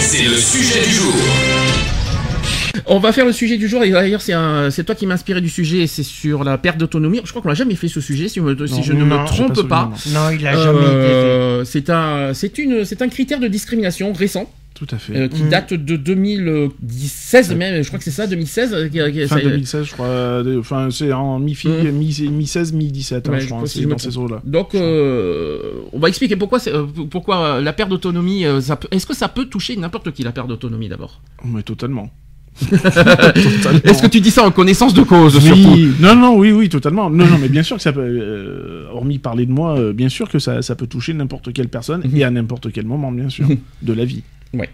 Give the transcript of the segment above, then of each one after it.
C'est le sujet du jour. On va faire le sujet du jour et d'ailleurs c'est toi qui m'as inspiré du sujet, c'est sur la perte d'autonomie. Je crois qu'on l'a jamais fait ce sujet si, me- si Non, je ne non, me trompe pas non. Il a jamais Euh, C'est un c'est une c'est un critère de discrimination récent. Tout à fait. euh, qui Mhm. date de 2016 même, je crois que c'est ça, 2016. euh, qui- qui- Fin ça- 2016, je crois. euh, Enfin, c'est en mi-fi, mi- mi-16, mi-17, hein, Ouais, je je crois. C'est dans ces eaux-là. Donc, euh, on va expliquer pourquoi, euh, pourquoi euh, la perte d'autonomie. euh, Est-ce que ça peut toucher n'importe qui la perte d'autonomie d'abord? Mais totalement. Est-ce que tu dis ça en connaissance de cause surtout? Oui, non, non, oui, oui, totalement. Non, non, mais bien sûr que ça peut, euh, hormis parler de moi, euh, bien sûr que ça, ça peut toucher n'importe quelle personne Mhm. et à n'importe quel moment, bien sûr, de la vie. Ouais.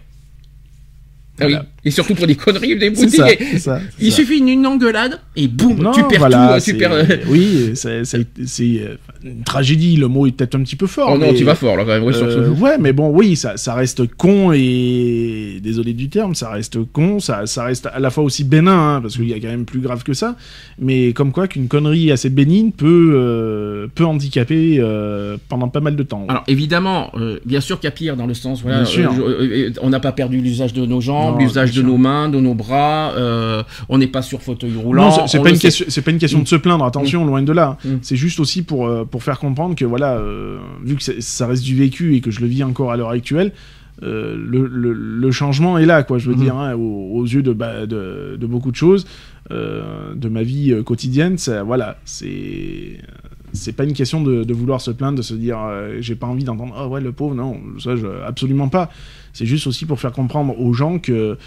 Ah oui. Voilà. Et surtout pour des conneries, des ça, boutiques. ça, Il ça. suffit d'une engueulade et boum, Non, tu perds voilà, tout. Tu perds... Oui, c'est euh, une tragédie. Le mot est peut-être un petit peu fort. Oh non, mais- tu vas fort là quand même. oui, sur Euh, ce- ouais, mais bon, oui, ça, ça reste con et désolé du terme, ça reste con, ça, ça reste à la fois aussi bénin, hein, parce qu'il y a quand même plus grave que ça. Mais comme quoi qu'une connerie assez bénigne peut euh, peut handicaper euh, pendant pas mal de temps. Alors évidemment, euh, bien sûr qu'il y a pire dans le sens, voilà, Bien sûr. euh, euh, euh, on n'a pas perdu l'usage de nos jambes, Non, l'usage de nos mains, de nos bras, euh, on n'est pas sur fauteuil roulant. Non, c'est- pas, une question- pas une question de se plaindre, attention, loin de là. Mm. C'est juste aussi pour, euh, pour faire comprendre que, voilà, euh, vu que ça reste du vécu et que je le vis encore à l'heure actuelle, euh, le, le- le changement est là, quoi, je veux dire, hein, aux, aux yeux de, bah, de, de beaucoup de choses, euh, de ma vie quotidienne, ça, voilà, c'est. C'est pas une question de, de vouloir se plaindre, de se dire euh, j'ai pas envie d'entendre oh ouais le pauvre non ça je, absolument pas. C'est juste aussi pour faire comprendre aux gens que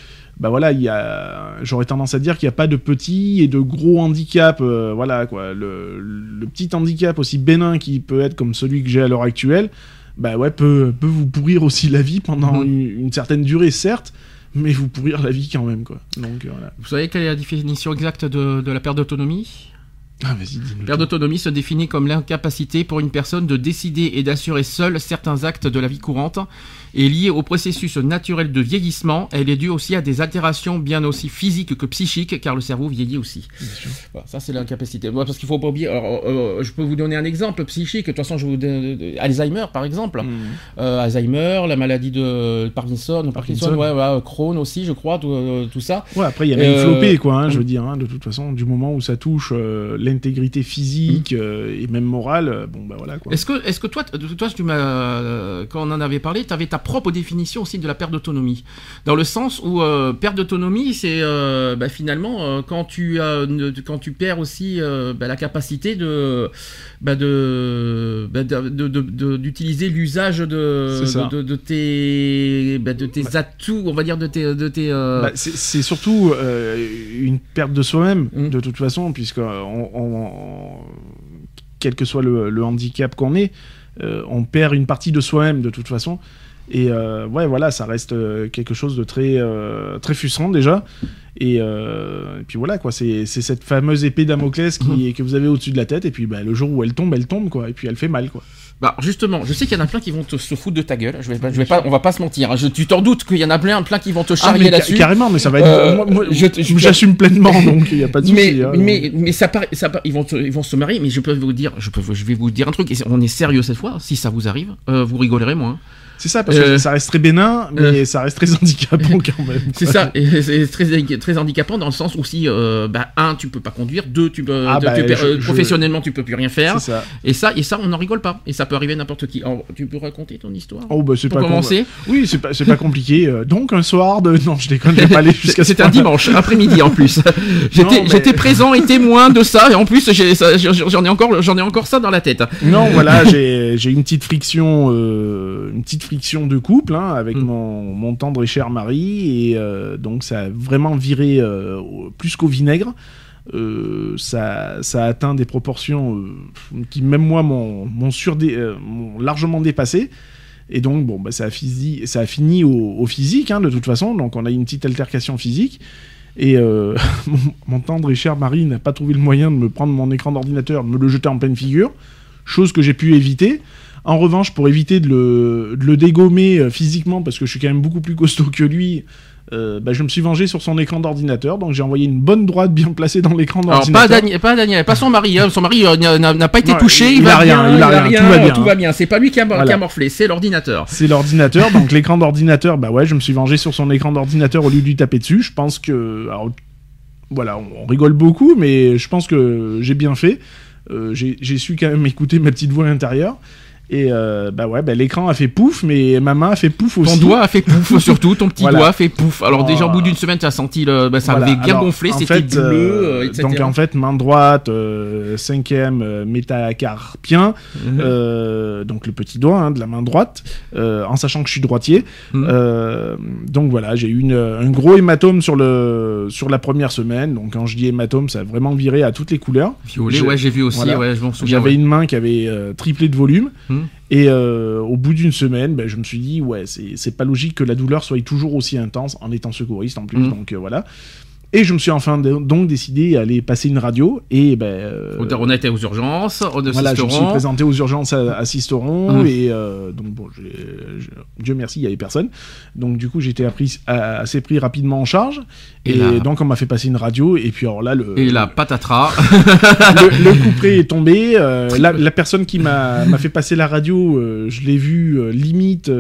bah voilà, il y a, j'aurais tendance à dire qu'il n'y a pas de petits et de gros handicaps, euh, voilà quoi. Le, le petit handicap aussi bénin qui peut être comme celui que j'ai à l'heure actuelle, bah ouais, peut, peut vous pourrir aussi la vie pendant Mhm. une, une certaine durée, certes, mais vous pourrir la vie quand même quoi. Donc euh, voilà. Vous savez quelle est la définition exacte de, de la perte d'autonomie? Ah perte d'autonomie se définit comme l'incapacité pour une personne de décider et d'assurer seule certains actes de la vie courante et liée au processus naturel de vieillissement. Elle est due aussi à des altérations bien aussi physiques que psychiques, car le cerveau vieillit aussi. Voilà, ça c'est l'incapacité. Moi, parce qu'il faut pas oublier. alors, euh, je peux vous donner un exemple psychique. De toute façon, je vous donne- de- Alzheimer par exemple. Euh, Alzheimer, la maladie de Parkinson, Parkinson, Parkinson. ouais, ouais, Crohn aussi, je crois, tout, euh, tout ça. Ouais, après il y a même Euh, flopé quoi, hein, je mm. veux dire, hein, de toute façon, du moment où ça touche euh, l'intégrité physique euh, et même morale, euh, bon bah voilà quoi. Est-ce que, est-ce que toi, toi, tu m'as, euh, quand on en avait parlé, tu avais ta propre définition aussi de la perte d'autonomie, dans le sens où euh, perte d'autonomie, c'est euh, bah, finalement euh, quand tu ne- quand tu perds aussi bah, la capacité de, bah, de, d'utiliser l'usage de, de, tes, de tes atouts, on va dire de tes, de tes. c'est surtout une perte de soi-même, Mm. de toute façon, puisque on, on- on- quel que soit le, le handicap qu'on ait, euh, on perd une partie de soi-même de toute façon. Et euh, ouais, voilà, ça reste euh, quelque chose de très, euh, très frustrant déjà. Et, euh, et puis voilà, quoi, c'est cette fameuse épée Damoclès qui, que vous avez au-dessus de la tête. Et puis bah, le jour où elle tombe, elle tombe, quoi. Et puis elle fait mal, quoi. Bah justement, je sais qu'il y en a plein qui vont te se foutre de ta gueule. Je vais, je vais pas, on va pas se mentir. hein. Je, tu t'en doutes qu'il y en a plein, plein qui vont te Ah, charrier là-dessus. carrément, mais ça va être. Euh, moi- moi, J'assume pleinement, donc il n'y a pas de souci. mais, hein. mais, mais ça ça ils vont, te- ils vont se marier. Mais je peux vous dire, je peux, je vais vous dire un truc. et on est sérieux cette fois. Si ça vous arrive, euh, vous rigolerez moins. C'est ça, parce que Euh, ça reste très bénin, mais ça reste très handicapant quand même. C'est ça, et c'est très, très handicapant dans le sens où si, euh, bah, un, tu peux pas conduire, deux, tu peux, Ah, tu- bah, tu perds- je- euh, je- professionnellement, tu peux plus rien faire. Ça. Et ça, et ça, on n'en rigole pas. Et ça peut arriver à n'importe qui. Alors, tu peux raconter ton histoire Oh, bah c'est Pour pas com- commencer Oui, c'est pas, pas compliqué. euh, donc un soir de. Non, je déconne, je vais pas aller jusqu'à C'était un dimanche après-midi en plus. J'étais mais- présent et témoin de ça et en plus j'en ai encore j'en ai encore ça dans la tête. Non, voilà, j'ai j'ai une petite friction, euh, une petite friction de couple hein, avec Mm. mon, mon tendre et cher mari, et euh, donc ça a vraiment viré euh, plus qu'au vinaigre. Euh, ça, ça a atteint des proportions qui même moi m'ont largement dépassé. Et donc, bon, bah, ça, a fini, ça a fini au, au physique, hein, de toute façon. Donc, on a eu une petite altercation physique. Et euh, mon, mon tendre et cher mari n'a pas trouvé le moyen de me prendre mon écran d'ordinateur, de me le jeter en pleine figure, chose que j'ai pu éviter. En revanche, pour éviter de le, de le dégommer euh, physiquement, parce que je suis quand même beaucoup plus costaud que lui, euh, bah, je me suis vengé sur son écran d'ordinateur, donc j'ai envoyé une bonne droite bien placée dans l'écran Alors pas d'ordinateur. Daniel, pas Daniel, pas son mari. hein. Son mari euh, n'a- pas été Non, touché. il- Il, il va a rien, bien, il a rien, tout va bien, Tout hein. va bien. C'est pas lui qui a, qui Voilà. a morflé, c'est l'ordinateur. C'est l'ordinateur, donc l'écran d'ordinateur, bah ouais, je me suis vengé sur son écran d'ordinateur au lieu de lui taper dessus. Je pense que. Alors, voilà, on, on rigole beaucoup, mais je pense que j'ai bien fait. Euh, j'ai j'ai su quand même écouter ma petite voix intérieure. Et euh, bah ouais, bah, l'écran a fait pouf, mais ma main a fait pouf aussi. Ton doigt a fait pouf, surtout ton petit Voilà. doigt a fait pouf. Alors Oh. déjà au bout d'une semaine, tu as senti le, bah, ça Voilà. avait bien Alors, gonflé, c'était bleu, euh, euh, etc. Donc en fait, main droite, euh, cinquième métacarpien, euh, donc le petit doigt hein, de la main droite, en sachant que je suis droitier. Mhm. Donc voilà, j'ai eu une- un gros hématome sur, le, sur la première semaine. Donc quand je dis hématome, ça a vraiment viré à toutes les couleurs. Violet, je- ouais, j'ai vu aussi, voilà. ouais, je m'en souviens. J'avais ouais. une main qui avait triplé de volume. Et euh, au bout d'une semaine, ben, je me suis dit, ouais, c'est pas logique que la douleur soit toujours aussi intense en étant secouriste en plus. Mhm. Donc euh, voilà. Et je me suis enfin donc décidé à aller passer une radio. Et ben. euh, On a été aux urgences, au voilà, je me suis présenté aux urgences à, à Sisteron Mhm. et euh, donc bon, je- Dieu merci, il y avait personne. Donc du coup, j'étais assez pris rapidement en charge Et et, là- donc on m'a fait passer une radio et puis alors là le Et la patatras. le, le couperet est tombé. euh, la, la personne qui m'a m'a fait passer la radio, euh, je l'ai vue limite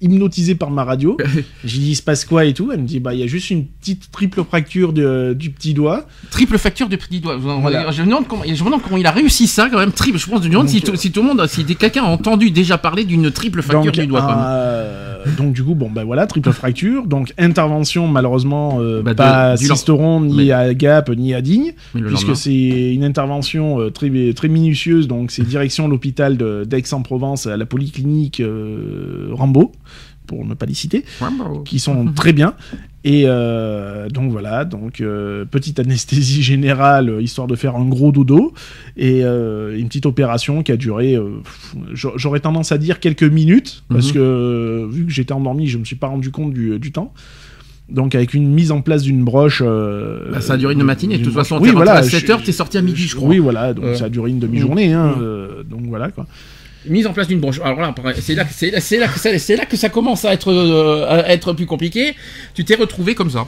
hypnotisée par ma radio. J'ai dit il se passe quoi et tout? Elle me dit bah il y a juste une petite triple fracture de- du petit doigt. Triple facture de petit doigt. Voilà. Je, me demande comment, je me demande comment il a réussi ça quand même. Triple. Je pense. Je me demande si, tout, si tout le monde, si quelqu'un a entendu déjà parler d'une triple facture Donc, du doigt. euh, donc du coup bon bah voilà triple fracture. Donc intervention malheureusement euh, Bah, de- pas à du lent- Sisteron ni Mais- à Gap ni à Digne. Puisque c'est une intervention euh, très, très minutieuse, donc c'est direction l'hôpital de- d'Aix-en-Provence à la polyclinique euh, Rambaud, pour ne pas les citer, qui sont très bien. Et euh, donc voilà, donc euh, petite anesthésie générale, euh, histoire de faire un gros dodo, et euh, une petite opération qui a duré, j'aurais tendance à dire quelques minutes, parce Mhm. que euh, vu que j'étais endormi, je me suis pas rendu compte du, du temps. Donc avec une mise en place d'une broche. Bah, ça a duré une matinée. De toute façon, oui, voilà, à 7 je- heures, t'es sorti à midi, je crois. Oui, voilà, donc ça a duré une demi-journée, hein, donc voilà quoi. Mise en place d'une branche. Alors là, c'est là, que- c'est là, c'est là, que ça- c'est là que ça commence à être, euh, à être plus compliqué. Tu t'es retrouvé comme ça.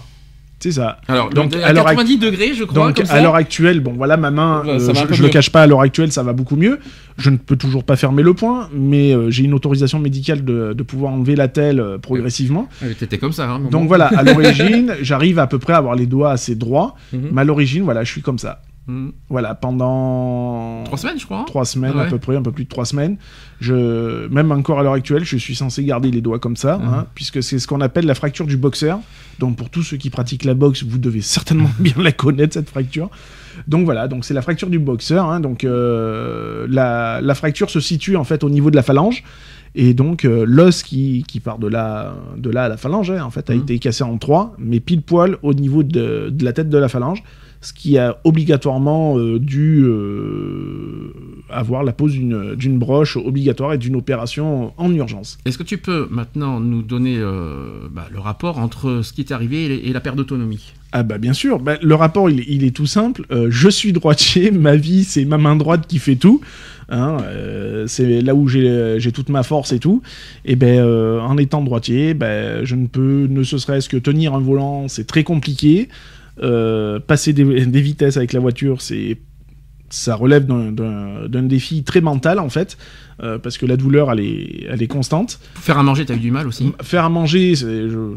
C'est ça. Alors, Donc, à à l'heure 90 degrés, je crois, Donc comme ça. à l'heure actuelle, bon voilà ma main, euh, je, je le cache pas, à l'heure actuelle ça va beaucoup mieux. Je ne peux toujours pas fermer le point, mais euh, j'ai une autorisation médicale de, de pouvoir enlever la telle euh, progressivement. Ouais, T'étais comme ça. Hein. Donc voilà, à l'origine, j'arrive à peu près à avoir les doigts assez droits, Mhm. mais à l'origine, voilà, je suis comme ça. Mhm. Voilà, pendant Trois semaines, je crois. hein. trois semaines Ouais. à peu près, un peu plus de trois semaines. Je, même encore à l'heure actuelle, je suis censé garder les doigts comme ça, Mhm. hein, puisque c'est ce qu'on appelle la fracture du boxeur. Donc pour tous ceux qui pratiquent la boxe, vous devez certainement bien la connaître cette fracture. Donc voilà, donc c'est la fracture du boxeur. hein, donc euh, la, la fracture se situe en fait au niveau de la phalange. Et donc euh, l'os qui, qui part de là, de là à la phalange, hein, en fait, a Mhm. été cassé en trois, mais pile poil au niveau de, de la tête de la phalange, ce qui a obligatoirement euh, dû euh, avoir la pose d'une broche obligatoire et d'une opération en urgence. Est-ce que tu peux maintenant nous donner euh, bah, le rapport entre ce qui est arrivé et, et la perte d'autonomie? Ah bah bien sûr, Bah, le rapport il, est- il est tout simple. Euh, je suis droitier, ma vie c'est ma main droite qui fait tout. Hein, euh, c'est là où j'ai toute ma force et tout. Et ben euh, en étant droitier, ben, je ne peux ne ce serait-ce que tenir un volant, c'est très compliqué. Euh, passer des, des vitesses avec la voiture, c'est ça relève d'un- d'un d'un défi très mental en fait, euh, parce que la douleur elle est, elle est constante. Faire à manger, t'as eu du mal aussi? Faire à manger, c'est je-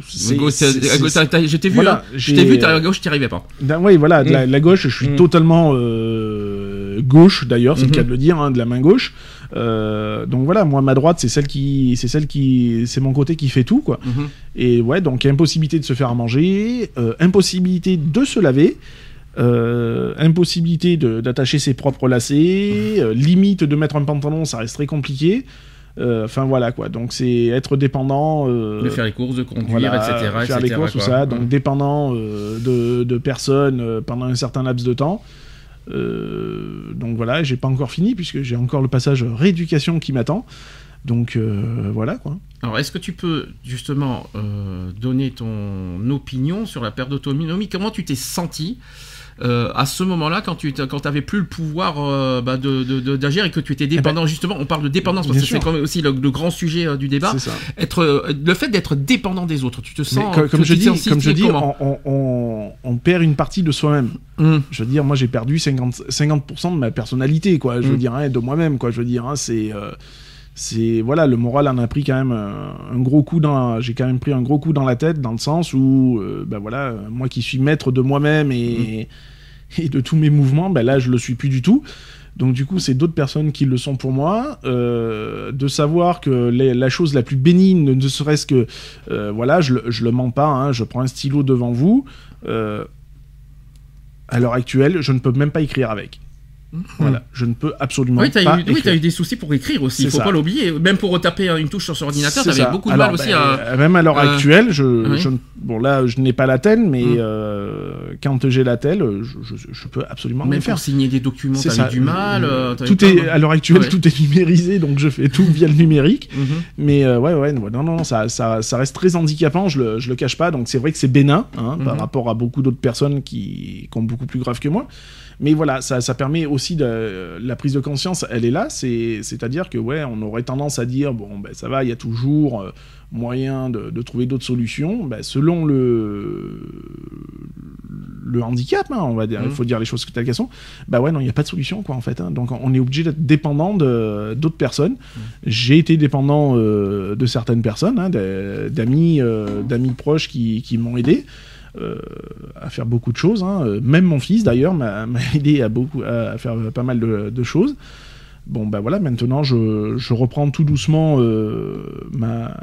t'ai vu, Voilà, hein. Je t'ai vu, t'as- à gauche, t'y arrivais pas. Ben oui, voilà, de la, la gauche, je suis Mm. totalement euh, gauche d'ailleurs, c'est le cas de le dire, hein, de la main gauche. Euh, donc voilà, moi ma droite, c'est celle qui, c'est celle qui, c'est mon côté qui fait tout quoi. Mhm. Et ouais, donc impossibilité de se faire à manger, euh, impossibilité de se laver. euh, impossibilité de- d'attacher ses propres lacets, euh, limite de mettre un pantalon, ça reste très compliqué. Euh, Enfin voilà quoi, donc c'est être dépendant. euh, De faire les courses, de conduire, voilà, etc. faire les courses, tout quoi. ça, donc Mhm. dépendant euh, de, de personnes pendant un certain laps de temps. Euh, donc voilà, j'ai pas encore fini puisque j'ai encore le passage rééducation qui m'attend. Donc euh, voilà quoi. Alors, est-ce que tu peux justement euh, donner ton opinion sur la perte d'autonomie? Comment tu t'es senti euh, à ce moment-là, quand tu quand avais plus le pouvoir euh, bah, de, d'agir et que tu étais dépendant, Eh ben, justement, on parle de dépendance parce que c'est sûr. quand même aussi le, le grand sujet euh, du débat. Être, euh, le fait d'être dépendant des autres, tu te sens. co- comme, tu je dis, comme je dis, on, on- on- on perd une partie de soi-même. Hum, Je veux dire, moi j'ai perdu 50%, 50% de ma personnalité, quoi. Je veux Mm. dire, hein, de moi-même, quoi. Je veux dire, hein, c'est. C'est voilà le moral en a pris quand même un gros coup dans j'ai quand même pris un gros coup dans la tête dans le sens où euh, ben voilà moi qui suis maître de moi-même et, et de tous mes mouvements ben là je le suis plus du tout. Donc du coup c'est d'autres personnes qui le sont pour moi. Euh, de savoir que les- la chose la plus bénigne ne serait-ce que euh, voilà je, je le mens pas hein, je prends un stylo devant vous. À l'heure actuelle je ne peux même pas écrire avec voilà je ne peux absolument Oui, pas eu, oui, écrire. t'as eu des soucis pour écrire aussi, il C'est faut ça. pas l'oublier. Même pour taper une touche sur son ordinateur, C'est t'avais ça. beaucoup de Alors, mal aussi à. euh, Même à l'heure euh, actuelle, je, oui. je ne- bon là, je n'ai pas la telle, mais Mm. euh, quand j'ai la telle, je, je- je peux absolument Même faire. signer des documents, t'avais ça. du mal. euh, t'avais tout pas- est à l'heure actuelle, Ouais. tout est numérisé, donc je fais tout via le numérique. Mhm. Mais euh, ouais, ouais, non, non, non, ça, ça, ça reste très handicapant. Je le, je le cache pas. Donc c'est vrai que c'est bénin hein, par Mhm. rapport à beaucoup d'autres personnes qui, qui ont beaucoup plus grave que moi. Mais voilà, ça, ça permet aussi de la prise de conscience. Elle est là. C'est, c'est-à-dire que ouais, on aurait tendance à dire bon, ben ça va, il y a toujours euh, moyen de, de trouver d'autres solutions. Ben, selon le le handicap, hein, on va dire, il Mhm. faut dire les choses telles qu'elles sont. Bah ouais, non, il n'y a pas de solution, quoi, en fait. hein. Donc on est obligé d'être dépendant d'autres personnes. J'ai été dépendant euh, de certaines personnes, hein, d'a- d'amis, euh, d'amis proches qui, qui m'ont aidé. Euh, à faire beaucoup de choses. hein. Même mon fils, d'ailleurs, m'a aidé à, beaucoup, à, faire pas mal de, de choses. Bon, bah voilà, maintenant, je, je reprends tout doucement euh, ma,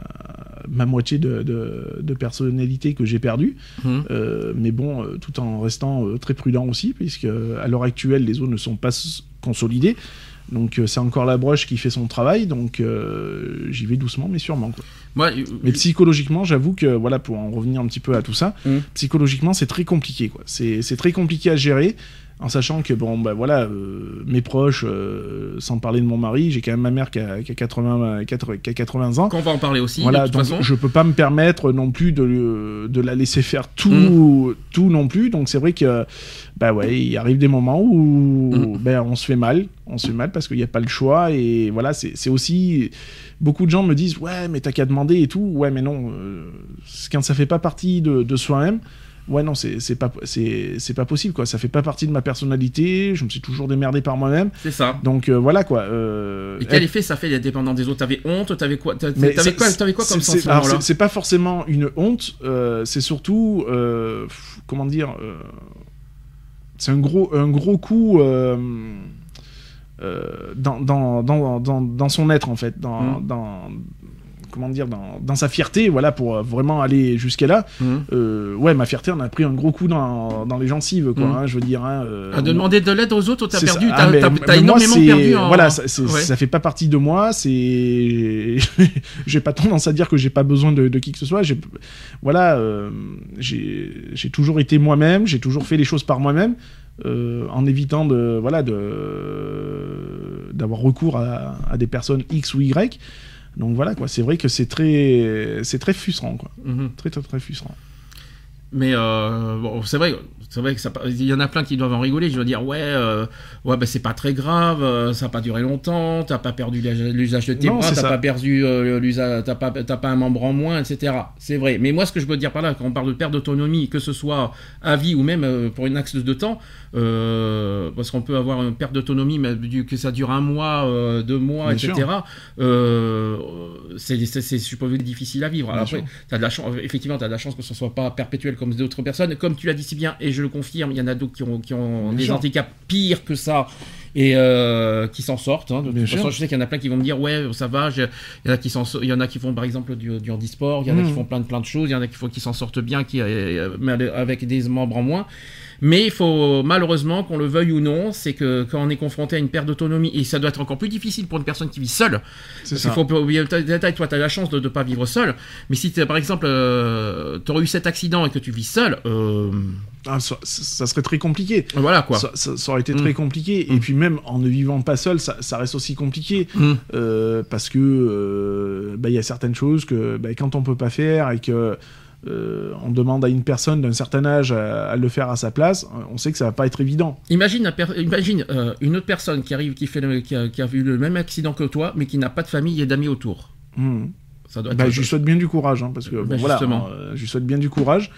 ma moitié de, de, de personnalité que j'ai perdue. Mhm. Euh, mais bon, tout en restant euh, très prudent aussi, puisque à l'heure actuelle, les eaux ne sont pas consolidées. Donc euh, c'est encore la broche qui fait son travail, donc euh, j'y vais doucement mais sûrement. Quoi. Mais psychologiquement, j'avoue que, voilà, pour en revenir un petit peu à tout ça, Mm. psychologiquement c'est très compliqué. quoi. C'est c'est très compliqué à gérer, en sachant que, bon, bah voilà, euh, mes proches, euh, sans parler de mon mari, j'ai quand même ma mère qui a, qui a 80, 80 qui a 80 ans. qu'on va en parler aussi, Voilà, de toute donc façon. je peux pas me permettre non plus de, de la laisser faire tout, Mm. tout non plus. Donc c'est vrai que, bah ouais, il arrive des moments où Mm. ben, on se fait mal. On se fait mal parce qu'il n'y a pas le choix. Et voilà, c'est c'est aussi. Beaucoup de gens me disent, ouais, mais t'as qu'à demander et tout. Ouais, mais non, euh, quand ça fait pas partie de, de soi-même. Ouais, non, c'est c'est pas, c'est c'est pas possible, quoi. Ça fait pas partie de ma personnalité. Je me suis toujours démerdé par moi-même. C'est ça. Donc euh, voilà, quoi. euh, Et quel effet ça fait d'être dépendant des autres? T'avais honte? T'avais quoi? T'avais quoi, t'avais quoi comme sentiment alors, là c'est- pas forcément une honte, euh, c'est surtout, comment dire, c'est un gros, un gros coup dans, dans, dans, dans, dans son être en fait, dans, Mm. dans comment dire, dans, dans sa fierté, voilà, pour euh, vraiment aller jusqu'à là. Mhm. Euh, ouais, ma fierté en a pris un gros coup dans, dans les gencives, quoi. Mm. hein, je veux dire. hein, euh, À de demander de l'aide aux autres, t'as perdu, Ah, t'as- moi, énormément perdu en. Voilà, ça, Ouais. ça fait pas partie de moi. C'est, j'ai pas tendance à dire que j'ai pas besoin de, de qui que ce soit. Voilà, euh, j'ai, j'ai toujours été moi-même. J'ai toujours fait les choses par moi-même, euh, en évitant de, voilà, de, d'avoir recours à, à des personnes X ou Y. Donc voilà quoi. C'est vrai que c'est très, c'est très frustrant quoi. Mhm. Très très très frustrant. Mais euh, bon, c'est vrai, c'est vrai que ça, il y en a plein qui doivent en rigoler. Je veux dire, ouais, euh, ouais, bah, c'est pas très grave, euh, ça a pas duré longtemps, t'as pas perdu l'usage- de tes Non, bras, t'as pas perdu euh, l'usage, t'as pas, t'as pas un membre en moins, etc. C'est vrai. Mais moi, ce que je veux dire par là, quand on parle de perte d'autonomie, que ce soit à vie ou même euh, pour une axe de temps, parce qu'on peut avoir une perte d'autonomie, mais que ça dure un mois, deux mois, Bien etc. C'est, c'est, c'est supposé difficile à vivre. Alors après, T'as de la chance, effectivement, tu as de la chance que ce soit pas perpétuel comme d'autres personnes. Comme tu l'as dit si bien, et je le confirme, il y en a d'autres qui ont, qui ont des handicaps pires que ça et euh, qui s'en sortent. hein. De Bien toute façon, sûr. je sais qu'il y en a plein qui vont me dire ouais, ça va. je- Il y en a qui s'en, il y en a qui font par exemple du, du handisport, il y en a qui font plein de plein de choses, il y en a qui font qui s'en sortent bien, qui euh, mais avec des membres en moins. Mais il faut malheureusement qu'on le veuille ou non, c'est que quand on est confronté à une perte d'autonomie et ça doit être encore plus difficile pour une personne qui vit seule. C'est Parce qu'il faut toi, tu as la chance de ne pas vivre seul. Mais si, par exemple, tu aurais eu cet accident et que tu vis seul, euh, ah, ça, ça serait très compliqué. Voilà quoi. Ça, ça- ça aurait été Mm. très compliqué. Mm. Et puis même en ne vivant pas seul, ça, ça reste aussi compliqué. Mm. Euh, parce que euh, bah, il y a certaines choses que bah, quand on peut pas faire et que euh, on demande à une personne d'un certain âge à, à le faire à sa place, on sait que ça va pas être évident. Imagine, euh, une autre personne qui arrive, qui, fait le- qui, a, qui a vu le même accident que toi, mais qui n'a pas de famille et d'amis autour. Ça doit être. Bah, je lui souhaite bien du courage, hein, parce que Bah, bon, voilà, euh, je lui souhaite bien du courage.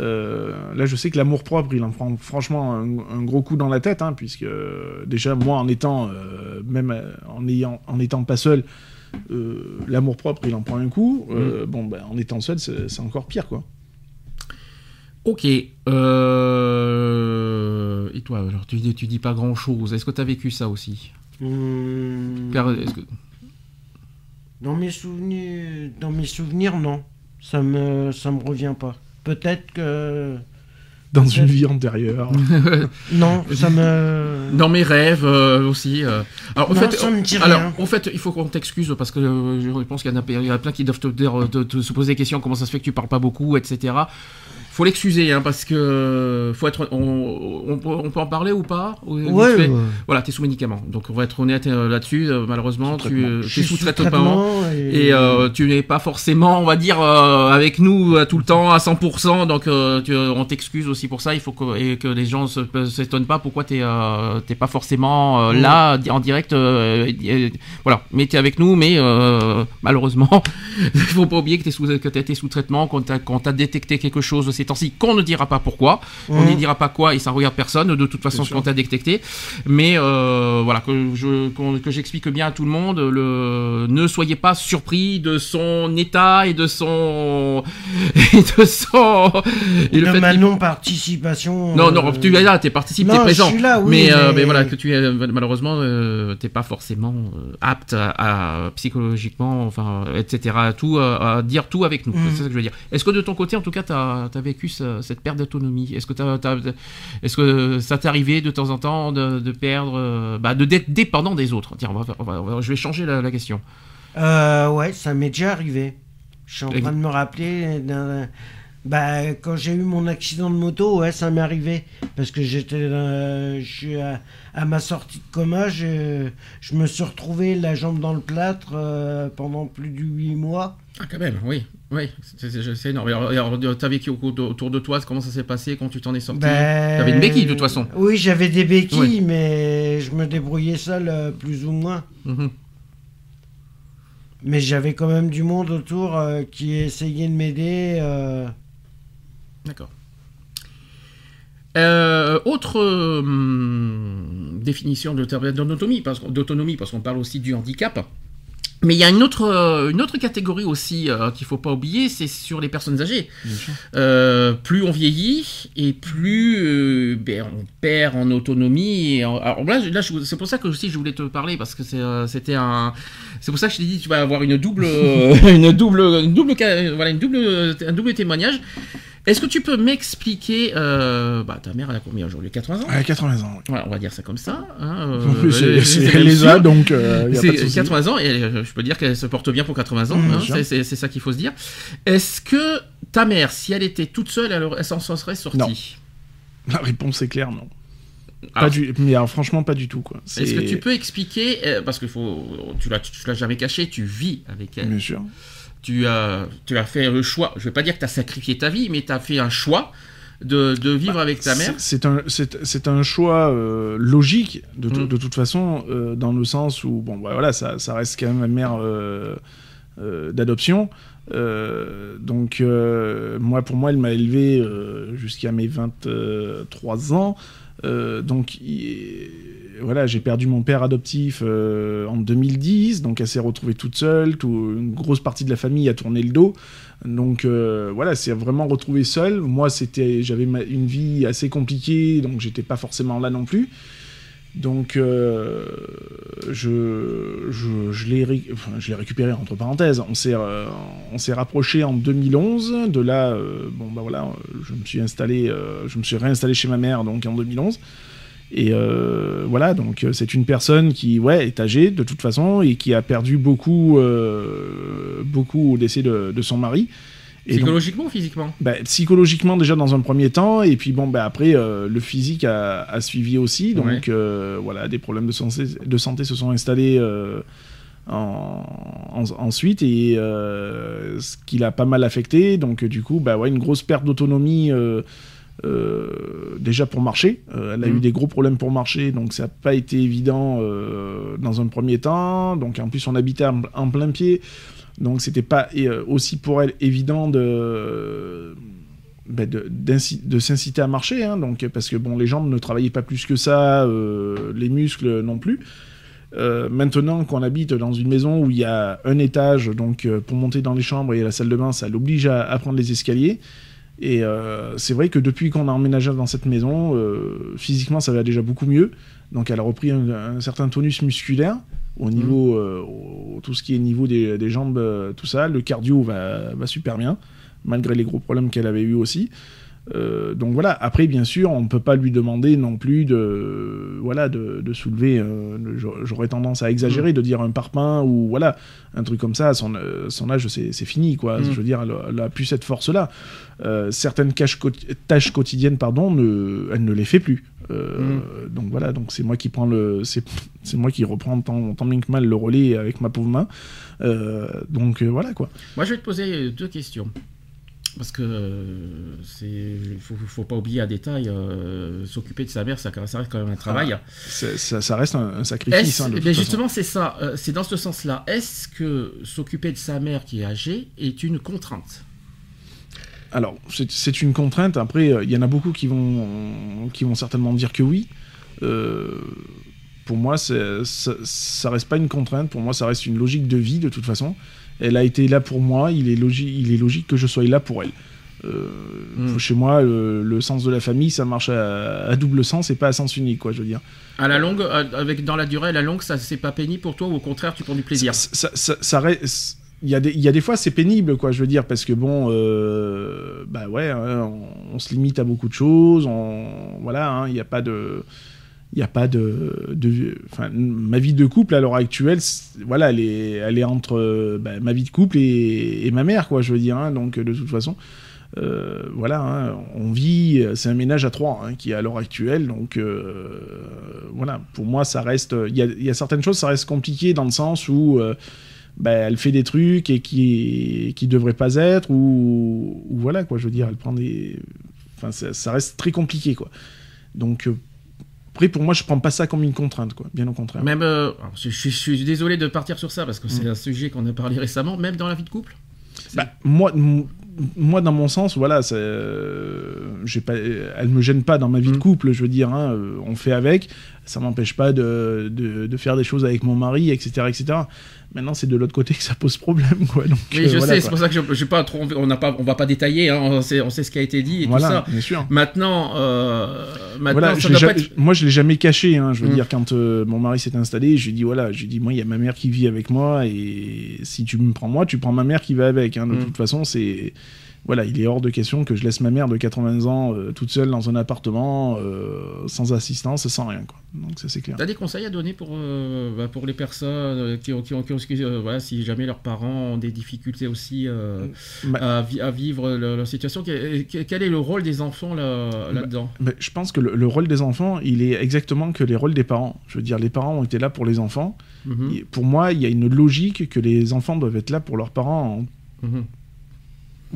Euh, là, je sais que l'amour propre, il en prend franchement un, un gros coup dans la tête, hein, puisque euh, déjà moi, en étant euh, même euh, en ayant, en étant pas seul, euh, l'amour propre, il en prend un coup. Euh, Bon, bah, en étant seul, c'est c'est encore pire, quoi. Ok. Euh... Et toi, alors, tu, dis- tu dis pas grand chose. Est-ce que tu as vécu ça aussi que- Dans mes souvenirs, dans mes souvenirs, non. Ça me, ça me revient pas. Peut-être que Dans une vie antérieure. non, ça me. Dans mes rêves euh, aussi. euh. Alors, en Non, fait, ça me dit alors, rien. en fait, il faut qu'on t'excuse parce que euh, je pense qu'il y en a, il y en a plein qui doivent te, dire- te- te se poser des questions. Comment ça se fait que tu parles pas beaucoup, etc. Faut l'excuser, hein, parce que faut être, on, on peut- on peut en parler ou pas? Ouais. Voilà, t'es sous médicaments, donc on va être honnête euh, là-dessus. euh, malheureusement, Sous tu euh, suis sous sous traitement. Et euh, tu n'es pas forcément, on va dire, euh, avec nous euh, tout le temps à 100%, donc euh, tu- on t'excuse aussi pour ça. Il faut que, et que les gens se- s'étonnent pas pourquoi t'es euh, t'es pas forcément euh, là en direct. euh, et- et- voilà, mais t'es avec nous, mais euh, malheureusement, il faut pas oublier que t'es sous que t'as été sous traitement, qu'on t'a détecté quelque chose de ces temps-ci, qu'on ne dira pas pourquoi, on Mhm. ne dira pas quoi et ça regarde personne de toute façon Bien ce sûr. qu'on t'a détecté. Mais euh, voilà que je que j'explique bien à tout le monde. Le ne soyez pas surpris de son état et de son et de son et de fait ma non-participation. non, non, euh, tu es là, tu participes, tu es présent. je suis là, oui, mais, euh, mais- mais voilà, que tu es malheureusement, euh, t'es pas forcément apte à, à- psychologiquement, enfin, etc. À tout, à, à dire tout avec nous. Mm. C'est ça que je veux dire. Est-ce que de ton côté, en tout cas, tu as, vécu ce- cette perte d'autonomie Est-ce que, est-ce ça t'est arrivé de temps en temps de, de perdre, euh, bah, de d'être dépendant des autres? Tiens, on va, faire- on va- on va- je vais changer la, la question. Euh, ouais, ça m'est déjà arrivé. Je suis en train de me rappeler. Bah, quand j'ai eu mon accident de moto, ouais, ça m'est arrivé. Parce que j'étais. euh, à, à ma sortie de coma, je, je me suis retrouvé la jambe dans le plâtre euh, pendant plus de 8 mois. Ah, quand même, oui. Oui, c'est- énorme. Alors, alors, t'as vécu au- autour de toi, comment ça s'est passé, quand tu t'en es sorti? Ben, T'avais une béquille, de toute façon. Oui, j'avais des béquilles, Oui. mais je me débrouillais seul, euh, plus ou moins. Mhm. Mais j'avais quand même du monde autour euh, qui essayait de m'aider. Euh, D'accord. Euh, autre hum, définition d'autonomie, parce, parce qu'on parle aussi du handicap. Mais il y a une autre, euh, une autre catégorie aussi euh, qu'il faut pas oublier, c'est sur les personnes âgées. Euh, plus on vieillit et plus euh, ben, on perd en autonomie. Et en- alors là, je- là je- c'est pour ça que aussi je voulais te parler parce que c'est, euh, c'était un, c'est pour ça que je t'ai dit tu vas avoir une double, euh, une double, une double, voilà, une double, un double témoignage. Est-ce que tu peux m'expliquer, euh, bah ta mère elle a combien aujourd'hui? 80 ans? À 80 ans, oui. Voilà, on va dire ça comme ça. hein, euh, c'est- euh, c'est- elle les a, donc n'y a pas de C'est souci. 80 ans et euh, je peux dire qu'elle se porte bien pour 80 ans. Mmh, hein, c'est- c'est c'est ça qu'il faut se dire. Est-ce que ta mère, si elle était toute seule, elle, elle s'en serait sortie? Non. La réponse est claire, non. Pas Alors, du... Mais alors, franchement, pas du tout, quoi. Est-ce que tu peux expliquer, euh, parce que faut, tu l'as, tu l'as jamais caché, tu vis avec elle. Bien sûr. Tu as, tu as fait le choix. Je vais pas dire que tu as sacrifié ta vie, mais tu as fait un choix de, de vivre avec ta mère. Bah, C'est c'est un, c'est- un choix euh, logique, de, Mm. de toute façon, euh, dans le sens où, bon, bah, voilà, ça, ça reste quand même ma mère euh, d'adoption. Euh, donc, euh, moi, pour moi, elle m'a élevé euh, jusqu'à mes 23 ans. Donc, il- voilà, j'ai perdu mon père adoptif en 2010, donc elle s'est retrouvée toute seule, une grosse partie de la famille a tourné le dos. Donc voilà, c'est vraiment retrouvé seul. Moi, c'était, j'avais une vie assez compliquée, donc j'étais pas forcément là non plus. Donc euh, je, je, l'ai récupéré entre parenthèses. On s'est euh, rapproché en 2011. De là, euh, bon bah voilà, je me suis installé, euh, je me suis réinstallé chez ma mère donc en 2011. Et voilà, donc c'est une personne qui est âgée de toute façon et qui a perdu beaucoup, beaucoup au décès de son mari. Donc, Psychologiquement ou physiquement? bah, psychologiquement déjà dans un premier temps, et puis bon, bah, après euh, le physique a, a suivi aussi, donc Ouais. euh, voilà, des problèmes de santé, de santé se sont installés euh, en- en- ensuite, et ce qui l'a pas mal affecté, donc du coup, bah ouais, une grosse perte d'autonomie. euh, déjà pour marcher, Euh, elle a Mhm. eu des gros problèmes pour marcher, donc ça n'a pas été évident euh, dans un premier temps. Donc en plus on habitait en, en plein pied, donc c'était pas euh, aussi pour elle évident de ben, de, s'inciter à marcher, hein, donc parce que bon les jambes ne travaillaient pas plus que ça, euh, les muscles non plus. Euh, maintenant qu'on habite dans une maison où il y a un étage, donc pour monter dans les chambres et la salle de bain, ça l'oblige à, prendre les escaliers. Et c'est vrai que depuis qu'on a emménagé dans cette maison, physiquement ça va déjà beaucoup mieux. Donc elle a repris un certain tonus musculaire au niveau, euh, tout ce qui est niveau des, des jambes, euh, tout ça. Le cardio va, va super bien, malgré les gros problèmes qu'elle avait eu aussi. Euh, donc voilà, après bien sûr, on ne peut pas lui demander non plus de, voilà, de, de soulever, euh, j'aurais- tendance à exagérer, de dire un parpaing ou voilà, un truc comme ça, son, euh, son âge c'est fini quoi, Mm. je veux dire, elle, a- elle a plus cette force-là. Euh, certaines tâches quotidiennes, pardon, ne, elle ne les fait plus. Euh, Donc voilà, donc c'est moi qui prends le, c'est c'est moi qui reprends tant, tant bien que mal le relais avec ma pauvre main. Donc voilà quoi. Moi, je vais te poser deux questions. Parce que euh, c'est, faut, faut pas oublier un détail, euh, s'occuper de sa mère, ça, ça reste quand même un travail. C'est- Ça, ça reste un, un sacrifice. Est-ce- hein, eh justement, c'est ça. euh, c'est dans ce sens-là. Est-ce que s'occuper de sa mère qui est âgée est une contrainte? Alors, c'est- une contrainte. Après, euh, il y en a beaucoup qui vont, qui vont certainement dire que oui. Pour moi, ça, ça reste pas une contrainte. Pour moi, ça reste une logique de vie de toute façon. Elle a été là pour moi. Il est, logi- il est logique que je sois là pour elle. Euh, Mm. Chez moi, le, le sens de la famille, ça marche à, à double sens et pas à sens unique, quoi. Je veux dire. À la longue, euh, avec dans la durée, à la longue, ça c'est pas pénible pour toi ou au contraire, tu prends du plaisir? Ça, ça- ça- ça reste- Il y, a des, il y a des fois c'est pénible quoi je veux dire parce que bon euh, bah ouais hein, on, on se limite à beaucoup de choses on voilà hein, il n'y a pas de il n'y a pas de, de ma vie de couple à l'heure actuelle voilà elle est elle est entre euh, bah, ma vie de couple et, et ma mère quoi je veux dire hein, donc de toute façon euh, voilà, hein, on vit, c'est un ménage à trois hein, qui est à l'heure actuelle, donc euh, voilà, pour moi ça reste, il y a, y a certaines choses, ça reste compliqué dans le sens où euh, bah, elle fait des trucs et qui qui devraient pas être ou, ou voilà quoi, je veux dire, elle prend des, enfin ça, ça reste très compliqué quoi. Donc euh, après pour moi je prends pas ça comme une contrainte quoi, bien au contraire. Même, euh, je, je- je suis désolé de partir sur ça parce que c'est Mm. un sujet qu'on a parlé récemment, même dans la vie de couple. Bah, moi, moi, dans mon sens, voilà, c'est, euh, pas, elle me gêne pas dans ma vie de Mm. couple, je veux dire, hein, euh, on fait avec, ça m'empêche pas de, de, de faire des choses avec mon mari, etc., etc. Maintenant, c'est de l'autre côté que ça pose problème, quoi. Donc, Oui, euh, je voilà, sais, c'est pour ça que je, j'ai pas trop, on n'a pas, on va pas détailler, hein, on, sait, on sait ce qui a été dit et Voilà, tout ça. bien sûr. Maintenant, euh, maintenant, Voilà, ça je l'ai doit jamais- pas être- moi je l'ai jamais caché, hein, je veux Mm. dire quand euh, mon mari s'est installé, je lui ai dit voilà, je lui dit moi il y a ma mère qui vit avec moi et si tu me prends moi, tu prends ma mère qui va avec. hein. de Mm. toute façon c'est voilà, il est hors de question que je laisse ma mère de 80 ans euh, toute seule dans un appartement euh, sans assistance, sans rien quoi. Donc ça c'est clair. T'as des conseils à donner pour, euh, bah, pour les personnes qui ont, qui ont, qui voilà, si jamais leurs parents ont des difficultés aussi euh, Bah- à, vi- à vivre leur, leur situation, quel, est le rôle des enfants là, là-dedans? Mais je pense que le, le rôle des enfants, il est exactement que les rôles des parents. Je veux dire, les parents ont été là pour les enfants. Mhm, Et pour moi, il y a une logique que les enfants doivent être là pour leurs parents. en-.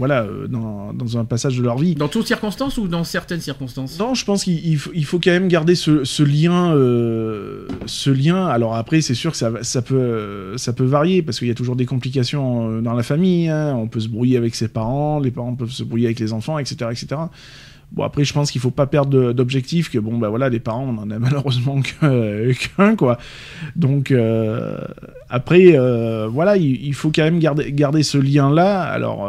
Voilà, euh, dans, dans un passage de leur vie. Dans toutes circonstances ou dans certaines circonstances? Non, je pense qu'il il faut, il faut quand même garder ce, ce lien. euh, ce lien. Alors après, c'est sûr que ça, va- ça, peut, euh, ça peut varier parce qu'il y a toujours des complications dans la famille. hein. On peut se brouiller avec ses parents, les parents peuvent se brouiller avec les enfants, etc., etc. Bon après, je pense qu'il faut pas perdre d'objectif. Que bon, bah voilà, les parents, on en a malheureusement qu'un quoi. Donc euh, après, euh, voilà, il, il faut quand même garder, garder ce lien là. Alors.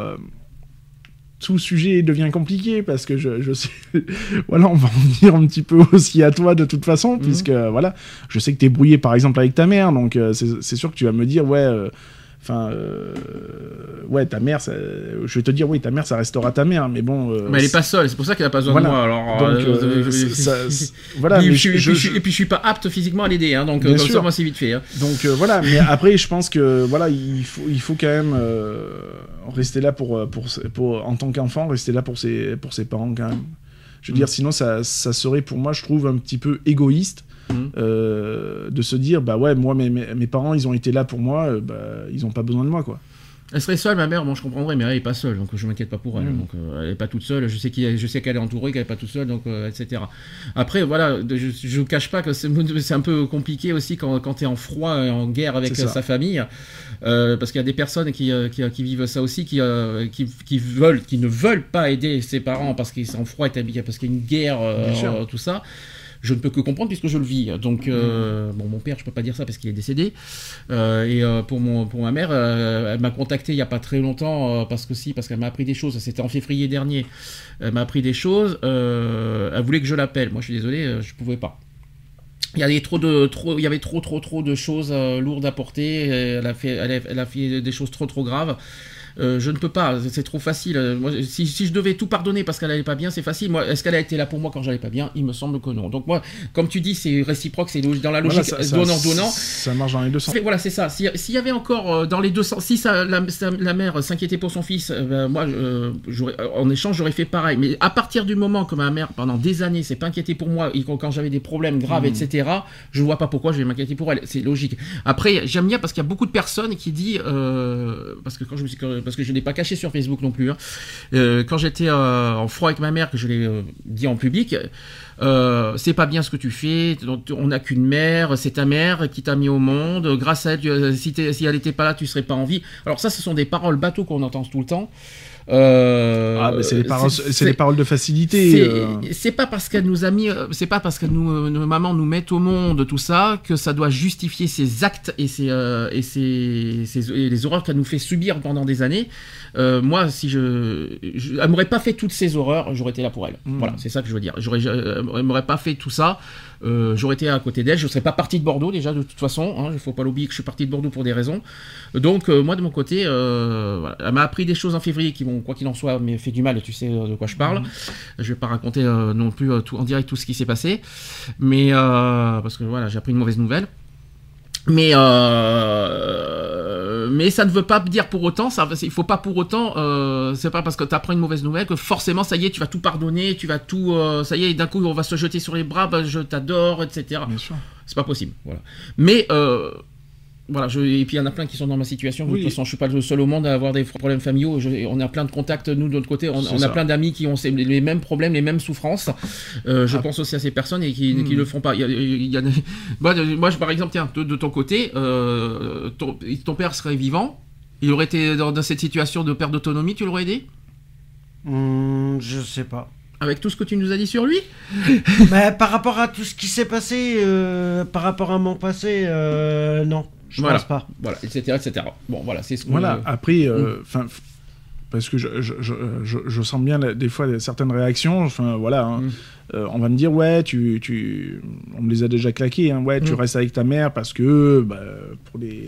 Tout sujet devient compliqué parce que je, je sais, voilà, on va en venir un petit peu aussi à toi de toute façon, puisque voilà, je sais que tu es brouillé par exemple avec ta mère, donc euh, c'est c'est sûr que tu vas me dire, ouais, euh, enfin, euh, ouais, ta mère, ça- je vais te dire, oui, ta mère, ça restera ta mère, mais bon. euh, Mais elle est pas seule, c'est pour ça qu'elle a pas besoin Voilà. de moi. Alors, Donc, euh, euh, ça- voilà, Puis mais je- je- puis je- et puis je suis pas apte physiquement à l'aider, hein, donc euh, comme sûr. ça moi c'est vite fait. hein. Donc euh, voilà, mais après je pense que voilà, il faut, il faut quand même euh, rester là pour, euh, pour, pour en tant qu'enfant, rester là pour ses, pour ses parents quand même. Je veux Mm. dire, sinon ça, ça serait pour moi, je trouve, un petit peu égoïste Mm. euh, de se dire, bah ouais, moi mes, mes, mes parents, ils ont été là pour moi, euh, bah ils ont pas besoin de moi quoi. Elle serait seule, ma mère, bon je comprendrais, mais elle est pas seule, donc je m'inquiète pas pour elle. Mm. Donc euh, elle est pas toute seule, je sais qu'il- je sais qu'elle est entourée, qu'elle est pas toute seule, donc euh, etc. Après voilà, je, je cache pas que c'est un peu compliqué aussi quand, quand tu es en froid, et en guerre avec euh, sa famille, euh, parce qu'il y a des personnes qui, euh, qui, qui vivent ça aussi, qui, euh, qui, qui veulent, qui ne veulent pas aider ses parents parce qu'ils sont en froid, et parce qu'il y a une guerre, tout ça. Je ne peux que comprendre puisque je le vis. Donc, euh, bon, mon père, je peux pas dire ça parce qu'il est décédé. Euh, et euh, pour, mon, pour ma mère, euh, elle m'a contacté il y a pas très longtemps euh, parce que si, parce qu'elle m'a appris des choses. C'était en février dernier. Elle m'a appris des choses. euh, elle voulait que je l'appelle. Moi, je suis désolé, je pouvais pas. Il y avait trop de trop, il y avait trop trop trop de choses lourdes à porter. Elle a fait, elle a, elle a fait des choses trop trop graves. Euh, je ne peux pas, c'est trop facile. Moi, si, si je devais tout pardonner parce qu'elle allait pas bien, c'est facile. Moi, est-ce qu'elle a été là pour moi quand j'allais pas bien? Il me semble que non. Donc moi, comme tu dis, c'est réciproque, c'est dans la logique Voilà, ça- marche dans les deux sens. Voilà, c'est ça. Si- S'il y avait encore euh, dans les deux sens, si ça, la, ça- la mère s'inquiétait pour son fils, euh, ben, moi, euh, en échange, j'aurais fait pareil. Mais à partir du moment que ma mère, pendant des années, s'est pas inquiétée pour moi, et quand, j'avais des problèmes graves, Mhm. etc., je vois pas pourquoi je vais m'inquiéter pour elle. C'est logique. Après, j'aime bien parce qu'il y a beaucoup de personnes qui disent, euh, parce que quand je me suis, parce que je n'ai pas caché sur Facebook non plus. hein, euh, quand j'étais euh, en froid avec ma mère, que je l'ai euh, dit en public. Euh, c'est pas bien ce que tu fais. On n'a qu'une mère, c'est ta mère qui t'a mis au monde. Grâce à elle, euh, si elle n'était pas là, tu serais pas en vie. Alors ça, ce sont des paroles bateaux qu'on entend tout le temps. Euh, Ah, mais c'est les, paroles- les de facilité. c'est euh. c'est pas parce qu'elle nous a mis, euh, c'est pas parce que nous, nos mamans nous mettent au monde tout ça que ça doit justifier ses actes et ses euh, et ses, ses- et les horreurs qu'elle nous fait subir pendant des années. Moi, si je, je elle m'aurait pas fait toutes ces horreurs, j'aurais été là pour elle. Mm. Voilà, c'est ça que je veux dire. J'aurais, elle m'aurait pas fait tout ça. Euh, j'aurais été à côté d'elle. Je serais pas parti de Bordeaux déjà de toute façon. Hein, il faut pas l'oublier que je suis parti de Bordeaux pour des raisons. Donc euh, moi de mon côté, euh, voilà. elle m'a appris des choses en février qui m'ont, quoi qu'il en soit, mais fait du mal. Tu sais de quoi je parle. Je vais pas raconter euh, non plus euh, tout, en direct tout ce qui s'est passé, mais euh, parce que voilà, j'ai appris une mauvaise nouvelle. Mais euh, mais ça ne veut pas dire pour autant, ça, il faut pas pour autant, euh, c'est pas parce que tu apprends une mauvaise nouvelle que forcément ça y est, tu vas tout pardonner, tu vas tout, euh, ça y est, d'un coup on va se jeter sur les bras, bah, je t'adore, etc. Bien sûr. C'est pas possible, voilà. Mais euh, voilà, je, et puis il y en a plein qui sont dans ma situation. De Oui. toute façon, je suis pas le seul au monde à avoir des problèmes familiaux. Je- on a plein de contacts, nous, de notre côté. On, a plein d'amis qui ont ces- les mêmes problèmes, les mêmes souffrances. Euh, je Ah. pense aussi à ces personnes et qui, Hmm. qui le font pas. Il y a, il y a des- moi, de- moi, je, par exemple, tiens, de, de ton côté, euh, ton, ton père serait vivant. Il aurait été dans, dans cette situation de perte d'autonomie, tu l'aurais aidé? Hmm, je sais pas. Avec tout ce que tu nous as dit sur lui? Mais par rapport à tout ce qui s'est passé, euh, par rapport à mon passé, euh, non, je Voilà. pense pas. Voilà, etc. etc. Bon, voilà, c'est ce qu'on. Voilà, après, euh, Mm. enfin, parce que je, je, je, sens bien des fois certaines réactions, enfin voilà, hein. Mm. Euh, on va me dire, ouais, tu, tu, on me les a déjà claqués, hein, ouais, tu Mm. restes avec ta mère parce que, bah, pour les,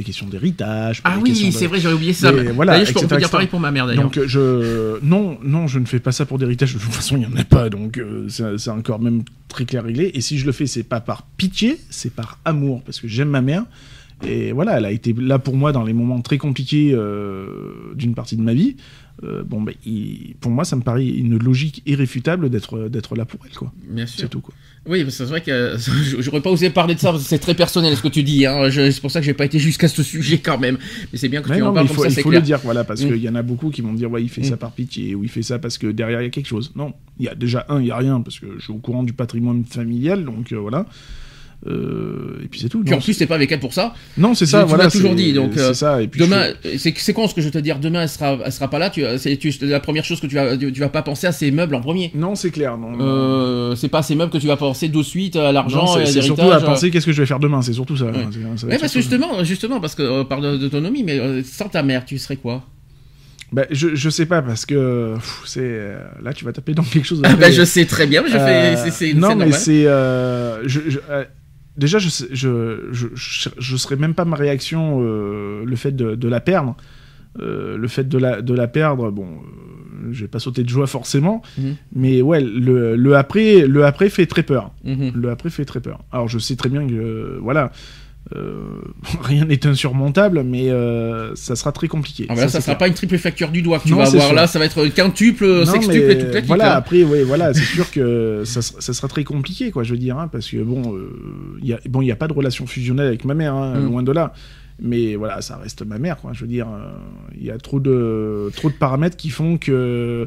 des questions d'héritage. Ah oui, de- c'est vrai, j'avais oublié ça. Mais voilà, je peux dire pareil pour ma mère d'ailleurs. Donc euh, je non non je ne fais pas ça pour d'héritage de toute façon il n'y en a pas donc euh, c'est encore même très clair réglé et si je le fais c'est pas par pitié c'est par amour parce que j'aime ma mère et voilà elle a été là pour moi dans les moments très compliqués euh, d'une partie de ma vie Euh, bon ben il- pour moi ça me paraît une logique irréfutable d'être d'être là pour elle quoi Bien sûr. c'est tout quoi Oui, c'est vrai que j'aurais pas osé parler de ça, c'est très personnel ce que tu dis. Hein. C'est pour ça que j'ai pas été jusqu'à ce sujet quand même. Mais c'est bien que Mais tu non, en parles il faut, comme ça, il faut clair. le dire, voilà, parce Mm. qu'il y en a beaucoup qui vont dire, ouais, il fait Mm. ça par pitié, ou il fait ça parce que derrière il y a quelque chose. Non, il y a déjà un, il y a rien, parce que je suis au courant du patrimoine familial, donc euh, voilà. Euh, et puis c'est tout. Puis Non, en plus, t'es pas avec elle pour ça. non, c'est ça, tu voilà. toujours dit, donc, euh, ça. Et puis Demain, je- c'est con ce que je vais te dire. Demain, elle sera, elle sera pas là. Tu, c'est tu- la première chose que tu vas, tu vas pas penser à ces meubles en premier. Non, c'est clair. Non. Euh, c'est pas ces meubles que tu vas penser de suite à l'argent c'est surtout à penser qu'est-ce que je vais faire demain, c'est surtout ça. Ouais. hein, ça parce que justement, justement, parce que euh, par de- d'autonomie, mais euh, sans ta mère, tu serais quoi? Bah, je, je sais pas, parce que c'est. euh, là, tu vas taper dans quelque chose. Ah bah, après. je sais très bien, mais je fais. Euh, non, mais c'est. euh, je, je- euh, déjà, je, je, je, je, serais même pas ma réaction, euh, le fait de, de la perdre. euh, le fait de la, de la perdre, bon, euh, je vais pas sauter de joie forcément, Mhm. mais ouais, le, le après, le après fait très peur. Mhm. Le après fait très peur. Alors je sais très bien que, euh, voilà, euh, rien n'est insurmontable, mais euh, ça sera très compliqué. Ah bah là, ça c'est sera clair. pas une triple facture du doigt que tu Non, vas avoir sûr. là, ça va être quintuple, Non, sextuple et toute la Voilà, hein. après, oui, voilà, c'est sûr que ça, sera- ça sera très compliqué, quoi, je veux dire, hein, parce que bon, euh, il y a, bon, il y a pas de relation fusionnelle avec ma mère, hein, Mm. loin de là. Mais voilà, ça reste ma mère, quoi. Je veux dire, euh, il y a trop de, trop de paramètres qui font que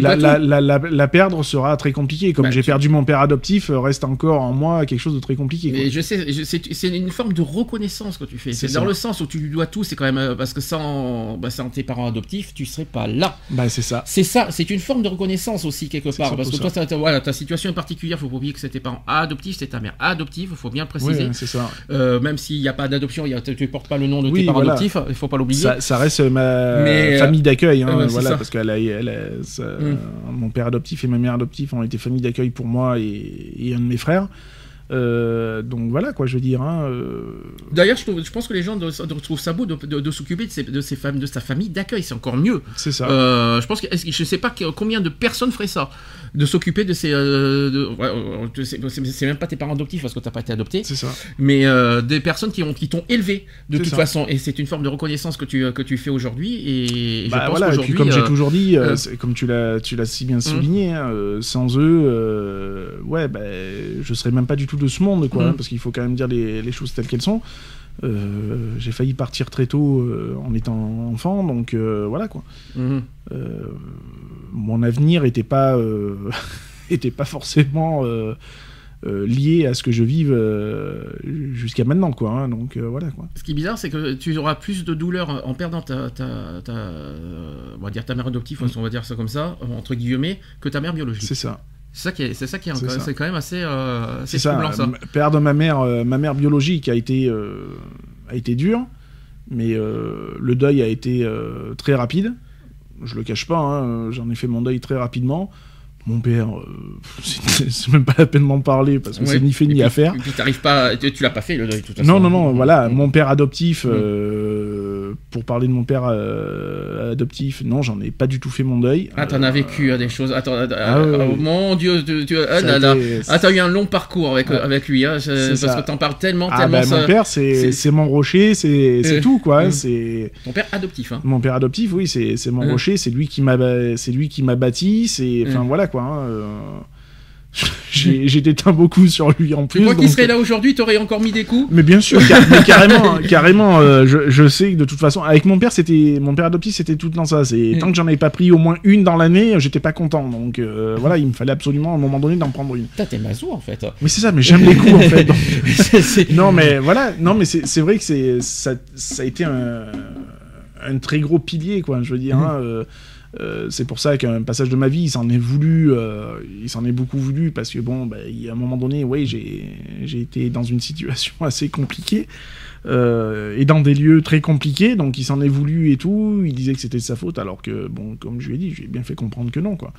Bah, la, perdre sera très compliqué. Comme Bah, j'ai tu- perdu mon père adoptif, euh, reste encore en moi quelque chose de très compliqué. quoi. Mais je sais, je- c'est c'est une forme de reconnaissance que tu fais. C'est dans le sens où tu lui dois tout, c'est quand même euh, parce que sans, bah, sans tes parents adoptifs, tu serais pas là. Bah, c'est ça. C'est ça, c'est une forme de reconnaissance aussi quelque part. Parce que toi, t'as- voilà, ta situation est particulière, faut pas oublier que c'est tes parents adoptifs, c'est ta mère adoptive, il faut bien le préciser. Oui, c'est ça. Euh, même s'il n'y a pas d'adoption, il y a- tu ne portes pas le nom de tes Oui, parents voilà. adoptifs, il faut pas l'oublier. Ça, ça reste ma Mais, euh, famille d'accueil, hein, c'est voilà, ça. parce que ça- Mm. mon père adoptif et ma mère adoptive ont été famille d'accueil pour moi et, et un de mes frères. Euh, donc voilà, quoi, je veux dire. hein, euh, D'ailleurs, je, pense que les gens trouver ça beau de, de- de s'occuper de, ces femmes, de sa famille d'accueil, c'est encore mieux. c'est ça. Euh, je pense que je sais pas combien de personnes feraient ça, de s'occuper de ces- c'est même pas tes parents adoptifs parce que t'as pas été adopté, c'est ça. mais des personnes qui ont qui t'ont élevé de toute ça. façon, et c'est une forme de reconnaissance que tu que tu fais aujourd'hui. Et je Bah pense voilà, et puis comme j'ai toujours dit, comme tu l'as, tu l'as si bien souligné, hein, sans eux, ouais, bah, je serais même pas du tout de ce monde, quoi, Mhm. hein, parce qu'il faut quand même dire les, les choses telles qu'elles sont. Euh, j'ai failli partir très tôt euh, en étant enfant, donc euh, voilà quoi. Euh, mon avenir était pas était pas forcément lié à ce que je vive jusqu'à maintenant, quoi. hein, donc voilà quoi. Ce qui est bizarre, c'est que tu auras plus de douleur en perdant ta, ta, ta- on va dire ta mère adoptive, on va dire ça comme ça, entre guillemets, que ta mère biologique. C'est ça. C'est ça qui est, c'est ça qui est, C'est quand même assez, euh, assez C'est ça. troublant ça. Perdre ma mère, euh, ma mère biologique a été, euh, a été dur, mais euh, le deuil a été euh, très rapide. Je le cache pas, hein, j'en ai fait mon deuil très rapidement. Mon père, c'est même pas la peine d'en parler parce que Ouais. c'est ni fait Et ni puis- à faire. Et puis t'arrives pas, tu, tu l'as pas fait le deuil de toute façon. Non, non, non, voilà, Mm. mon père adoptif, Mm. Euh, pour parler de mon père euh, adoptif, non, j'en ai pas du tout fait mon deuil. Ah, t'en Euh, as vécu euh, des choses. Attends, euh, Ah, euh, oh, mon Dieu, tu, tu- ah, été- Ah, t'as eu un long parcours avec, avec lui, hein, parce ça. que t'en parles tellement, Ah, tellement. bah, ça- mon père, c'est mon rocher, c'est Euh, tout, quoi. mm. C'est Ton père adoptif, hein. Mon père adoptif, oui, c'est mon Euh. rocher, c'est lui qui m'a ba- c'est lui qui m'a bâti, c'est enfin Euh. voilà quoi. hein, euh, J'ai j'ai déteint beaucoup sur lui en Tu plus. crois qu'il donc- serait là aujourd'hui, t'aurais encore mis des coups? Mais bien sûr, car- mais carrément, carrément. euh, je, je sais que de toute façon, avec mon père, c'était mon père adoptif, c'était tout le temps ça. C'est Mm. tant que j'en avais pas pris au moins une dans l'année, j'étais pas content. Donc euh, voilà, il me fallait absolument à un moment donné d'en prendre une. Putain, t'es mazou en fait. Mais c'est ça, mais j'aime les coups en fait. donc- non mais voilà, non mais c'est vrai que c'est ça, ça a été un, un très gros pilier quoi. Je veux dire, Mhm. hein, euh, euh, c'est pour ça qu'un passage de ma vie, il s'en est voulu, euh, il s'en est beaucoup voulu parce que bon, bah, y a un moment donné, oui, j'ai été dans une situation assez compliquée. euh, et dans des lieux très compliqués, donc il s'en est voulu et tout. Il disait que c'était de sa faute, alors que, bon, comme je lui ai dit, je lui ai bien fait comprendre que non, quoi.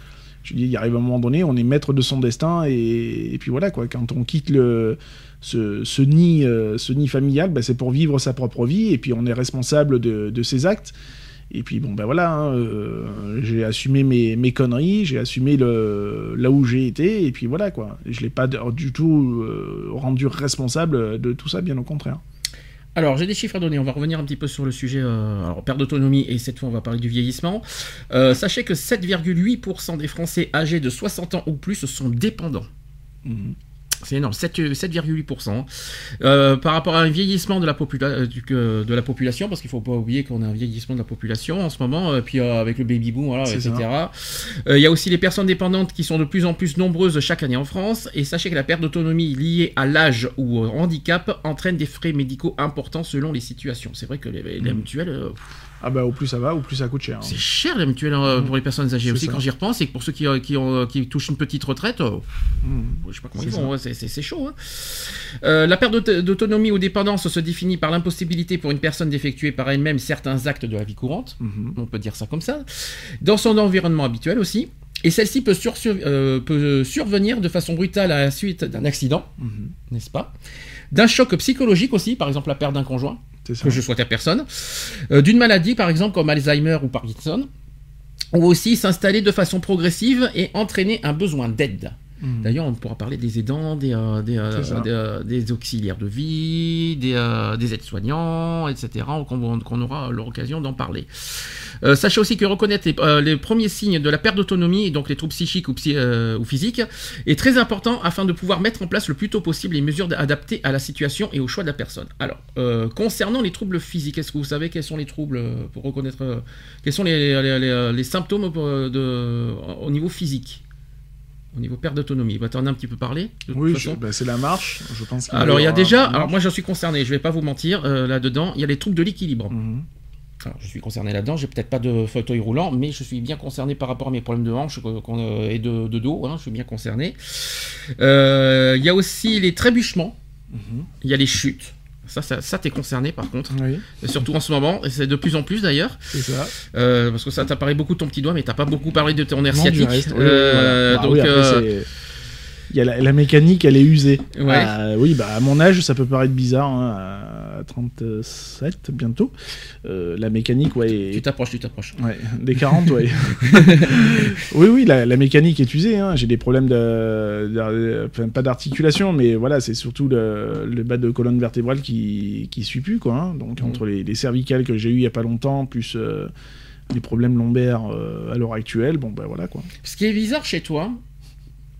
Je lui ai dit, il arrive un moment donné, on est maître de son destin, et, puis voilà, quoi. Quand on quitte ce, nid, familial, bah, c'est pour vivre sa propre vie, et puis on est responsable de ses actes. Et puis bon, ben voilà, hein, euh, j'ai assumé mes, mes conneries, j'ai assumé le, là où j'ai été, et puis voilà, quoi. Je l'ai pas du tout euh, rendu responsable de tout ça, bien au contraire. Alors, j'ai des chiffres à donner. On va revenir un petit peu sur le sujet. euh, alors, perte d'autonomie, et cette fois, on va parler du vieillissement. Euh, sachez que 7,8% des Français âgés de 60 ans ou plus sont dépendants. C'est énorme, 7, 7,8%. Euh, par rapport à un vieillissement de la, popula- euh, du- de la population, parce qu'il ne faut pas oublier qu'on a un vieillissement de la population en ce moment, et puis euh, avec le baby boom, voilà, etc. Euh, Il y a aussi les personnes dépendantes qui sont de plus en plus nombreuses chaque année en France. Et sachez que la perte d'autonomie liée à l'âge ou au handicap entraîne des frais médicaux importants selon les situations. C'est vrai que les, les Mm. mutuelles, euh, Ah bah, au plus ça va, au plus ça coûte cher. hein. c'est cher mutuelles euh, pour les personnes âgées aussi ça. quand j'y repense. Et que pour ceux qui, euh, qui, ont, qui touchent une petite retraite, euh, Mm. je sais pas comment C'est ils font, ouais, c'est- chaud. hein. Euh, la perte d'aut- d'autonomie ou dépendance se définit par l'impossibilité pour une personne d'effectuer par elle-même certains actes de la vie courante. Mhm. On peut dire ça comme ça. Dans son environnement habituel aussi. Et celle-ci peut, sur- euh, peut survenir de façon brutale à la suite d'un accident, Mhm. n'est-ce pas? D'un choc psychologique aussi, par exemple la perte d'un conjoint. Que je souhaite à personne, euh, d'une maladie par exemple comme Alzheimer ou Parkinson, ou aussi s'installer de façon progressive et entraîner un besoin d'aide. Mhm. D'ailleurs, on pourra parler des aidants, des, euh, des, euh, des, euh, des auxiliaires de vie, des, des aides-soignants, etc. qu'on aura l'occasion d'en parler. Sachez aussi que reconnaître les, les premiers signes de la perte d'autonomie, donc les troubles psychiques ou, psy- ou physiques, est très important afin de pouvoir mettre en place le plus tôt possible les mesures adaptées à la situation et au choix de la personne. Alors, concernant les troubles physiques, est-ce que vous savez quels sont les troubles pour reconnaître quels sont les, les- les- les symptômes de, au niveau physique? Au niveau perte d'autonomie, bah, t'en as un petit peu parlé. De Oui, je- bah, c'est la marche. Je pense. Alors il y a déjà, alors moi j'en suis concerné, je vais pas vous mentir, euh, là-dedans, il y a les troubles de l'équilibre. Mhm. Alors, je suis concerné là-dedans, j'ai peut-être pas de fauteuil roulant, mais je suis bien concerné par rapport à mes problèmes de hanche euh, et de, de dos, hein, je suis bien concerné. Euh, Il y a aussi les trébuchements, Mhm. il y a les chutes. Ça, ça, ça t'es concerné par contre, Oui, Et surtout en ce moment, et c'est de plus en plus d'ailleurs, c'est ça. euh, parce que ça t'a parlé beaucoup de ton petit doigt, mais t'as pas beaucoup parlé de ton du sciatique. reste, oui, voilà. Bah donc, oui, après, c'est- Il y a la, la mécanique, elle est usée. Ouais. Ah, oui, bah à mon âge, ça peut paraître bizarre. hein, à 37 bientôt, Euh, la mécanique, ouais, est- tu t'approches, tu t'approches. Ouais, des 40, ouais. oui, oui, la, la mécanique est usée. hein. J'ai des problèmes de, de- enfin, pas d'articulation, mais voilà, c'est surtout le, le bas de colonne vertébrale qui qui suit plus, quoi. hein. Donc Mhm. entre les, les cervicales que j'ai eu il y a pas longtemps, plus euh, les problèmes lombaires euh, à l'heure actuelle, bon bah voilà quoi. Ce qui est bizarre chez toi,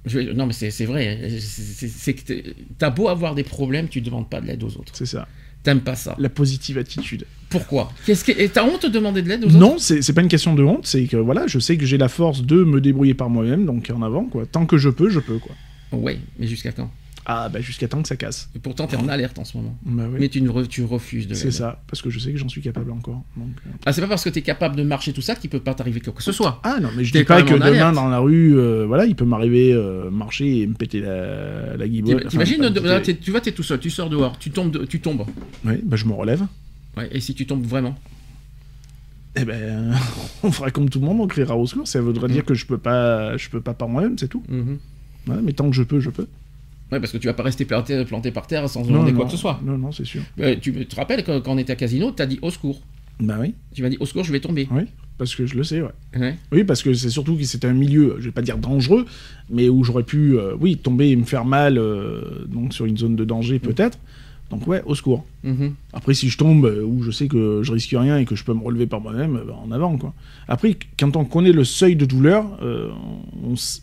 je non mais c'est vrai, c'est- que t'as beau avoir des problèmes, tu demandes pas de l'aide aux autres. C'est ça. T'aimes pas ça. La positive attitude. Pourquoi? Qu'est-ce que et t'as honte de demander de l'aide aux autres? Non, c'est c'est pas une question de honte, c'est que voilà, je sais que j'ai la force de me débrouiller par moi-même, donc en avant quoi. Tant que je peux, je peux quoi. Ouais, mais jusqu'à quand? Ah bah jusqu'à temps que ça casse. Et Pourtant t'es en alerte en ce moment. Bah oui. Mais tu, ne re- tu refuses de C'est ça, parce que je sais que j'en suis capable encore. donc, euh. Ah c'est pas parce que t'es capable de marcher tout ça qu'il peut pas t'arriver quoi que ce soit. Ah non, mais je dis pas que demain alerte. dans la rue, euh, voilà, il peut m'arriver euh, marcher et me péter la, la guibolle. T'im- T'imagines, Enfin, tu vois t'es tout seul, tu sors dehors, tu tombes, de- tu tombes. Ouais, bah je me relève. Ouais, et si tu tombes vraiment? Eh ben, on fera comme tout le monde, on criera au secours. Ça voudrait Mhm. dire que je peux pas, je peux pas par moi-même, c'est tout. Mhm. Voilà, mais tant que je peux, je peux. Ouais, parce que tu vas pas rester planté, planté par terre sans demander quoi non, que ce soit. Non, non, c'est sûr. Euh, tu te rappelles quand, quand on était à Casino, t'as dit au secours. Bah oui, Tu m'as dit au secours, je vais tomber. oui, parce que je le sais, ouais. Ouais. Oui, parce que c'est surtout que c'était un milieu, je vais pas dire dangereux, mais où j'aurais pu, euh, oui, tomber et me faire mal, euh, donc sur une zone de danger peut-être. Donc ouais, au secours. Mhm. Après, si je tombe euh, où je sais que je risque rien et que je peux me relever par moi-même, bah, en avant, quoi. Après, quand on connaît le seuil de douleur,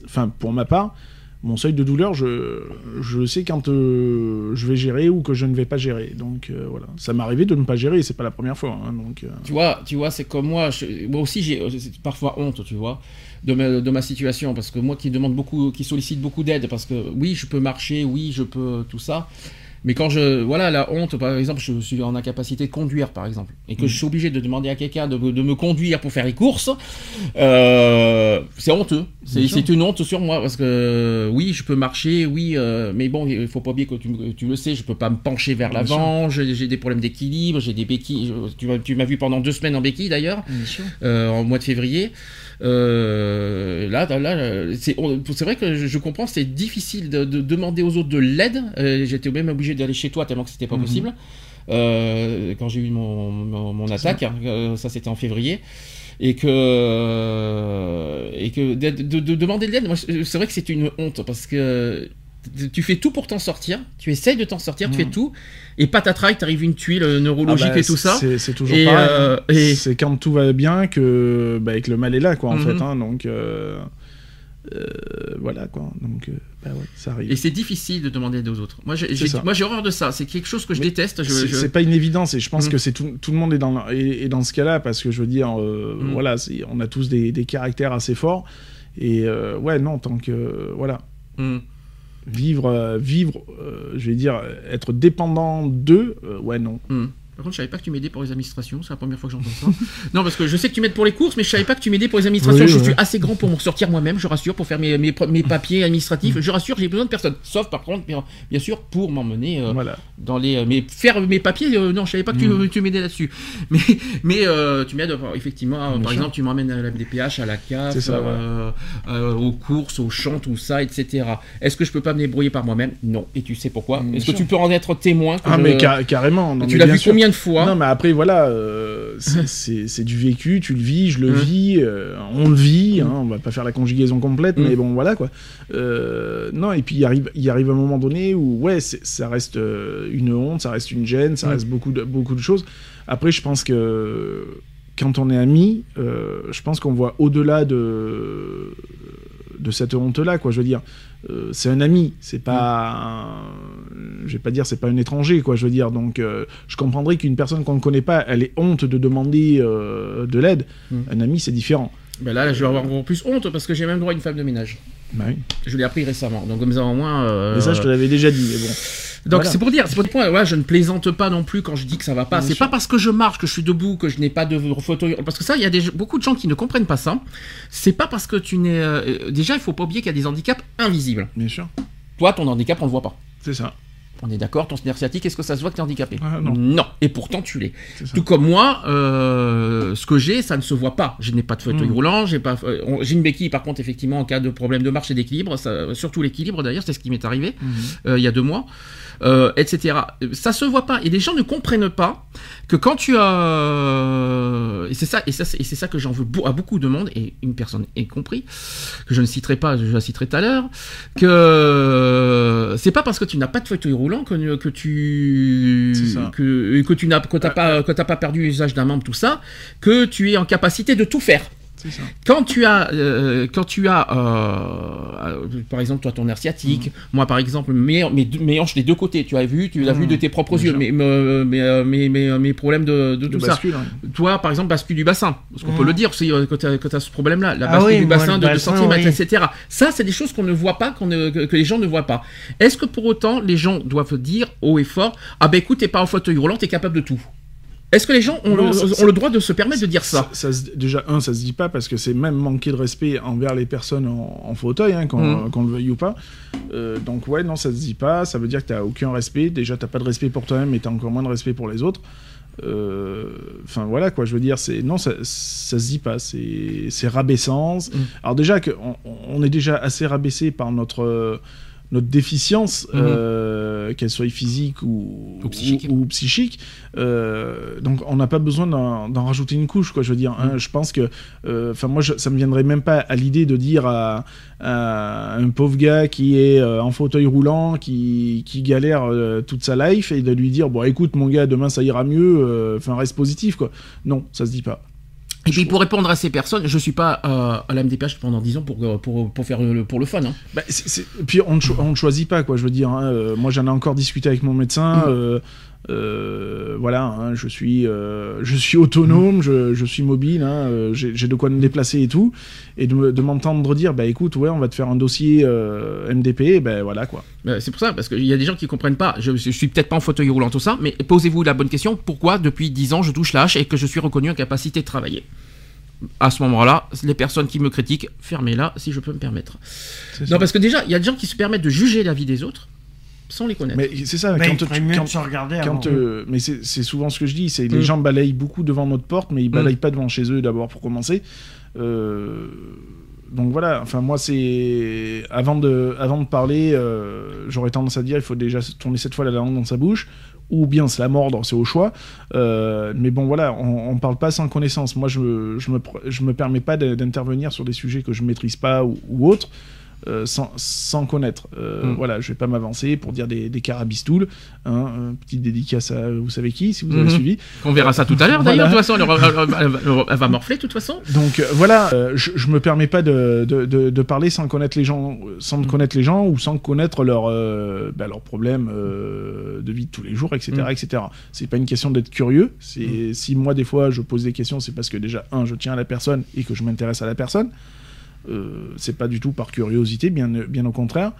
enfin, pour ma part, mon seuil de douleur, je, sais quand euh, je vais gérer ou que je ne vais pas gérer. Donc euh, voilà, ça m'est arrivé de ne pas gérer, c'est pas la première fois. hein, donc euh, Tu vois, tu vois, c'est comme moi. moi aussi, j'ai parfois honte, tu vois, de ma, de ma situation, parce que moi qui demande beaucoup, qui sollicite beaucoup d'aide, parce que oui, je peux marcher, oui, je peux tout ça. Mais quand je, voilà, la honte, par exemple, je suis en incapacité de conduire, par exemple, et que je suis obligé de demander à quelqu'un de, me- de me conduire pour faire les courses, euh, c'est honteux. C'est une honte sur moi, parce que oui, je peux marcher, oui, euh, mais bon, il faut pas oublier que tu, tu le sais, je peux pas me pencher vers l'avant, j'ai des problèmes d'équilibre, j'ai des béquilles. je- tu m'as- tu m'as vu pendant deux semaines en béquille d'ailleurs euh, en mois de février. Euh, là, là, c'est vrai que je, je comprends, c'est difficile de, de demander aux autres de l'aide. Euh, J'étais même obligé d'aller chez toi tellement que c'était pas Mhm. possible. Euh, quand j'ai eu mon, mon, mon attaque, euh, ça c'était en février. Et que, euh, et que de, de- de demander de l'aide, moi, c'est vrai que c'est une honte parce que tu fais tout pour t'en sortir, tu essayes de t'en sortir, tu fais tout, et patatras, t'arrive une tuile neurologique ah bah, et tout ça. C'est toujours Et, pareil. euh, hein. et- C'est quand tout va bien que, bah, que le mal est là, quoi, en Mhm. fait. hein, donc euh, euh, voilà, quoi. Donc euh, bah ouais, ça arrive. Et c'est difficile de demander aux autres. Moi, j'ai, horreur de ça. C'est quelque chose que je Mais déteste. C'est je- pas une évidence et je pense Mhm. que c'est tout, tout le monde est dans, le- est, est dans ce cas-là parce que je veux dire, euh, Mhm. voilà, on a tous des, des caractères assez forts et euh, ouais, non, tant que voilà, Hmm. Vivre, euh, vivre, euh, je vais dire, être dépendant d'eux, euh, ouais, non. Hmm. Par contre, je savais pas que tu m'aidais pour les administrations. C'est la première fois que j'entends ça. non, parce que je sais que tu m'aides pour les courses, mais je savais pas que tu m'aidais pour les administrations. Oui, je ouais. suis assez grand pour m'en sortir moi-même, je rassure, pour faire mes, mes, mes papiers administratifs. Je rassure, j'ai besoin de personne. Sauf par contre, bien, bien sûr, pour m'emmener euh, Voilà. dans les. euh, mais faire mes papiers, euh, non, je savais pas que tu, Mm. tu m'aidais là-dessus. Mais, mais euh, tu m'aides, effectivement. par exemple, tu m'emmènes à la MDPH, à la CAF, ça, aux courses, aux chants, tout ça, etc. Est-ce que je peux pas me débrouiller par moi-même? Non. Et tu sais pourquoi? Mm, Est-ce que tu peux en être témoin Ah je- mais ca- carrément. non, tu l'as vu combien fois. Non, mais après, voilà, euh, c'est- du vécu, tu le vis, je le vis, euh, on le vit, hein, on va pas faire la conjugaison complète, Mm. mais bon, voilà, quoi. Euh, non, et puis il arrive, il arrive un moment donné où, ouais, ça reste euh, une honte, ça reste une gêne, ça Mm. reste beaucoup de, beaucoup de choses. Après, je pense que quand on est amis, euh, je pense qu'on voit au-delà de, de cette honte-là, quoi, je veux dire. Euh, c'est un ami, c'est pas, un- je vais pas dire c'est pas un étranger, quoi, je veux dire. Donc, euh, je comprendrais qu'une personne qu'on ne connaît pas, elle ait honte de demander euh, de l'aide. Mm. Un ami, c'est différent. Ben là, je vais avoir encore plus honte parce que j'ai même droit à une femme de ménage. Bah oui. Je l'ai appris récemment. Donc comme ça au moins. Mais ça, je te l'avais déjà dit, mais bon. Donc Voilà. c'est pour dire, c'est pour dire, ouais, je ne plaisante pas non plus quand je dis que ça va pas. C'est pas parce que je marche, que je suis debout, que je n'ai pas de fauteuil. Parce que ça, il y a des, beaucoup de gens qui ne comprennent pas ça. C'est pas parce que tu n'es. euh, déjà, il faut pas oublier qu'il y a des handicaps invisibles. Bien sûr, Toi, ton handicap, on le voit pas. c'est ça. On est d'accord, ton nerf sciatique, est-ce que ça se voit que tu es handicapé Ah, non. Et pourtant, tu l'es. Tout comme moi, euh, ce que j'ai, ça ne se voit pas. Je n'ai pas de fauteuil Mm. roulant, j'ai pas, euh, j'ai une béquille. Par contre, effectivement, en cas de problème de marche et d'équilibre, surtout l'équilibre d'ailleurs, c'est ce qui m'est arrivé euh, il y a deux mois, euh, etc. Ça se voit pas. Et les gens ne comprennent pas que quand tu as, et c'est ça, et ça, et c'est ça que j'en veux à beaucoup de monde et une personne est compris que je ne citerai pas, je la citerai tout à l'heure, que c'est pas parce que tu n'as pas de fauteuil roulant que, que tu que, que tu n'as que t'as pas que t'as pas perdu l'usage d'un membre tout ça que tu es en capacité de tout faire ça. quand tu as, euh, quand tu as, euh, euh, par exemple, toi, ton nerf sciatique, Mm. moi, par exemple, mes, mes, deux- mes hanches des deux côtés, tu as vu, tu l'as vu de tes propres Bien yeux, mes, me- mes, mes, mes, mes problèmes de, tout ça. hein. Toi, par exemple, bascule du bassin, parce qu'on peut le dire aussi, euh, quand tu as, ce problème-là, la Ah bascule oui, du bassin de 2 bassin, cm, oui. etc. Ça, c'est des choses qu'on ne voit pas, qu'on ne- que, que les gens ne voient pas. Est-ce que pour autant, les gens doivent dire haut et fort, ah ben écoute, t'es pas en fauteuil roulant, t'es capable de tout Est-ce que les gens ont, Non, le, ça- ont le droit de se permettre de dire ça, Ça, se- déjà, un, ça se dit pas parce que c'est même manquer de respect envers les personnes en, en fauteuil, hein, qu'on Mhm. qu'on le veuille ou pas. Euh, donc, ouais, non, ça se dit pas. Ça veut dire que t'as aucun respect. Déjà, t'as pas de respect pour toi-même et t'as encore moins de respect pour les autres. Euh, Enfin, voilà, quoi. Je veux dire, c'est. Non, ça, ça se dit pas. C'est rabaissant. Mhm. Alors, déjà, que on, on est déjà assez rabaissé par notre. euh, notre déficience, Mhm. euh, qu'elle soit physique ou, Ou psychique. ou- ou psychique. Euh, donc on n'a pas besoin d'en rajouter une couche, quoi. Je veux dire, hein. je pense que, euh, enfin moi, je- ça me viendrait même pas à l'idée de dire à, à un pauvre gars qui est en fauteuil roulant, qui, qui galère toute sa life, et de lui dire, bon, écoute, mon gars, demain ça ira mieux. Enfin, reste positif, quoi. Non, ça se dit pas. Et puis pour répondre à ces personnes, je suis pas euh, à la MDPH pendant 10 ans pour, euh, pour, pour faire le, pour le fun. hein. Bah, Puis on ne, cho- ne choisit pas, quoi. Je veux dire, hein, euh, moi j'en ai encore discuté avec mon médecin. Mm. euh, euh, voilà, hein, je suis, euh, je suis autonome, je, je suis mobile, hein, euh, j'ai de quoi me déplacer et tout, et de, me- de m'entendre dire, bah écoute, ouais, on va te faire un dossier euh, MDP, et ben voilà quoi. C'est pour ça, parce qu'il y a des gens qui comprennent pas. Je, je suis peut-être pas en fauteuil roulant, tout ça, mais posez-vous la bonne question. Pourquoi depuis 10 ans je touche la hache et que je suis reconnu en capacité de travailler? À ce moment-là, les personnes qui me critiquent, fermez-la si je peux me permettre. Non, parce que déjà, il y a des gens qui se permettent de juger la vie des autres sans les connaître. Mais c'est ça, Ben, quand tu- mieux quand- de se regarder quand, avant. euh, mais c'est c'est souvent ce que je dis, c'est les Mm. gens balayent beaucoup devant notre porte, mais ils Mm. balayent pas devant chez eux d'abord pour commencer. Euh, donc voilà, enfin moi c'est avant de avant de parler, euh, j'aurais tendance à dire il faut déjà se tourner cette fois la langue dans sa bouche ou bien se la mordre, c'est au choix. Euh, mais bon voilà, on, on parle pas sans connaissance. Moi je me je me pr- je me permets pas d'intervenir sur des sujets que je maîtrise pas ou, ou autres. Euh, sans, sans connaître. Euh, Mm. Voilà, je vais pas m'avancer pour dire des, des carabistoules. Hein, euh, petite dédicace à vous savez qui, si vous avez Mhm. suivi. On verra ça tout à l'heure d'ailleurs, Voilà. de toute façon, elle, va morfler de toute façon. Donc euh, voilà, je, je me permets pas de, de, de- de parler sans connaître les gens, sans Mm. connaître les gens ou sans connaître leurs bah, leurs problèmes euh, de vie de tous les jours, etc., Mm. etc. C'est pas une question d'être curieux. C'est si moi des fois je pose des questions, c'est parce que déjà un, je tiens à la personne et que je m'intéresse à la personne. Euh, c'est pas du tout par curiosité, bien, bien au contraire.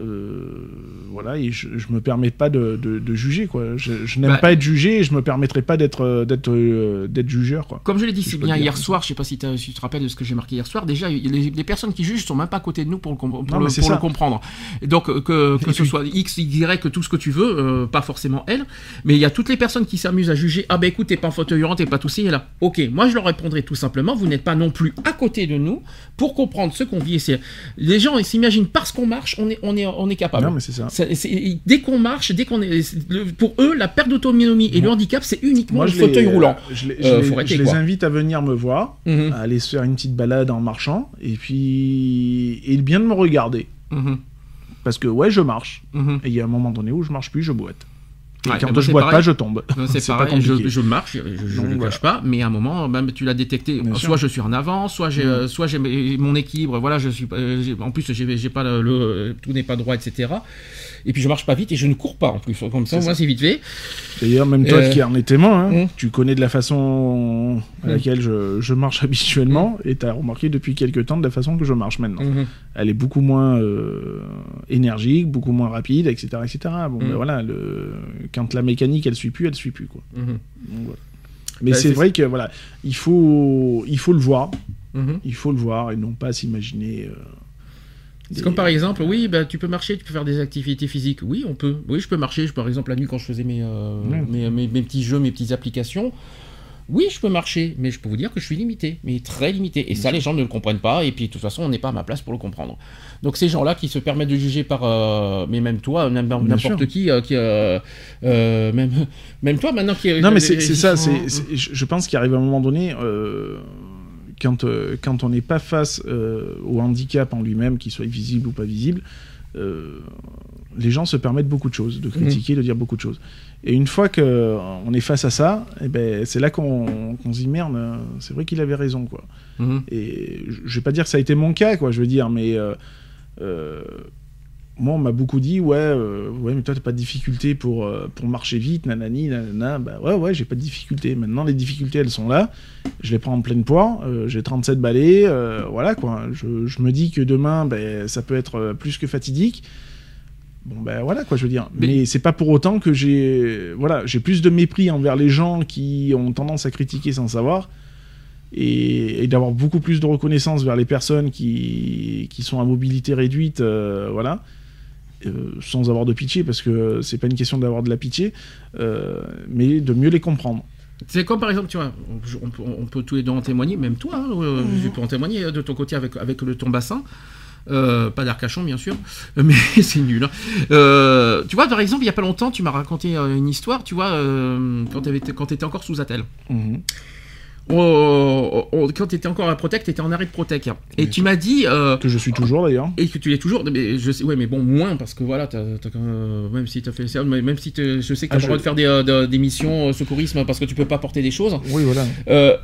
Euh, voilà, et je, je me permets pas de, de- de juger, quoi. Je, je n'aime Bah. pas être jugé et je me permettrai pas d'être euh, d'être euh, d'être jugeur, quoi. Comme je l'ai dit Si bien hier soir, je sais pas si, tu te rappelles de ce que j'ai marqué hier soir, déjà les, les personnes qui jugent sont même pas à côté de nous pour le, com- pour Non, le- mais c'est pour le ça. comprendre. Donc que, ce puis- soit X, Y, que tout ce que tu veux, euh, pas forcément elle, mais il y a toutes les personnes qui s'amusent à juger, ah ben écoute, t'es pas en fauteuil roulant, t'es pas tout là. Ok, moi je leur répondrai tout simplement, vous n'êtes pas non plus à côté de nous pour comprendre ce qu'on vit. Et Les gens ils s'imaginent parce qu'on marche, on est, on est, on est capable. Non, mais c'est ça. C'est- c'est- dès qu'on marche, dès qu'on est, le- pour eux, la perte d'autonomie et le handicap, c'est uniquement le les- fauteuil roulant. Je, les- Euh, je les- je quoi. invite à venir me voir, Mhm. à aller se faire une petite balade en marchant, et puis et bien de me regarder. Mhm. Parce que ouais, je marche. Mhm. Et il y a un moment donné où je marche plus, je boite. Et quand bah, je c'est boite pareil. pas, je tombe. C'est pareil, je, je marche, je, le voilà. pas, mais à un moment, même tu l'as détecté, Bien soit sûr. je suis en avant, soit j'ai, Mm. euh, soit j'ai mon équilibre, voilà, je suis, euh, en plus j'ai, pas le, le- tout n'est pas droit, etc. Et puis je marche pas vite et je ne cours pas en plus, comme ça, C'est moi c'est vite fait. D'ailleurs, même toi Euh, qui en es témoin, hein, mm. tu connais de la façon à Mm. laquelle je, je marche habituellement, et tu as remarqué depuis quelques temps de la façon que je marche maintenant. Mhm. Elle est beaucoup moins euh, énergique, beaucoup moins rapide, etc. etc. Bon, ben voilà, le... quand la mécanique elle suit plus, elle suit plus. Quoi. Mhm. Donc, voilà. Mais Bah, c'est vrai que voilà, il faut, il faut le voir, Mhm. il faut le voir et non pas s'imaginer. euh, C'est comme par exemple, oui, bah, tu peux marcher, tu peux faire des activités physiques. Oui, on peut. Oui, je peux marcher. Je, par exemple, la nuit, quand je faisais mes, euh, Ouais. mes, mes- mes petits jeux, mes petites applications, oui, je peux marcher, mais je peux vous dire que je suis limité, mais très limité. Et ça, les gens ne le comprennent pas, et puis de toute façon, on n'est pas à ma place pour le comprendre. Donc ces gens-là qui se permettent de juger par, euh, mais même toi, n'importe qui, euh, qui, euh, euh, même, même toi maintenant qui. Non, mais c'est ça. sont- c'est je pense qu'il arrive un moment donné, euh, quand, quand on n'est pas face au handicap en lui-même, qu'il soit visible ou pas visible, les gens se permettent beaucoup de choses, de critiquer, de dire beaucoup de choses. Et une fois qu'on est face à ça, eh ben, c'est là qu'on qu'on se dit merde, euh, c'est vrai qu'il avait raison. quoi. Mhm. Et je vais pas dire que ça a été mon cas, quoi, je veux dire, mais euh, euh, moi, on m'a beaucoup dit, ouais, euh, ouais, mais toi, t'as pas de difficulté pour, euh, pour marcher vite, nanani, nanana. Bah ouais, ouais, j'ai pas de difficulté. Maintenant, les difficultés, elles sont là. Je les prends en pleine poire. euh, j'ai 37 balais, euh, voilà, quoi. Je, je me dis que demain, ben, ça peut être euh, plus que fatidique. Bon, ben voilà, quoi, je veux dire. Mais- Mais, c'est pas pour autant que j'ai. Voilà, j'ai plus de mépris envers les gens qui ont tendance à critiquer sans savoir et, et d'avoir beaucoup plus de reconnaissance vers les personnes qui, qui sont à mobilité réduite, euh, voilà, euh, sans avoir de pitié, parce que c'est pas une question d'avoir de la pitié, euh, mais de mieux les comprendre. C'est comme par exemple, tu vois, on, on peut, on peut tous les deux en témoigner, même toi, hein, euh, tu peux en témoigner de ton côté avec, avec le, ton bassin. Euh, pas d'Arcachon, bien sûr, mais c'est nul. hein. Euh, tu vois, par exemple, il y a pas longtemps, tu m'as raconté euh, une histoire, tu vois, euh, quand tu étais encore sous Attel. Oh, oh, oh, quand tu étais encore à Protec, tu étais en arrêt de Protec. Et tu m'as dit. euh, Que je suis toujours d'ailleurs. et que tu l'es toujours, mais je sais, ouais, mais bon, moins parce que voilà, même, même si tu as fait ça, même si je sais que tu Ah, as le je- droit de faire des, euh, de- des missions secourisme parce que tu peux pas porter des choses. Oui, voilà.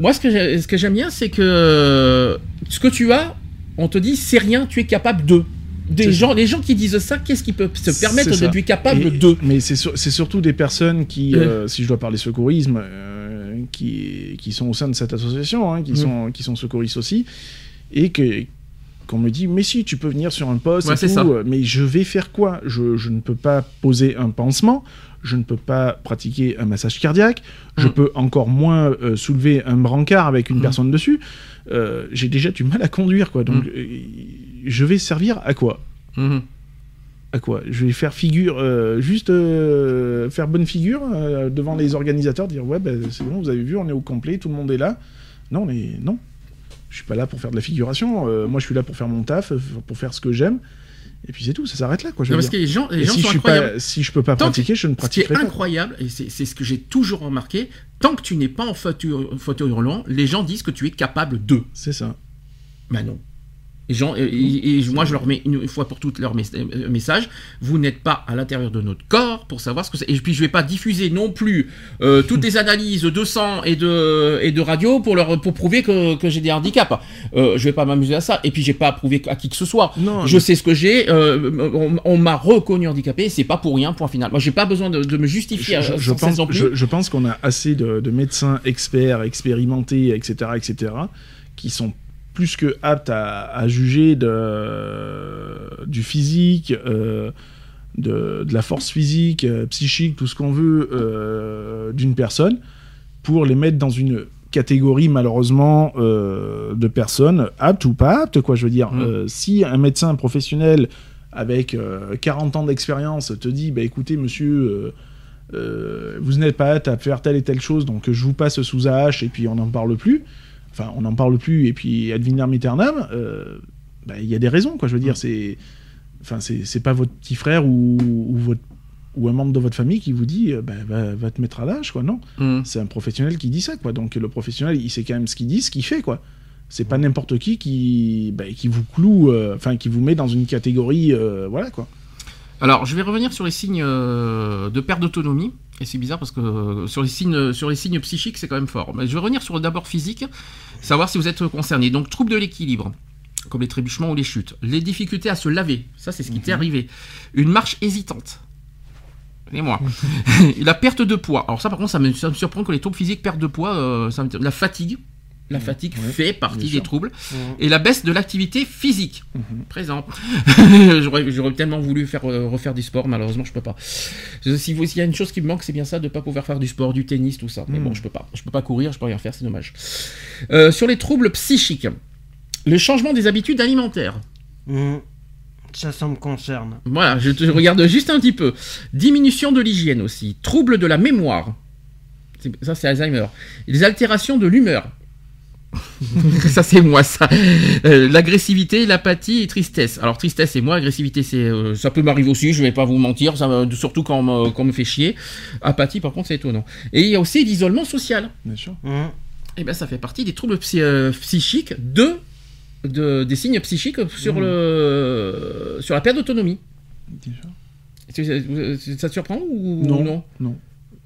Moi, ce que j'aime bien, c'est que ce que tu as, on te dit, c'est rien, tu es capable de. Des gens, les gens qui disent ça, qu'est-ce qui peut se permettre es capable Et- de? Mais c'est sur- c'est surtout des personnes qui, euh, si je dois parler secourisme, euh, qui, qui sont au sein de cette association, hein, qui, sont, qui sont secouristes aussi, et que qu'on me dit, mais si, tu peux venir sur un poste, Ouais, et tout, ça. euh, mais je vais faire quoi? Je, je ne peux pas poser un pansement, je ne peux pas pratiquer un massage cardiaque, je Mm. peux encore moins euh, soulever un brancard avec une Mm. personne dessus. Euh, J'ai déjà du mal à conduire, quoi. Donc, Mm. euh, je vais servir à quoi? Mhm. à quoi? Je vais faire figure, euh, juste euh, faire bonne figure devant les organisateurs, dire ouais, ben, c'est bon, vous avez vu, on est au complet, tout le monde est là. Non, mais non. Je suis pas là pour faire de la figuration. moi, je suis là pour faire mon taf, pour faire ce que j'aime. Et puis c'est tout, ça s'arrête là, quoi. Je veux parce que les gens, les gens si sont je incroyables. pas, si je peux pas Tant que- pratiquer, je ne Ce qui est pas. incroyable, et c'est c'est ce que j'ai toujours remarqué, tant que tu n'es pas en fauteuil, fauteuil roulant, les gens disent que tu es capable de. C'est ça. Bah non. Et, gens, et, et- et moi, je leur mets une fois pour toutes leur mes- euh, message. Vous n'êtes pas à l'intérieur de notre corps pour savoir ce que c'est. Et puis, je vais pas diffuser non plus euh, toutes les analyses de sang et de, et de radio pour, leur, pour prouver que, que j'ai des handicaps. Euh, je vais pas m'amuser à ça. Et puis, j'ai pas à prouver à qui que ce soit. Non, Je mais- sais ce que j'ai. euh, on on m'a reconnu handicapé. C'est pas pour rien. Point final. Moi, j'ai pas besoin de, de me justifier je, à- je cesse pense, je, je pense qu'on a assez de, de médecins experts, expérimentés, etc., etc., qui sont plus que aptes à, à juger de, du physique, euh, de, de la force physique, euh, psychique, tout ce qu'on veut euh, d'une personne, pour les mettre dans une catégorie malheureusement de personnes aptes ou pas aptes quoi je veux dire Mm. Si un médecin professionnel avec euh, 40 ans d'expérience te dit bah écoutez monsieur vous n'êtes pas apte à faire telle et telle chose, donc je vous passe sous AH et puis on n'en parle plus. Enfin, on n'en parle plus et puis ad vitam aeternam. euh, bah, Il y a des raisons, quoi. Je veux dire, c'est. enfin, c'est pas votre petit frère ou, ou votre ou un membre de votre famille qui vous dit euh, ben, va, va te mettre à l'âge, quoi. Non, Hum. c'est un professionnel qui dit ça, quoi. Donc le professionnel, il sait quand même ce qu'il dit, ce qu'il fait, quoi. C'est pas n'importe qui qui, ben, qui vous cloue, euh, enfin qui vous met dans une catégorie, euh, voilà quoi. Alors, je vais revenir sur les signes euh, de perte d'autonomie. Et c'est bizarre parce que euh, sur les signes, sur les signes psychiques, c'est quand même fort. Mais je vais revenir sur d'abord physique, savoir si vous êtes concerné. Donc, troubles de l'équilibre, comme les trébuchements ou les chutes. Les difficultés à se laver, ça c'est ce qui t'est arrivé. Une marche hésitante. Et moi. la perte de poids. Alors ça, par contre, ça me, ça me surprend que les troubles physiques perte de poids. euh, ça me- la fatigue. La fatigue Ouais, fait partie des troubles. Mhm. Et la baisse de l'activité physique. Mhm. Présent. J'aurais tellement voulu faire, euh, refaire du sport, malheureusement, je peux pas. Si vous- s'il y a une chose qui me manque, c'est bien ça, de pas pouvoir faire du sport, du tennis, tout ça. Mais bon, je peux pas. Je peux pas courir, je peux rien faire, c'est dommage. Euh, sur les troubles psychiques, le changement des habitudes alimentaires. Ça, ça me concerne. Voilà, je, te- regarde juste un petit peu. Diminution de l'hygiène aussi. Troubles de la mémoire. Ça, c'est Alzheimer. Les altérations de l'humeur. ça, c'est moi, ça. Euh, L'agressivité, l'apathie et tristesse. Alors, tristesse, c'est moi. Agressivité, c'est, euh, ça peut m'arriver aussi. Je vais pas vous mentir. Ça, surtout quand on, me, quand on me fait chier. Apathie, par contre, c'est étonnant. Et il y a aussi l'isolement social. Bien sûr. Mhm. Et ben, ça fait partie des troubles psy- euh, psychiques de, de- des signes psychiques sur, Mhm. le, sur la perte d'autonomie. Ça te surprend ou Non. non, Non.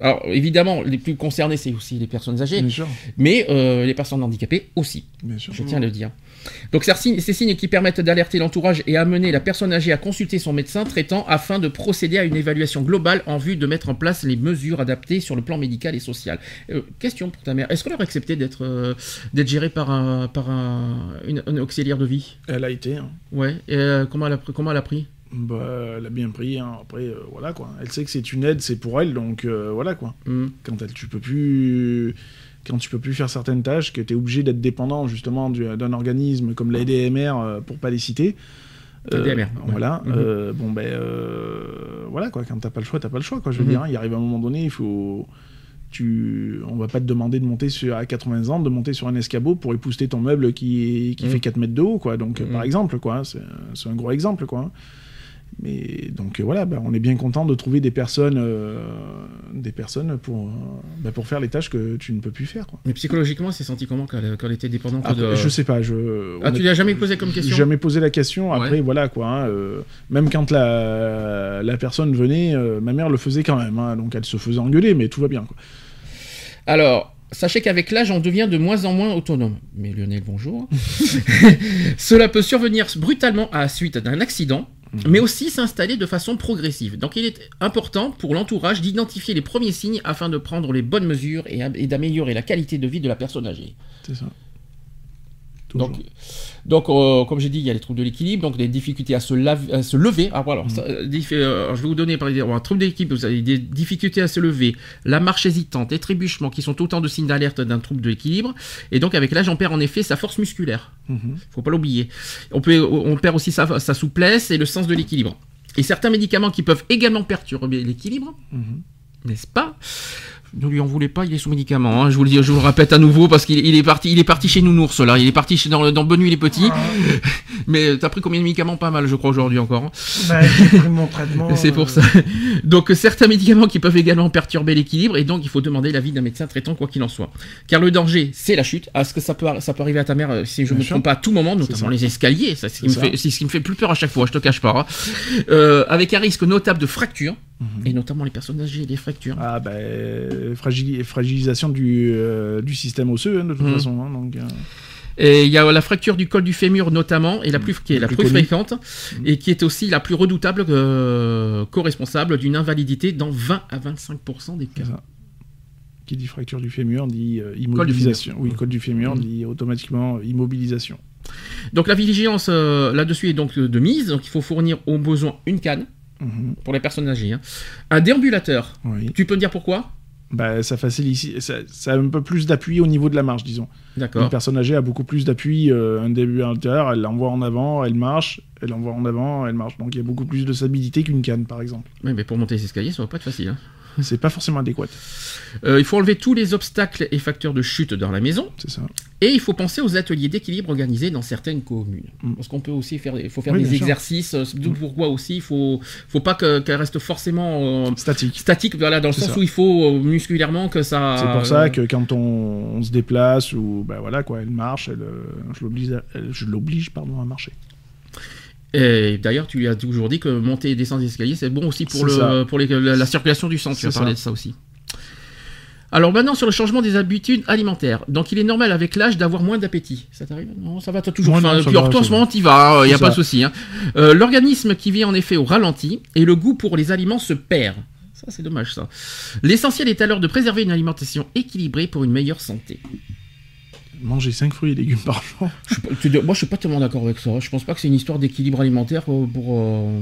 Alors évidemment, les plus concernés, c'est aussi les personnes âgées, Bien sûr. mais euh, les personnes handicapées aussi, Bien sûr. je tiens à le dire. Donc ces signes, qui permettent d'alerter l'entourage et amener la personne âgée à consulter son médecin traitant afin de procéder à une évaluation globale en vue de mettre en place les mesures adaptées sur le plan médical et social. Euh, question pour ta mère, est-ce qu'on aurait accepté d'être euh, gérée par, un, par un, une, un auxiliaire de vie? Elle a été. hein. Ouais, et euh, comment, elle a, comment elle a pris? Bah, elle a bien pris. hein. Après, euh, voilà quoi. Elle sait que c'est une aide, c'est pour elle, donc euh, voilà quoi. Hmm. Quand elle, tu peux plus, quand tu peux plus faire certaines tâches, que tu es obligé d'être dépendant justement du- d'un organisme comme l'ADMR euh, pour pas les citer. Ouais. Voilà. Mhm. euh, bon ben voilà quoi. Quand t'as pas le choix, t'as pas le choix quoi. Je veux Mhm. dire, hein, il arrive un moment donné, il faut. Tu, on va pas te demander de monter sur, à 80 ans, de monter sur un escabeau pour épouster ton meuble qui, qui Mhm. fait 4 mètres de haut, quoi. Donc, Mhm. par exemple, quoi. C'est un gros exemple, quoi. Mais donc euh, voilà, bah, on est bien content de trouver des personnes, euh, des personnes pour, euh, bah, pour faire les tâches que tu ne peux plus faire. Quoi. Mais psychologiquement, c'est senti comment quand elle, quand elle était dépendante Après, de... Je sais pas, je. Ah, tu honnête- lui as jamais posé comme question Jamais posé la question. Après, Ouais. voilà quoi. hein, euh, même quand la, la personne venait, ma mère le faisait quand même. hein, donc elle se faisait engueuler, mais tout va bien. Quoi. Alors, sachez qu'avec l'âge, on devient de moins en moins autonome. Mais Lionel, bonjour. Cela peut survenir brutalement à la suite d'un accident, mais aussi s'installer de façon progressive. Donc il est important pour l'entourage d'identifier les premiers signes afin de prendre les bonnes mesures et, et d'améliorer la qualité de vie de la personne âgée. C'est ça. Toujours. Donc, donc euh, comme j'ai dit, il y a les troubles de l'équilibre, donc des difficultés à se, lave- à se lever. Ah, voilà, ça, euh, diff- euh, alors, je vais vous donner par exemple un trouble d'équilibre, vous avez des difficultés à se lever, la marche hésitante, les trébuchements qui sont autant de signes d'alerte d'un trouble de l'équilibre. Et donc avec l'âge, on perd en effet sa force musculaire. Mhm. faut pas l'oublier. On, peut, on perd aussi sa, sa souplesse et le sens de l'équilibre. Et certains médicaments qui peuvent également perturber l'équilibre, Mhm. n'est-ce pas? Ne lui en voulez pas, il est sous médicament. hein, je vous le dis, je vous le répète à nouveau parce qu'il il est parti, il est parti chez Nounours là. Il est parti chez, dans, dans Bonne Nuit les Petits. Mais t'as pris combien de médicaments? Pas mal, je crois aujourd'hui encore. hein. Bah, j'ai pris mon traitement. C'est pour euh, ça. Donc certains médicaments qui peuvent également perturber l'équilibre et donc il faut demander l'avis d'un médecin traitant quoi qu'il en soit. Car le danger, c'est la chute. Est-ce que ça peut, ça peut arriver à ta mère euh, si je Bien me trompe pas à tout moment, notamment les escaliers? C'est ce qui me fait, ce qui me fait plus peur à chaque fois. Je te cache pas. hein. Euh, avec un risque notable de fracture Mhm. et notamment les personnes âgées, les fractures. Ah ben fragili- fragilisation du, euh, du système osseux hein, de toute Mhm. façon. hein, donc, euh, Et il y a la fracture du col du fémur notamment, et la plus, qui est la plus fréquente, et qui est aussi la plus redoutable euh, co-responsable d'une invalidité dans 20 à 25% des cas. Qui dit fracture du fémur dit euh, du immobilisation. fémur. Oui, col du fémur Mhm. dit automatiquement immobilisation. Donc la vigilance euh, là-dessus est donc de mise, donc il faut fournir au besoin une canne Mhm. pour les personnes âgées, hein. un déambulateur. Oui. Tu peux me dire pourquoi? Bah, ça facilite, ça, ça a un peu plus d'appui au niveau de la marche, disons. Une D'accord. personne âgée a beaucoup plus d'appui. euh, un déambulateur, elle l'envoie en avant, elle marche, elle l'envoie en avant, elle marche. Donc il y a beaucoup plus de stabilité qu'une canne, par exemple. Oui, mais pour monter les escaliers, ça va pas être facile. hein. c'est pas forcément adéquat. Euh, il faut enlever tous les obstacles et facteurs de chute dans la maison. C'est ça. Et il faut penser aux ateliers d'équilibre organisés dans certaines communes. Mm. Parce qu'on peut aussi faire, il faut faire Oui, des exercices. euh, D'où pourquoi aussi, il faut, faut pas que- qu'elle reste forcément euh, Statique. statique, voilà, dans le sens ça. où il faut euh, musculairement que ça. C'est pour euh, ça que quand on, on se déplace ou bah voilà quoi, elle marche, euh, elle- je l'oblige pardon à marcher. Et d'ailleurs, tu lui as toujours dit que monter et descendre les escaliers, c'est bon aussi pour, le, pour les- la, la circulation du sang. Tu as parlé ça. de ça aussi. Alors maintenant sur le changement des habitudes alimentaires. Donc il est normal avec l'âge d'avoir moins d'appétit. Ça t'arrive? Non, ça va, t'as toujours faim. Puis en ce moment, t'y vas, il n'y a pas de souci. hein. Euh, L'organisme qui vit en effet au ralenti et le goût pour les aliments se perd. Ça c'est dommage ça. L'essentiel est alors de préserver une alimentation équilibrée pour une meilleure santé. Manger 5 fruits et légumes par jour. Je moi, je suis pas tellement d'accord avec ça. Je pense pas que c'est une histoire d'équilibre alimentaire pour. euh,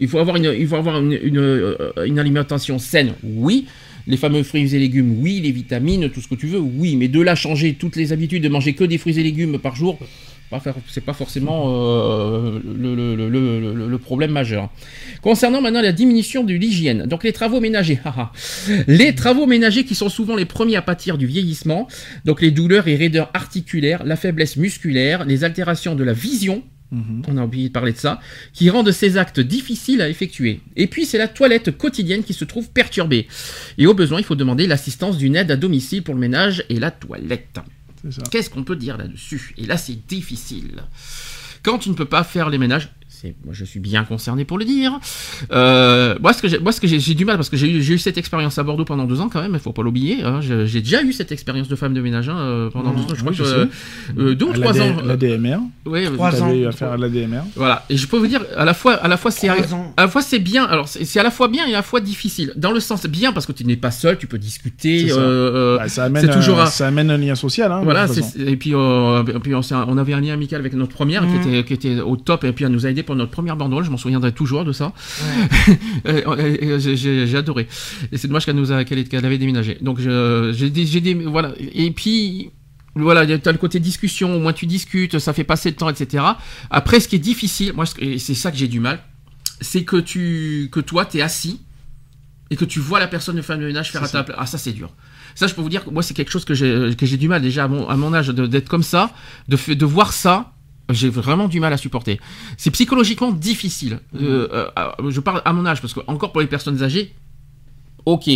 Il faut avoir une, il faut avoir une, euh, une alimentation saine, oui. Les fameux fruits et légumes, oui. Les vitamines, tout ce que tu veux, oui. Mais de là changer toutes les habitudes de manger que des fruits et légumes par jour, c'est pas forcément euh, le, le- le- le- le- le problème majeur. Concernant maintenant la diminution de l'hygiène, donc les travaux ménagers, les travaux ménagers qui sont souvent les premiers à pâtir du vieillissement, donc les douleurs et raideurs articulaires, la faiblesse musculaire, les altérations de la vision, Mhm. on a oublié de parler de ça, qui rendent ces actes difficiles à effectuer. Et puis c'est la toilette quotidienne qui se trouve perturbée. Et au besoin, il faut demander l'assistance d'une aide à domicile pour le ménage et la toilette. Qu'est-ce qu'on peut dire là-dessus? Et là, c'est difficile. Quand tu ne peux pas faire les ménages, moi je suis bien concerné pour le dire. Euh, moi, ce que j'ai, moi, ce que j'ai, j'ai du mal parce que j'ai eu, eu cette expérience à Bordeaux pendant deux ans quand même. Il faut pas l'oublier. hein. J'ai, déjà eu cette expérience de femme de ménage hein, euh, pendant Mhm. deux ans. Je crois Oui, que je euh, deux ou trois ans. L'ADMR. ouais, Trois ans. Affaire à l'ADMR. Voilà. Et je peux vous dire, à la fois, à la fois c'est, à la fois c'est bien. Alors c'est, à la fois bien et à la fois difficile. Dans le sens bien parce que tu n'es pas seul, tu peux discuter. C'est ça. euh, Bah, ça, amène toujours un, ça amène un lien social. Hein, Voilà, et puis, et puis on, avait un lien amical avec notre première qui, était, qui était au top et puis elle nous a aidé pour notre première banderole, je m'en souviendrai toujours de ça. Et- et- et j'ai- j'ai adoré. Et c'est dommage qu'elle nous a, qu'elle ait- qu'elle avait déménagé. Donc j'ai des, voilà. Et puis voilà, tu as le côté discussion, au moins tu discutes, ça fait passer le temps, etc. Après, ce qui est difficile, moi, c'est ça que j'ai du mal, c'est que tu, que toi, t'es assis et que tu vois la personne de femme de ménage faire à ta place. Ah, ça, c'est dur. Ça, je peux vous dire que moi, c'est quelque chose que j'ai du mal déjà à mon, à mon âge d'être comme ça, de, de voir ça. J'ai vraiment du mal à supporter. C'est psychologiquement difficile. Euh, euh, je parle à mon âge parce que encore pour les personnes âgées, ok.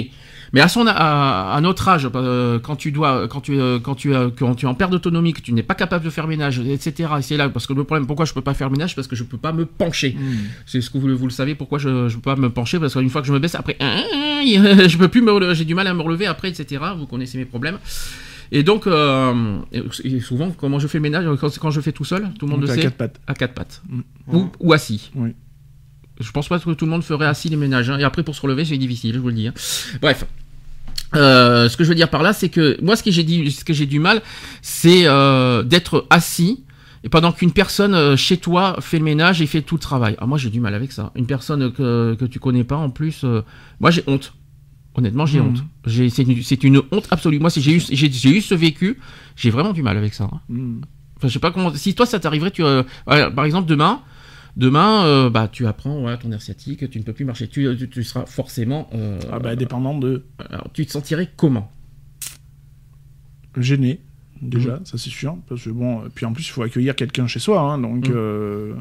Mais à son à, à notre âge, euh, quand tu dois, quand tu, quand tu, quand tu es en perte d'autonomie, que tu n'es pas capable de faire ménage, etc. Et c'est là parce que le problème, pourquoi je peux pas faire ménage, parce que je peux pas me pencher. Hmm. C'est ce que vous, vous le savez, pourquoi je, je peux pas me pencher, parce qu'une fois que je me baisse, après, je peux plus j'ai du mal à me relever après, etc. Vous connaissez mes problèmes. Et donc, euh, et souvent, comment je fais le ménage, quand, quand je fais tout seul, tout le monde Donc, le à sait, quatre pattes. à quatre pattes. Mm. Ou, ou assis. Oui. Je pense pas que tout le monde ferait assis les ménages. hein. Et après, pour se relever, c'est difficile, je vous le dis. hein. Bref. Euh, ce que je veux dire par là, c'est que moi, ce que j'ai dit, ce que j'ai du mal, c'est euh, d'être assis et pendant qu'une personne euh, chez toi fait le ménage et fait tout le travail. Ah, moi, j'ai du mal avec ça. Une personne que, que tu connais pas, en plus, euh, moi, j'ai honte. Honnêtement, j'ai Mhm. honte. C'est une, honte absolue. Moi, si j'ai eu, ce vécu, j'ai vraiment du mal avec ça. hein. Hmm. Enfin, je sais pas comment. Si toi, ça t'arriverait, tu, euh, par exemple, demain, demain, euh, bah, tu apprends ouais, ton air sciatique, tu ne peux plus marcher, tu, tu, tu seras forcément. euh, Ah bah dépendant de alors, tu te sentirais comment? Gêné déjà, Mhm. ça c'est sûr. Parce que bon, euh, puis en plus il faut accueillir quelqu'un chez soi, hein, donc euh,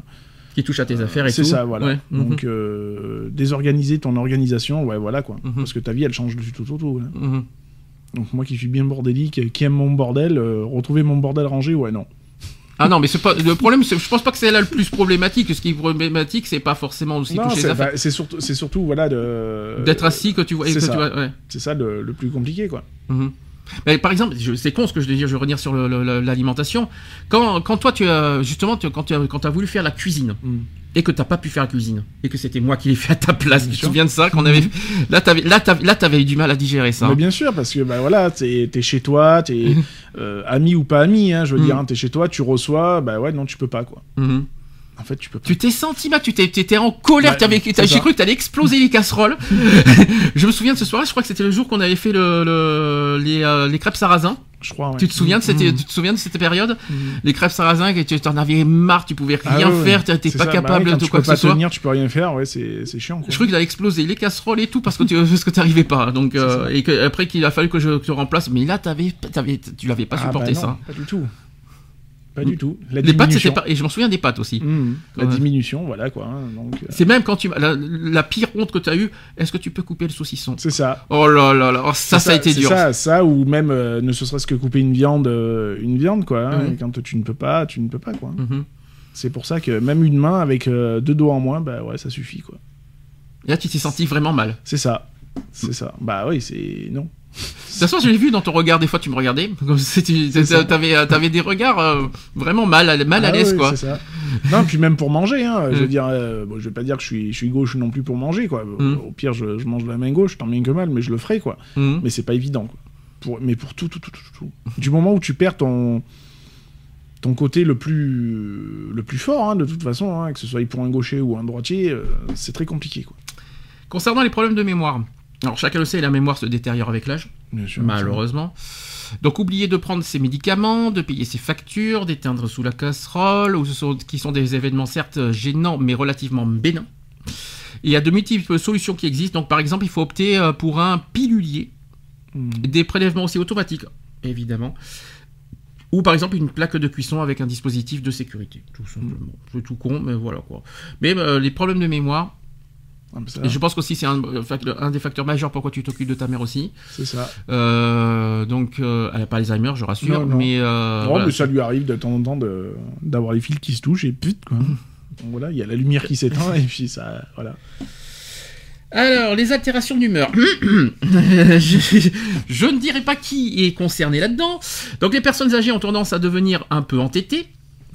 Qui touche à tes affaires et c'est tout. ça, voilà. Ouais, mhm, Donc euh, désorganiser ton organisation, ouais, voilà quoi. Mhm. Parce que ta vie elle change du tout au tout. hein. mhm. Donc moi qui suis bien bordélique, qui aime mon bordel, euh, retrouver mon bordel rangé, ouais non. Ah non, mais c'est pas le problème. c'est- Je pense pas que c'est là le plus problématique. Ce qui est problématique, c'est pas forcément aussi toucher les c'est affaires. bah, c'est surtout, c'est surtout voilà de D'être assis que tu vois. c'est ça. ouais. C'est ça le, le plus compliqué quoi. Mais par exemple, c'est con ce que je veux dire, je vais revenir sur l'alimentation. Quand, quand toi, tu as, justement, tu, quand tu as, quand as voulu faire la cuisine, Mm. et que t'as pas pu faire la cuisine, et que c'était moi qui l'ai fait à ta place, tu te souviens de ça, qu'on avait, là, t'avais, là, t'avais, là, t'avais eu du mal à digérer ça. Mais bien sûr, parce que bah voilà, t'es es chez toi, t'es euh, ami ou pas ami, hein, je veux Mhm. dire, hein, t'es chez toi, tu reçois, bah ouais, non, tu peux pas quoi. Mhm. En fait, tu peux pas. Tu t'es senti mal, tu t'es, t'étais en colère, Ouais, t'avais, j'ai cru que t'allais exploser les casseroles. je me souviens de ce soir-là, je crois que c'était le jour qu'on avait fait le, le- les, euh, les crêpes sarrasin. je crois. ouais. Tu te souviens de cette, Mhm. tu te souviens de cette période Mhm. Les crêpes sarrasin, que tu en avais marre, tu pouvais Ah rien ouais, ouais. faire, tu n'étais C'est pas ça, bah capable quand de tu quoi peux que pas ce soit. tu peux rien faire, ouais, c'est chiant. Quoi. Je crois qu'il a explosé les casseroles et tout parce que tu parce que t'arrivais pas. Donc euh, et que, après qu'il a fallu que je te remplace. Mais là t'avais tu l'avais pas Ah, supporté bah non, ça. Pas du tout. Pas du tout. La Les pâtes c'était diminution. pas et je m'en souviens des pâtes aussi. Mhm. La diminution, voilà quoi. hein, euh, C'est même quand tu la, la pire honte que tu as eu. Est-ce que tu peux couper le saucisson? C'est ça. Oh là là là, oh, ça C'est ça a été c'est dur. Ça, ça ou même euh, ne serait-ce que couper une viande, euh, une viande quoi. hein, quand tu ne peux pas, tu ne peux pas quoi. Mhm. C'est pour ça que même une main avec deux doigts en moins, bah ouais, ça suffit quoi. Et Là tu t'es senti vraiment mal. C'est ça. C'est ça. Bah oui, c'est non. Toute façon je l'ai vu dans ton regard. Des fois tu me regardais. Comme si tu C'est ça. avais avais des regards euh, vraiment mal à- mal à Ah l'aise ouais, quoi. Ça. Non, puis même pour manger, hein, je veux Mm. dire, euh, bon, je vais pas dire que je suis, je suis gauche non plus pour manger, quoi. Mm. Au pire, je, je mange de la main gauche, tant bien que mal, mais je le ferai, quoi. Mhm. Mais c'est pas évident, quoi. Pour, mais pour tout, tout, tout, tout, tout. Du moment où tu perds ton, ton côté le plus, le plus fort, hein, de toute façon, hein, que ce soit pour un gaucher ou un droitier, euh, c'est très compliqué, quoi. Concernant les problèmes de mémoire. Alors chacun le sait, la mémoire se détériore avec l'âge. Malheureusement. Donc oubliez de prendre ses médicaments, de payer ses factures, d'éteindre sous la casserole, ou ce sont, qui sont des événements certes gênants mais relativement bénins. Il y a de multiples solutions qui existent. Donc par exemple, il faut opter euh, pour un pilulier, Mm. des prélèvements aussi automatiques, évidemment. Ou par exemple une plaque de cuisson avec un dispositif de sécurité, tout simplement. C'est tout con, mais voilà quoi. Mais euh, les problèmes de mémoire, ça, et je pense qu'aussi c'est un, euh, un des facteurs majeurs pourquoi tu t'occupes de ta mère aussi. C'est ça. Euh, donc, euh, elle n'a pas Alzheimer, je rassure, Non, non. mais, euh, non, voilà. mais ça lui arrive de temps en temps d'avoir les fils qui se touchent et pute, quoi. Donc voilà, il y a la lumière qui s'éteint et puis ça, voilà. Alors, les altérations d'humeur. je, je ne dirais pas qui est concerné là-dedans. Donc, les personnes âgées ont tendance à devenir un peu entêtées.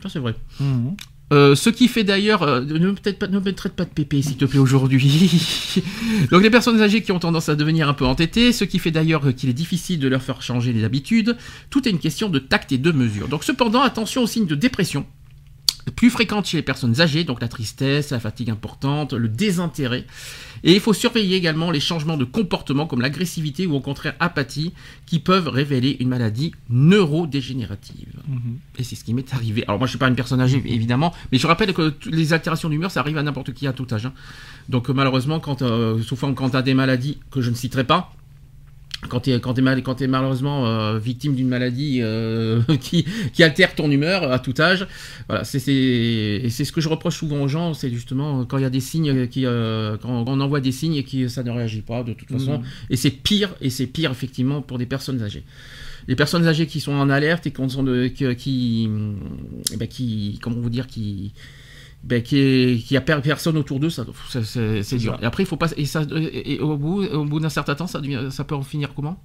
Ça, c'est vrai. Mhm. Euh, ce qui fait d'ailleurs, euh, ne, me traite pas, de pépé s'il te plaît aujourd'hui. Donc les personnes âgées qui ont tendance à devenir un peu entêtées, ce qui fait d'ailleurs qu'il est difficile de leur faire changer les habitudes. Tout est une question de tact et de mesure. Donc cependant, attention aux signes de dépression, plus fréquentes chez les personnes âgées, donc la tristesse, la fatigue importante, le désintérêt. Et il faut surveiller également les changements de comportement comme l'agressivité ou au contraire apathie qui peuvent révéler une maladie neurodégénérative. Mhm. Et c'est ce qui m'est arrivé. Alors moi je suis pas une personne âgée évidemment, mais je rappelle que les altérations d'humeur ça arrive à n'importe qui à tout âge. hein. Donc euh, malheureusement quand euh, souvent quand tu as des maladies que je ne citerai pas, quand tu es, quand mal, quand t'es malheureusement euh, victime d'une maladie euh, qui, qui altère ton humeur à tout âge, voilà, c'est c'est et c'est ce que je reproche souvent aux gens, c'est justement quand il y a des signes qui euh, quand on envoie des signes et qui ça ne réagit pas de toute façon, Mhm. et c'est pire et c'est pire effectivement pour des personnes âgées. Les personnes âgées qui sont en alerte et qui sont de, qui, qui, eh ben, qui comment vous dire qui ben, qui, est- qui a per- personne autour d'eux, ça, c'est dur. Et après, il faut pas. Et, ça, et, et au bout, au bout d'un certain temps, ça, devient, ça peut en finir comment?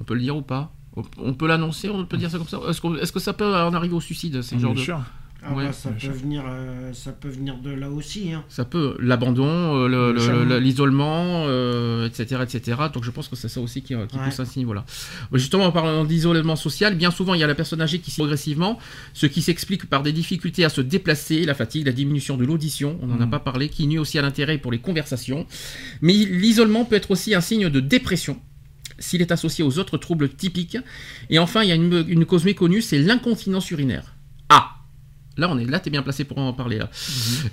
On peut le dire ou pas? On- peut l'annoncer, on peut dire ça comme ça? Est-ce que ça peut en arriver au suicide C'est genre Bien de... sûr. Ah Ouais, bah, ça, bien peut venir, euh, ça peut venir de là aussi. Hein. Ça peut l'abandon, euh, le- Bien sûr. le- le- l'isolement, euh, etc., etc. Donc je pense que c'est ça aussi qui, qui Ouais. pousse à ce niveau-là. Justement, en parlant d'isolement social, bien souvent il y a la personne âgée qui s'y progressivement, ce qui s'explique par des difficultés à se déplacer, la fatigue, la diminution de l'audition, on n'en a Mm. pas parlé, qui nuit aussi à l'intérêt pour les conversations. Mais l'isolement peut être aussi un signe de dépression s'il est associé aux autres troubles typiques. Et enfin, il y a une, une cause méconnue, c'est l'incontinence urinaire. Ah Là, on est là, t'es bien placé pour en parler là.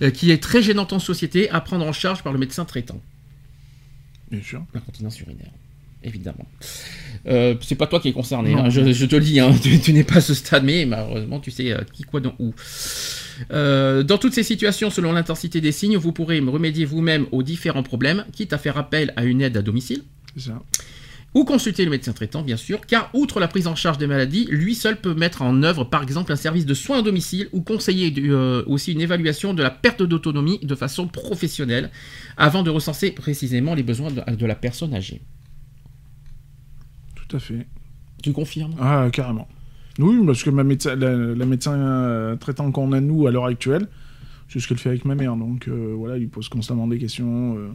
Euh, qui est très gênante en société à prendre en charge par le médecin traitant. Bien sûr. L'incontinence urinaire, évidemment. Euh, c'est pas toi qui es concerné, hein, je, je te le dis, hein, tu, tu n'es pas à ce stade, mais malheureusement, tu sais euh, qui, quoi, dans où. Euh, dans toutes ces situations, selon l'intensité des signes, vous pourrez me remédier vous-même aux différents problèmes, quitte à faire appel à une aide à domicile, C'est ça. Ou consulter le médecin traitant, bien sûr, car outre la prise en charge des maladies, lui seul peut mettre en œuvre, par exemple, un service de soins à domicile ou conseiller euh, aussi une évaluation de la perte d'autonomie de façon professionnelle, avant de recenser précisément les besoins de, de la personne âgée. Tout à fait. Tu confirmes? Ah, carrément. Oui, parce que ma médecin, la, la médecin euh, traitant qu'on a nous à l'heure actuelle, c'est ce qu'elle fait avec ma mère. Donc euh, voilà, il lui pose constamment des questions. euh,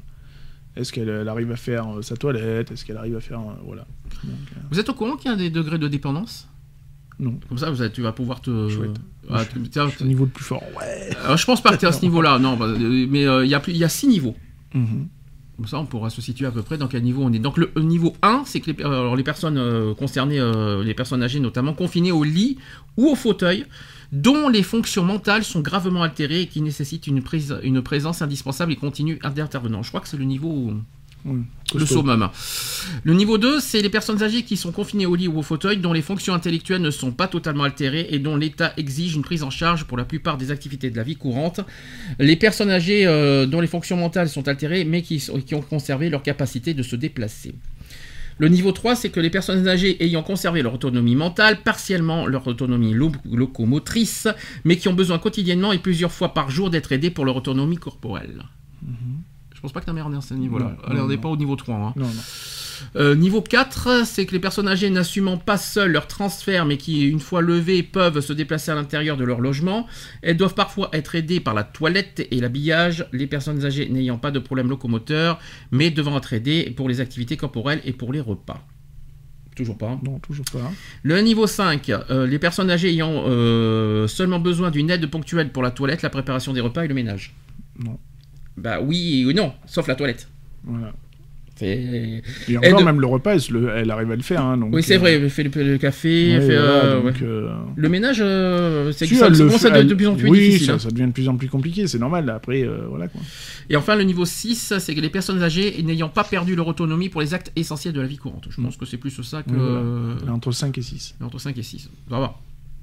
est-ce qu'elle elle arrive à faire euh, sa toilette? Est-ce qu'elle arrive à faire euh, voilà. Donc, euh, Vous êtes au courant qu'il y a des degrés de dépendance? Non. Comme ça, vous tu vas pouvoir te. Chouette. Ah, Je- au niveau le plus fort. Ouais. alors, je pense pas que tu es à ce niveau-là, non, bah, euh, mais euh, il y, a plus- y a six niveaux. Mhm. Comme ça, on pourra se situer à peu près dans quel niveau on est. Donc le euh, niveau 1, c'est que les, alors, les personnes euh, concernées, euh, les personnes âgées notamment, confinées au lit ou au fauteuil, dont les fonctions mentales sont gravement altérées et qui nécessitent une, prise, une présence indispensable et continue d'intervenants. Je crois que c'est le niveau Oui, le summum. Le niveau 2, c'est les personnes âgées qui sont confinées au lit ou au fauteuil, dont les fonctions intellectuelles ne sont pas totalement altérées et dont l'État exige une prise en charge pour la plupart des activités de la vie courante. Les personnes âgées euh, dont les fonctions mentales sont altérées, mais qui ont conservé leur capacité de se déplacer. Le niveau 3, c'est que les personnes âgées ayant conservé leur autonomie mentale, partiellement leur autonomie lo- locomotrice, mais qui ont besoin quotidiennement et plusieurs fois par jour d'être aidées pour leur autonomie corporelle. Je pense pas que ta mère en est à ce niveau-là. Elle non, en est pas au niveau 3. hein. Non, non. Euh, niveau 4, c'est que les personnes âgées n'assumant pas seules leur transfert, mais qui, une fois levées, peuvent se déplacer à l'intérieur de leur logement. Elles doivent parfois être aidées par la toilette et l'habillage. Les personnes âgées n'ayant pas de problème locomoteur, mais devant être aidées pour les activités corporelles et pour les repas. Toujours pas. Non, toujours pas. Le niveau 5, euh, les personnes âgées ayant euh, seulement besoin d'une aide ponctuelle pour la toilette, la préparation des repas et le ménage. Non. Bah oui ou non, sauf la toilette. Voilà. C'est- Et encore, de- même le repas, elle, se le- elle arrive à le faire. Hein, donc, Oui, c'est euh, vrai, elle fait le, le café, ouais, fait, euh, donc, euh, Le ménage, euh, c'est si, ça, ça le fait- à être de plus en plus oui, difficile. ça, hein. ça devient de plus en plus compliqué, c'est normal. Après, euh, voilà quoi. Et enfin, le niveau 6, c'est que les personnes âgées n'ayant pas perdu leur autonomie pour les actes essentiels de la vie courante. Je pense que c'est plus ça que Oui, voilà. euh, entre 5 et 6. entre 5 et 6. Ça va.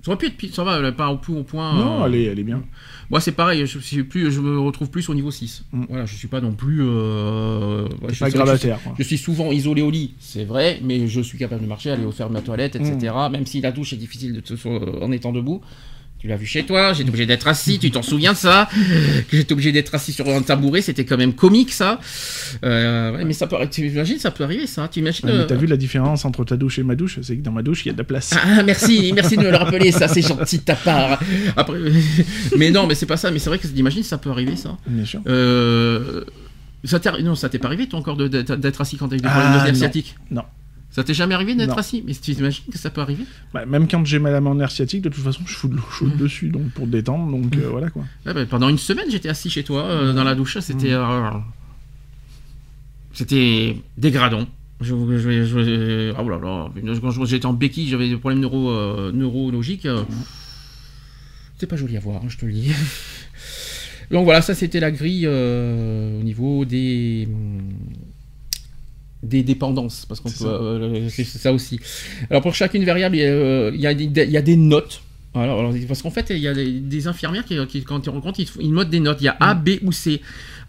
Ça aurait pu être pire, ça va, elle pas au plus au point. Non, euh, elle est, elle est bien. Moi, c'est pareil, je, suis plus, je me retrouve plus au niveau 6. Mm. Voilà, je suis pas non plus. euh, je- pas je- gravataire. quoi. Je suis souvent isolé au lit, c'est vrai, mais je suis capable de marcher, aller faire ma toilette, etc. Même si la douche est difficile de en étant debout. Tu l'as vu chez toi, j'étais obligé d'être assis, tu t'en souviens de ça? Que j'étais obligé d'être assis sur un tabouret, c'était quand même comique ça. Euh, ouais, mais ça peut, tu imagines, ça peut arriver ça. Tu imagines Ouais, mais euh, T'as vu la différence entre ta douche et ma douche? C'est que dans ma douche, il y a de la place. ah, merci, merci de me le rappeler, ça c'est gentil de ta part. Après, mais non, mais c'est pas ça, mais c'est vrai que t'imagines, ça peut arriver ça. Bien sûr. Euh, ça non, ça t'est pas arrivé toi encore d'être assis quand t'as eu des Ah, problèmes de non. sciatiques Non. Ça t'est jamais arrivé d'être assis Mais tu imagines que ça peut arriver Bah, même quand j'ai mal à mon nerf sciatique, de toute façon, je fous de l'eau chaude Mm. dessus, donc pour détendre, donc euh, voilà quoi. Ouais, bah, Pendant une semaine, j'étais assis chez toi euh, dans la douche. C'était, euh, c'était dégradant. Je, je, je- ah, oh là là, quand j'étais en béquille, j'avais des problèmes neuro, neurologiques. C'est pas joli à voir, hein, je te le dis. Donc voilà, ça c'était la grille au niveau des des dépendances, parce qu'on C'est peut, ça. euh, c'est ça aussi. Alors pour chacune variable, il y a, euh, il y a des, il y a des notes. Alors, parce qu'en fait, il y a des, des infirmières qui, qui, quand ils rencontrent, ils, ils notent des notes. Il y a A, B ou C.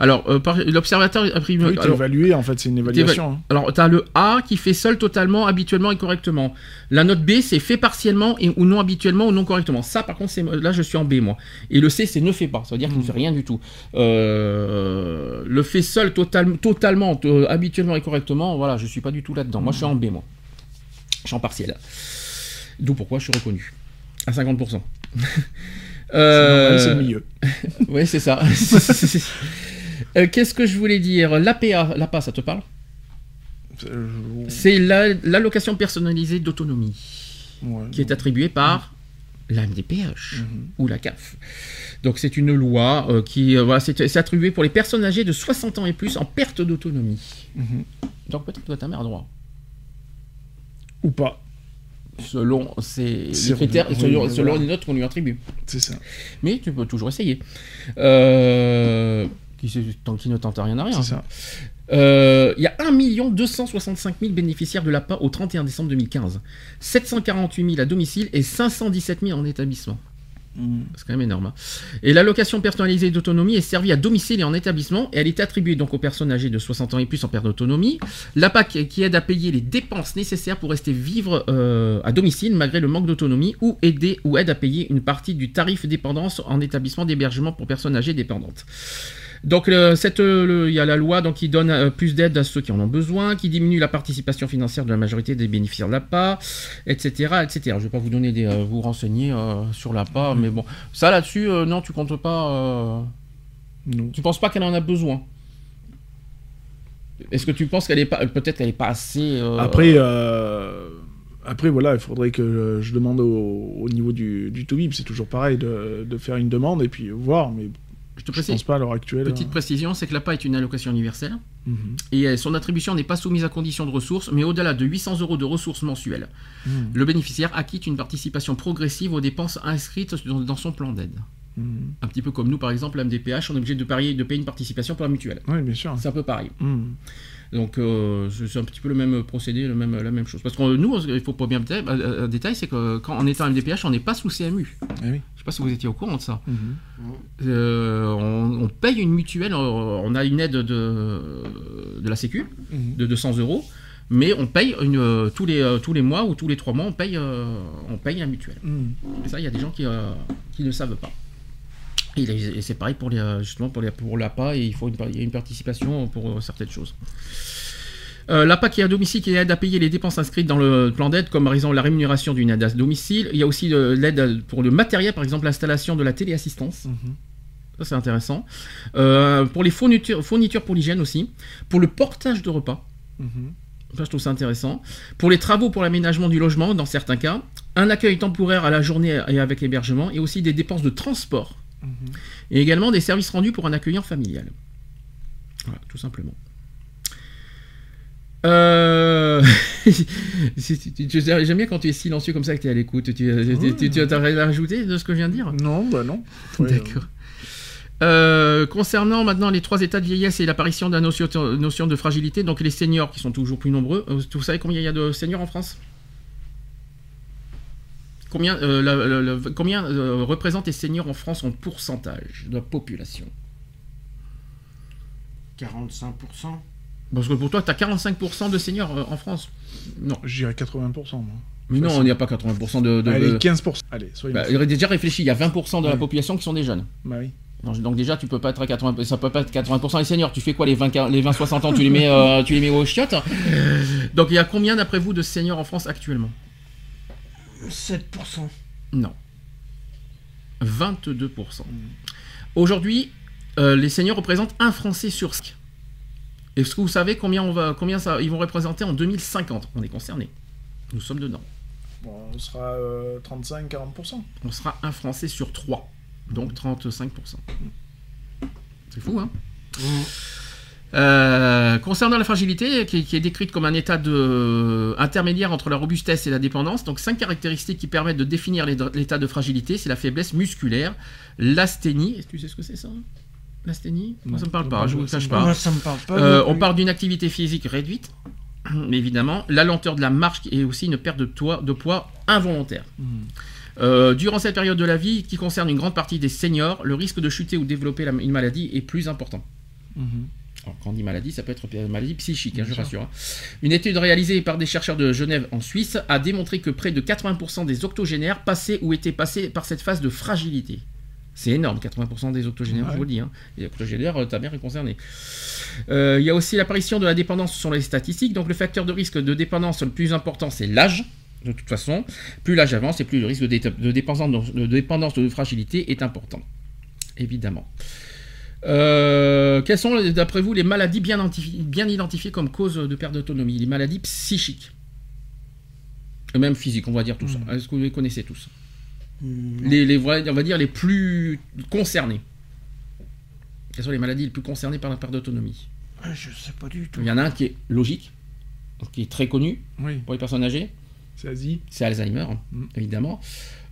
Alors, euh, l'observateur a pris une Oui, t'es évalué, en fait, c'est une évaluation. hein. alors, tu as le A qui fait seul totalement, habituellement et correctement. La note B, c'est fait partiellement et, ou non habituellement ou non correctement. Ça, par contre, c'est là, je suis en B, moi. Et le C, c'est ne fait pas. Ça veut dire qu'il ne fait rien du tout. Euh, le fait seul, total- totalement, euh, habituellement et correctement, voilà, je suis pas du tout là-dedans. Moi, je suis en B, moi. Je suis en partiel. D'où pourquoi je suis reconnu. À 50%. C'est Euh, c'est le milieu. oui, c'est ça. Euh, Qu'est-ce que je voulais dire L'APA, l'APA, ça te parle C'est la- l'allocation personnalisée d'autonomie ouais, qui est attribuée par la MDPH Mhm. ou la CAF. Donc c'est une loi euh, qui euh, voilà, c'est c'est attribué pour les personnes âgées de 60 ans et plus en perte d'autonomie. Mhm. Donc peut-être que ta mère a droit. Ou pas, Selon ses les critères, oui, selon, voilà. selon les notes qu'on lui attribue. c'est ça. Mais tu peux toujours essayer. Euh, qui, qu'il ne tente rien à rien. C'est ça. Euh, Il y a 1 265 000 bénéficiaires de l'APA au 31 décembre 2015. 748 000 à domicile et 517 000 en établissement. Mhm. C'est quand même énorme. hein. Et l'allocation personnalisée d'autonomie est servie à domicile et en établissement et elle est attribuée donc aux personnes âgées de 60 ans et plus en perte d'autonomie. L'APA qui qui aide à payer les dépenses nécessaires pour rester vivre euh, à domicile malgré le manque d'autonomie ou aider ou aide à payer une partie du tarif dépendance en établissement d'hébergement pour personnes âgées dépendantes. Donc le- cette, euh, il y a la loi donc, qui donne euh, plus d'aide à ceux qui en ont besoin, qui diminue la participation financière de la majorité des bénéficiaires de l'APA, etc., etc. Je ne vais pas vous donner des, euh, vous renseigner euh, sur l'APA, mais bon, ça là-dessus, non, tu comptes pas, Non. tu penses pas qu'elle en a besoin? Est-ce que tu penses qu'elle est pas, peut-être qu'elle est pas assez. Après, après, voilà, il faudrait que je demande au, au niveau du, du c'est toujours pareil, de, de faire une demande et puis voir, mais je te je précise. pense pas à l'heure actuelle. Petite euh, précision, c'est que l'APA est une allocation universelle. Mhm. Et euh, son attribution n'est pas soumise à condition de ressources, mais au-delà de 800 euros de ressources mensuelles. Mhm. Le bénéficiaire acquitte une participation progressive aux dépenses inscrites dans, dans son plan d'aide. Mhm. Un petit peu comme nous, par exemple, la MDPH, on est obligé de, parier, de payer une participation pour la mutuelle. Oui, bien sûr. C'est un peu pareil. Donc euh, c'est un petit peu le même procédé, le même, la même chose. Parce que nous, il faut pas bien un détail, c'est que quand en étant MDPH, on n'est pas sous CMU. Eh oui. Pas si vous étiez au courant de ça. Mhm. Euh, on, on paye une mutuelle, euh, on a une aide de, de la Sécu Mhm. de 200 euros, mais on paye une, euh, tous, les, tous les mois ou tous les trois mois, on paye, on paye la mutuelle. Mhm. Et ça, il y a des gens qui, qui ne savent pas. Et, c'est pareil pour les, justement pour, les, pour l'APA, et il faut une, par- il y a une participation pour certaines choses. Euh, qui est à domicile qui aide à payer les dépenses inscrites dans le plan d'aide, comme par exemple la rémunération d'une aide à domicile. Il y a aussi de l'aide pour le matériel, par exemple l'installation de la téléassistance. Mhm. Ça, c'est intéressant. Euh, pour les fournitures, fournitures pour l'hygiène aussi. Pour le portage de repas. Mhm. Ça, je trouve ça intéressant. Pour les travaux pour l'aménagement du logement, dans certains cas. Un accueil temporaire à la journée et avec hébergement. Et aussi des dépenses de transport. Mhm. Et également des services rendus pour un accueillant familial. Voilà, tout simplement. Euh... J'aime bien quand tu es silencieux comme ça que tu es à l'écoute. Tu, tu, tu, tu as rien à rajouter de ce que je viens de dire? Non, bah non. D'accord. Euh, concernant maintenant les trois états de vieillesse et l'apparition de la notion, notion de fragilité, donc les seniors qui sont toujours plus nombreux, euh, vous savez combien il y a de seniors en France? Combien, euh, la- la- la- combien euh, représentent les seniors en France en pourcentage de la population? 45%. Parce que pour toi, tu as 45% de seniors euh, en France. Non, Je dirais 80%. Moi. mais non, il n'y a pas 80% de... de- Allez, de- 15%. Allez, soyons. Bah, déjà réfléchi, il y a 20% de la population qui sont des jeunes. Bah oui. Donc, donc déjà, tu peux pas être à 80, ça peut pas être 80% les seniors. Tu fais quoi les 20, les 20 60 ans Tu les mets, euh, tu les mets aux chiottes? Donc il y a combien d'après vous de seniors en France actuellement? 7%. Non. 22%. Aujourd'hui, euh, les seniors représentent un Français sur 5. Est-ce que vous savez combien on va, combien ça, ils vont représenter en 2050 On est concerné. Nous sommes dedans. Bon, on sera euh, 35-40%. On sera un Français sur 3. Donc 35%. C'est fou, hein? Euh, concernant la fragilité, qui, qui est décrite comme un état de, intermédiaire entre la robustesse et la dépendance, donc cinq caractéristiques qui permettent de définir l'état de fragilité, c'est la faiblesse musculaire, l'asthénie, est-ce que tu sais ce que c'est ça? L'asthénie Moi ça me parle pas, je vous le cache pas. Moi, ça me parle pas. Euh, non on parle d'une activité physique réduite, évidemment, la lenteur de la marche et aussi une perte de, toit- de poids involontaire. Euh, durant cette période de la vie, qui concerne une grande partie des seniors, le risque de chuter ou développer la- une maladie est plus important. Mhm. Alors, quand on dit maladie, ça peut être une maladie psychique, hein, je sûr. rassure. hein. Une étude réalisée par des chercheurs de Genève en Suisse a démontré que près de 80% des octogénaires passaient ou étaient passés par cette phase de fragilité. C'est énorme, 80% des octogénaires, Ouais. je vous le dis. Hein. Les octogénaires, euh, ta mère est concernée. Euh, Il y a aussi l'apparition de la dépendance sur les statistiques. Donc le facteur de risque de dépendance le plus important, c'est l'âge. De toute façon, plus l'âge avance et plus le risque de, dé- de dépendance, de dépendance de fragilité est important. Évidemment. Euh, quelles sont, d'après vous, les maladies bien, identifi- bien identifiées comme cause de perte d'autonomie? Les maladies psychiques. Et même physiques, on va dire tous. Mhm. Est-ce que vous les connaissez tous? Hmm. Les, les vrais- On va dire les plus concernés. Quelles sont les maladies les plus concernées par la perte d'autonomie? Ah, Je sais pas du tout. Il y en a un qui est logique, qui est très connu Oui, pour les personnes âgées, c'est Alzheimer, Mhm. évidemment.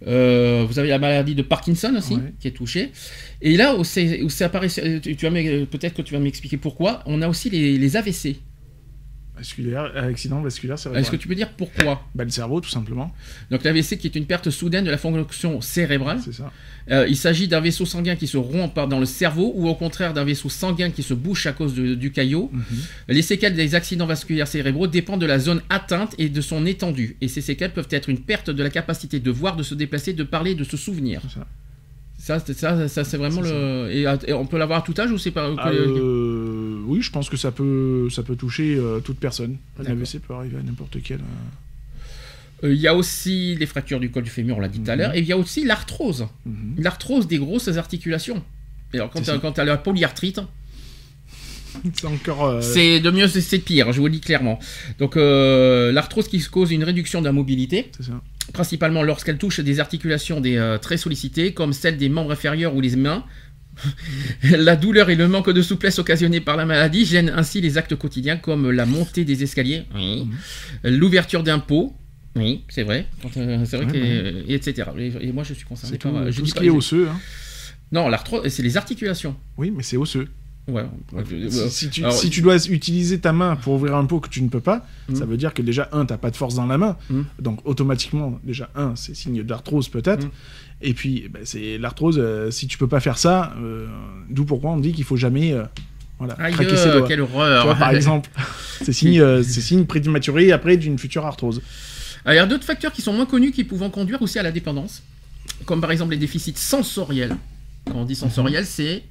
Euh, vous avez la maladie de Parkinson aussi, Ouais. qui est touchée. Et là où c'est où c'est apparaît, tu, tu vas m'e- peut-être que tu vas m'expliquer pourquoi, on a aussi les, les AVC. Vasculaire, accident vasculaire cérébral. Est-ce que tu peux dire pourquoi Bah, le cerveau, tout simplement. Donc l'AVC qui est une perte soudaine de la fonction cérébrale. C'est ça. Euh, il s'agit d'un vaisseau sanguin qui se rompt dans le cerveau ou au contraire d'un vaisseau sanguin qui se bouche à cause de- du caillot. Mhm. Les séquelles des accidents vasculaires cérébraux dépendent de la zone atteinte et de son étendue. Et ces séquelles peuvent être une perte de la capacité de voir, de se déplacer, de parler, de se souvenir. C'est ça. Ça, c'est- ça, ça, c'est vraiment le. Et, on peut l'avoir à tout âge ou c'est pas. Ah, euh, oui, je pense que ça peut, ça peut toucher euh, toute personne. Un D'accord. AVC peut arriver à n'importe quel. euh, Euh, Il y a aussi les fractures du col du fémur, on l'a dit tout à Mhm. l'heure. Et il y a aussi l'arthrose. mhm. L'arthrose des grosses articulations. Et alors, quand tu as la polyarthrite, C'est encore. euh, c'est de mieux, c'est- pire, je vous le dis clairement. Donc, euh, l'arthrose qui cause une réduction de la mobilité, C'est ça. principalement lorsqu'elle touche des articulations des, très sollicitées, comme celles des membres inférieurs ou les mains, La douleur et le manque de souplesse occasionnés par la maladie gênent ainsi les actes quotidiens comme la montée des escaliers, oui. l'ouverture d'un pot, oui, c'est vrai, euh, c'est vrai Ouais, que, ouais. et, etc. Et, et moi je suis concerné C'est tout, par. je tout dis ce pas- qui est osseux. hein. Non, l'arthrose, c'est les articulations. Oui, mais c'est osseux. Ouais. Si, si tu, Alors, si tu dois utiliser ta main pour ouvrir un pot que tu ne peux pas, Mm. ça veut dire que déjà, un, t'as pas de force dans la main. Mm. Donc, automatiquement, déjà, un, c'est signe d'arthrose peut-être. Mm. Et puis, ben, c'est l'arthrose, euh, si tu peux pas faire ça, euh, d'où pourquoi on dit qu'il faut jamais euh, voilà, Aïe, craquer ses doigts. quelle Tu horreur. vois, par exemple, c'est signe, euh, signe prématuré après d'une future arthrose. Alors, il y a d'autres facteurs qui sont moins connus qui pouvant conduire aussi à la dépendance, comme par exemple les déficits sensoriels. Quand on dit sensoriel, Mhm. c'est.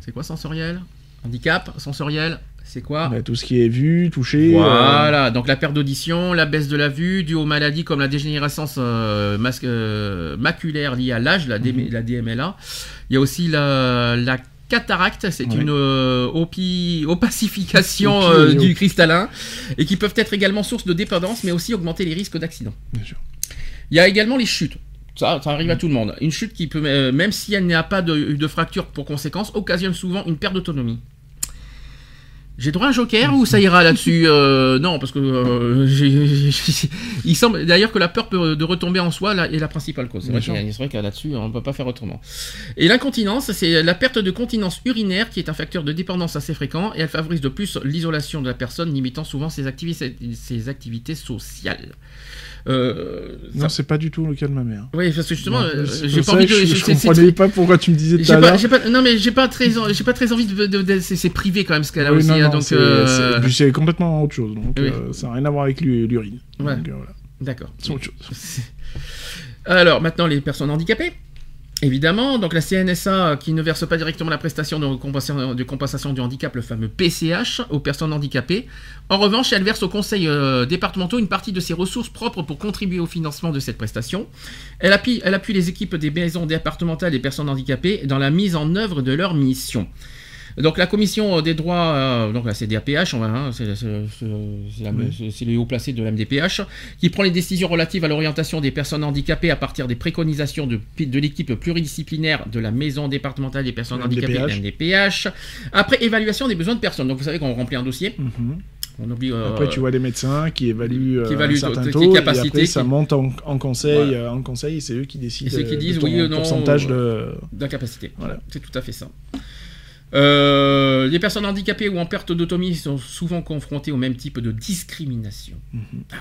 C'est quoi sensoriel? Handicap Sensoriel? C'est quoi Ben, tout ce qui est vu, touché. euh, Voilà, donc la perte d'audition, la baisse de la vue, due aux maladies comme la dégénérescence euh, euh, maculaire liée à l'âge, la, D- Mhm. la DMLA. Il y a aussi la, la cataracte, c'est Ouais. une euh, opacification Opi- euh, du cristallin, et qui peuvent être également source de dépendance, mais aussi augmenter les risques d'accident. bien sûr. Il y a également les chutes. Ça, ça arrive à tout le monde. Une chute qui peut, euh, même si elle n'a pas de, de fracture pour conséquence, occasionne souvent une perte d'autonomie. J'ai droit à un joker ou ça ira là-dessus Euh, Non, parce que euh, il semble d'ailleurs que la peur de retomber en soi là, est la principale cause. C'est vrai, que là-dessus on ne peut pas faire autrement. Et l'incontinence, c'est la perte de continence urinaire qui est un facteur de dépendance assez fréquent et elle favorise de plus l'isolation de la personne, limitant souvent ses activités sociales. Euh, Non, c'est pas du tout le cas de ma mère. oui, parce que justement, j'ai pas envie de. Je, je comprenais pas pourquoi tu me disais tout à non mais j'ai pas très, j'ai pas très envie de, de- de- c'est, privé quand même ce qu'elle a Oui, aussi, non, hein, non, donc c'est euh, c'est- complètement autre chose. Donc, Oui. euh, ça n'a rien à voir avec l'u- l'urine. Ouais. D'accord. c'est autre chose. Alors maintenant les personnes handicapées. Évidemment, donc la CNSA qui ne verse pas directement la prestation de compensation, du handicap, le fameux PCH, aux personnes handicapées. En revanche, elle verse aux conseils euh, départementaux une partie de ses ressources propres pour contribuer au financement de cette prestation. Elle appuie les équipes des maisons départementales des personnes handicapées dans la mise en œuvre de leur mission. Donc la commission des droits, euh, donc là c'est DAPH, on va, hein, c'est la- Oui. les hauts placés de la MDPH, qui prend les décisions relatives à l'orientation des personnes handicapées à partir des préconisations de, de l'équipe pluridisciplinaire de la maison départementale des personnes La handicapées, la MDPH. Après évaluation des besoins de personnes. Donc vous savez qu'on remplit un dossier, Mhm. on oublie... euh, Après, tu vois des médecins qui évaluent, euh, qui évaluent un certain taux, et après, ça monte en, en conseil, Voilà. euh, en conseil, et c'est eux qui décident Et qui euh, disent de ton oui ou non, pourcentage euh, de... d'incapacité. Voilà. C'est tout à fait ça. Euh, les personnes handicapées ou en perte d'autonomie sont souvent confrontées au même type de discrimination. Mhm. Ah,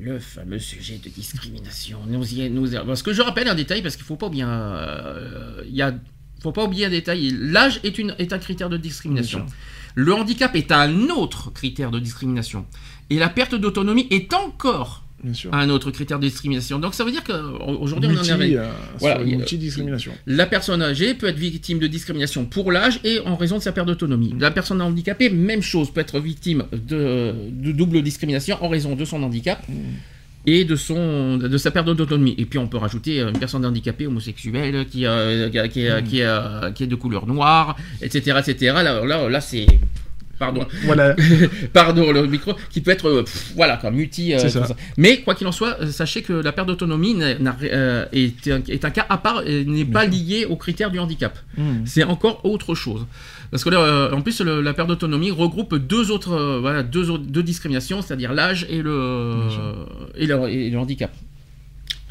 le fameux sujet de discrimination. Nous y, nous y- parce que je rappelle un détail, parce qu'il faut pas y a, faut pas oublier un détail. L'âge est, une, est un critère de discrimination. Bien. Le handicap est un autre critère de discrimination. Et la perte d'autonomie est encore Sûr. un autre critère de discrimination. Donc ça veut dire qu'aujourd'hui on en est euh, Voilà, multi-discrimination. la personne âgée peut être victime de discrimination pour l'âge et en raison de sa perte d'autonomie. La personne handicapée, même chose, peut être victime de, de double discrimination en raison de son handicap et de, son, de sa perte d'autonomie. Et puis on peut rajouter une personne handicapée homosexuelle qui, euh, qui, qui, qui, euh, qui est de couleur noire, etc. etc. Là, là, là c'est... Pardon, Voilà, pardon le micro, qui peut être euh, pff, voilà quoi, multi. euh, ça. Mais quoi qu'il en soit, euh, sachez que la perte d'autonomie euh, est, un, est un cas à part, et n'est pas lié aux critères du handicap. Mhm. C'est encore autre chose. Parce que là, en plus, le- la perte d'autonomie regroupe deux autres, voilà, deux, autres- deux discriminations, c'est-à-dire l'âge et le, et, le, et le handicap.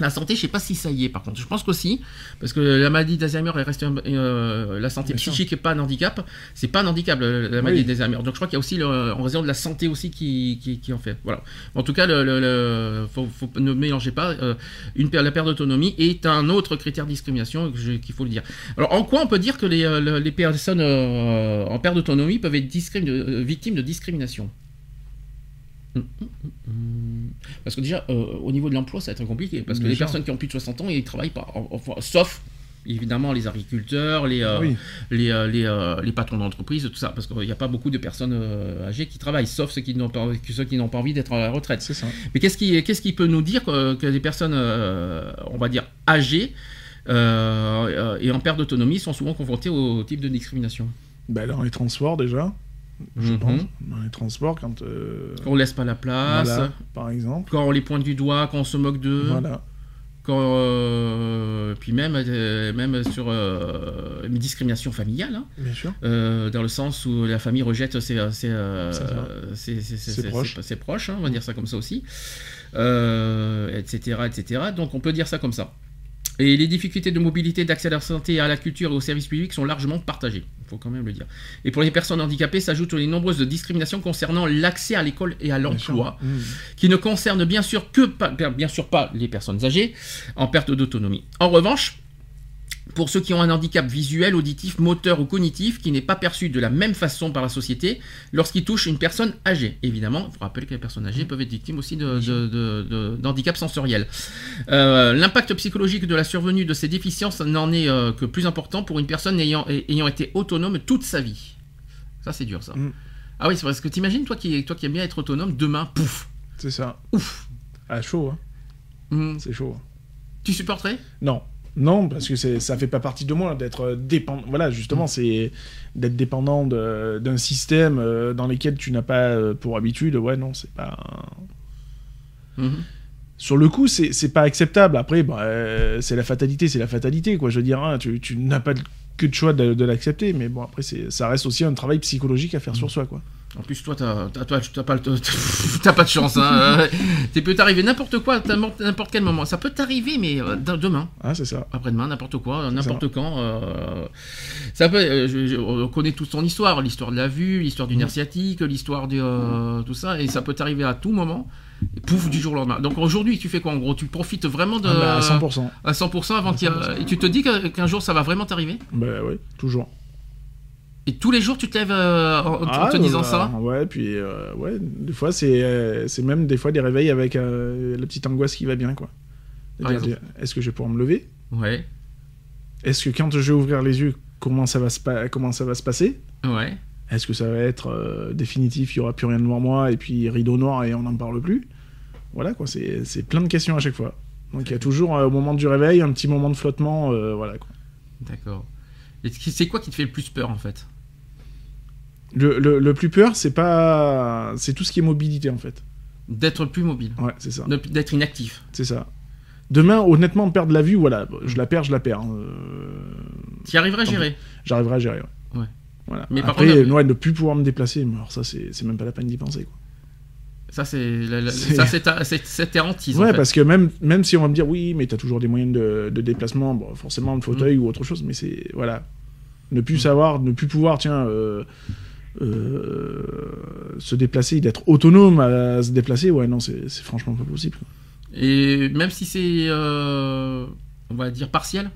La santé, je sais pas si ça y est, par contre. Je pense qu'aussi, parce que la maladie d'Alzheimer un- euh, la santé Bien psychique n'est pas un handicap. C'est pas un handicap, la maladie Oui. d'Alzheimer. Donc je crois qu'il y a aussi, le- en raison de la santé aussi, qui, qui, qui en fait. Voilà. En tout cas, le, le- le- faut, faut- ne mélangez pas. euh, une, la perte d'autonomie est un autre critère de discrimination qu'il faut le dire. Alors, en quoi on peut dire que les, euh, les personnes euh, en perte d'autonomie peuvent être victimes de discrimination Hum, hum, hum, hum. Parce que déjà, euh, au niveau de l'emploi, ça va être compliqué. Parce que Bien les sûr. personnes qui ont plus de 60 ans, ils travaillent pas. Enfin, sauf, évidemment, les agriculteurs, les, euh, oui. les, euh, les, les patrons d'entreprise, tout ça. Parce qu'il n'y a pas beaucoup de personnes âgées qui travaillent, sauf ceux qui n'ont pas, ceux qui n'ont pas envie d'être à la retraite. c'est ça. Mais qu'est-ce qui, qu'est-ce qui peut nous dire que, que des personnes, on va dire, âgées et en perte d'autonomie sont souvent confrontées au type de discrimination? Bah, dans les transports, déjà, je Mhm. pense. Dans les transports, quand... euh, Quand on laisse pas la place, voilà, par exemple. quand on les pointe du doigt, quand on se moque d'eux. Voilà. Quand, euh, puis même, euh, même sur euh, une discrimination familiale, hein, Bien sûr. dans le sens où la famille rejette ses, ses, ses- proches. ses proches, hein, on va dire ça comme ça aussi, etc., etc. Donc on peut dire ça comme ça. Et les difficultés de mobilité, d'accès à la santé, à la culture et aux services publics sont largement partagées. Il faut quand même le dire. Et pour les personnes handicapées s'ajoutent les nombreuses discriminations concernant l'accès à l'école et à l'emploi Mm. qui ne concerne bien sûr que pas, bien sûr pas les personnes âgées en perte d'autonomie. En revanche, pour ceux qui ont un handicap visuel, auditif, moteur ou cognitif qui n'est pas perçu de la même façon par la société lorsqu'il touche une personne âgée. Évidemment, il faut rappeler que les personnes âgées peuvent être victimes aussi d'handicap sensoriel. Euh, l'impact psychologique de la survenue de ces déficiences n'en est euh, que plus important pour une personne ayant, ayant été autonome toute sa vie. Ça, c'est dur, ça. Mm. Ah oui, c'est parce que t'imagines, toi qui, toi qui aimes bien être autonome, demain, pouf, C'est ça. Ouf. Ah, chaud, hein. Hmm. C'est chaud. Tu supporterais? Non. Non, parce que ça fait pas partie de moi d'être dépendant. Voilà, Mm. justement, c'est d'être dépendant d'un système euh, dans lequel tu n'as pas euh, pour habitude. Ouais, non, c'est pas. Mhm. Sur le coup, c'est, pas acceptable. Après, bah, euh, c'est la fatalité, c'est la fatalité, quoi. Je veux dire, hein, tu, tu n'as pas que de choix de, de l'accepter, mais bon, après, ça reste aussi un travail psychologique à faire sur soi, quoi. En plus, toi, t'as, pas, pas de chance. Hein. Ça peut t'arriver n'importe quoi, n'importe quel moment. Ça peut t'arriver, mais euh, demain, Ah, c'est ça. après-demain, n'importe quoi, n'importe quand. euh, ça peut. euh, je- je- on connaît toute son histoire, l'histoire de la vue, l'histoire du nerf sciatique, l'histoire de euh, tout ça, et ça peut t'arriver à tout moment. Et pouf, du jour au lendemain. Donc aujourd'hui, tu fais quoi en gros? Tu profites vraiment de Ah, bah, à 100%. à 100% avant qu'il et tu te dis qu'un jour ça va vraiment t'arriver? Bah, ouais, toujours. Et tous les jours, tu te lèves euh, en, en Ah, te disant bah, ça Ouais, puis euh, ouais, des fois c'est euh, même des fois des réveils avec euh, la petite angoisse qui va bien quoi. Est-ce que je vais pouvoir me lever? Ouais, Est-ce que quand je vais ouvrir les yeux, comment ça va se comment ça va se passer? Ouais. Est-ce que ça va être définitif, il y aura plus rien devant moi et puis rideau noir et on n'en parle plus? Voilà quoi, c'est c'est plein de questions à chaque fois. Donc il y a toujours au moment du réveil un petit moment de flottement, voilà quoi. D'accord. C'est quoi qui te fait le plus peur en fait? Le, le- le plus peur, c'est pas, c'est tout ce qui est mobilité en fait. D'être plus mobile, Ouais, c'est ça. D'être inactif. C'est ça. Demain, honnêtement, perdre la vue, voilà, je la perds, je la perds. hein. Euh, Tu arriverais à gérer? J'arriverai à gérer. Ouais. Ouais. Voilà. Mais par Après, ouais, ne plus pouvoir me déplacer, mais alors ça, c'est c'est même pas la peine d'y penser. Quoi. Ça, c'est ta hantise. en Ouais, fait. parce que même, même si on va me dire oui, mais t'as toujours des moyens de, de déplacement, bon, forcément le fauteuil Mm. ou autre chose, mais c'est voilà, ne plus savoir, ne plus pouvoir, tiens, euh, euh, se déplacer, d'être autonome à se déplacer, ouais, non, c'est c'est franchement pas possible. Et même si c'est, euh, on va dire, partiel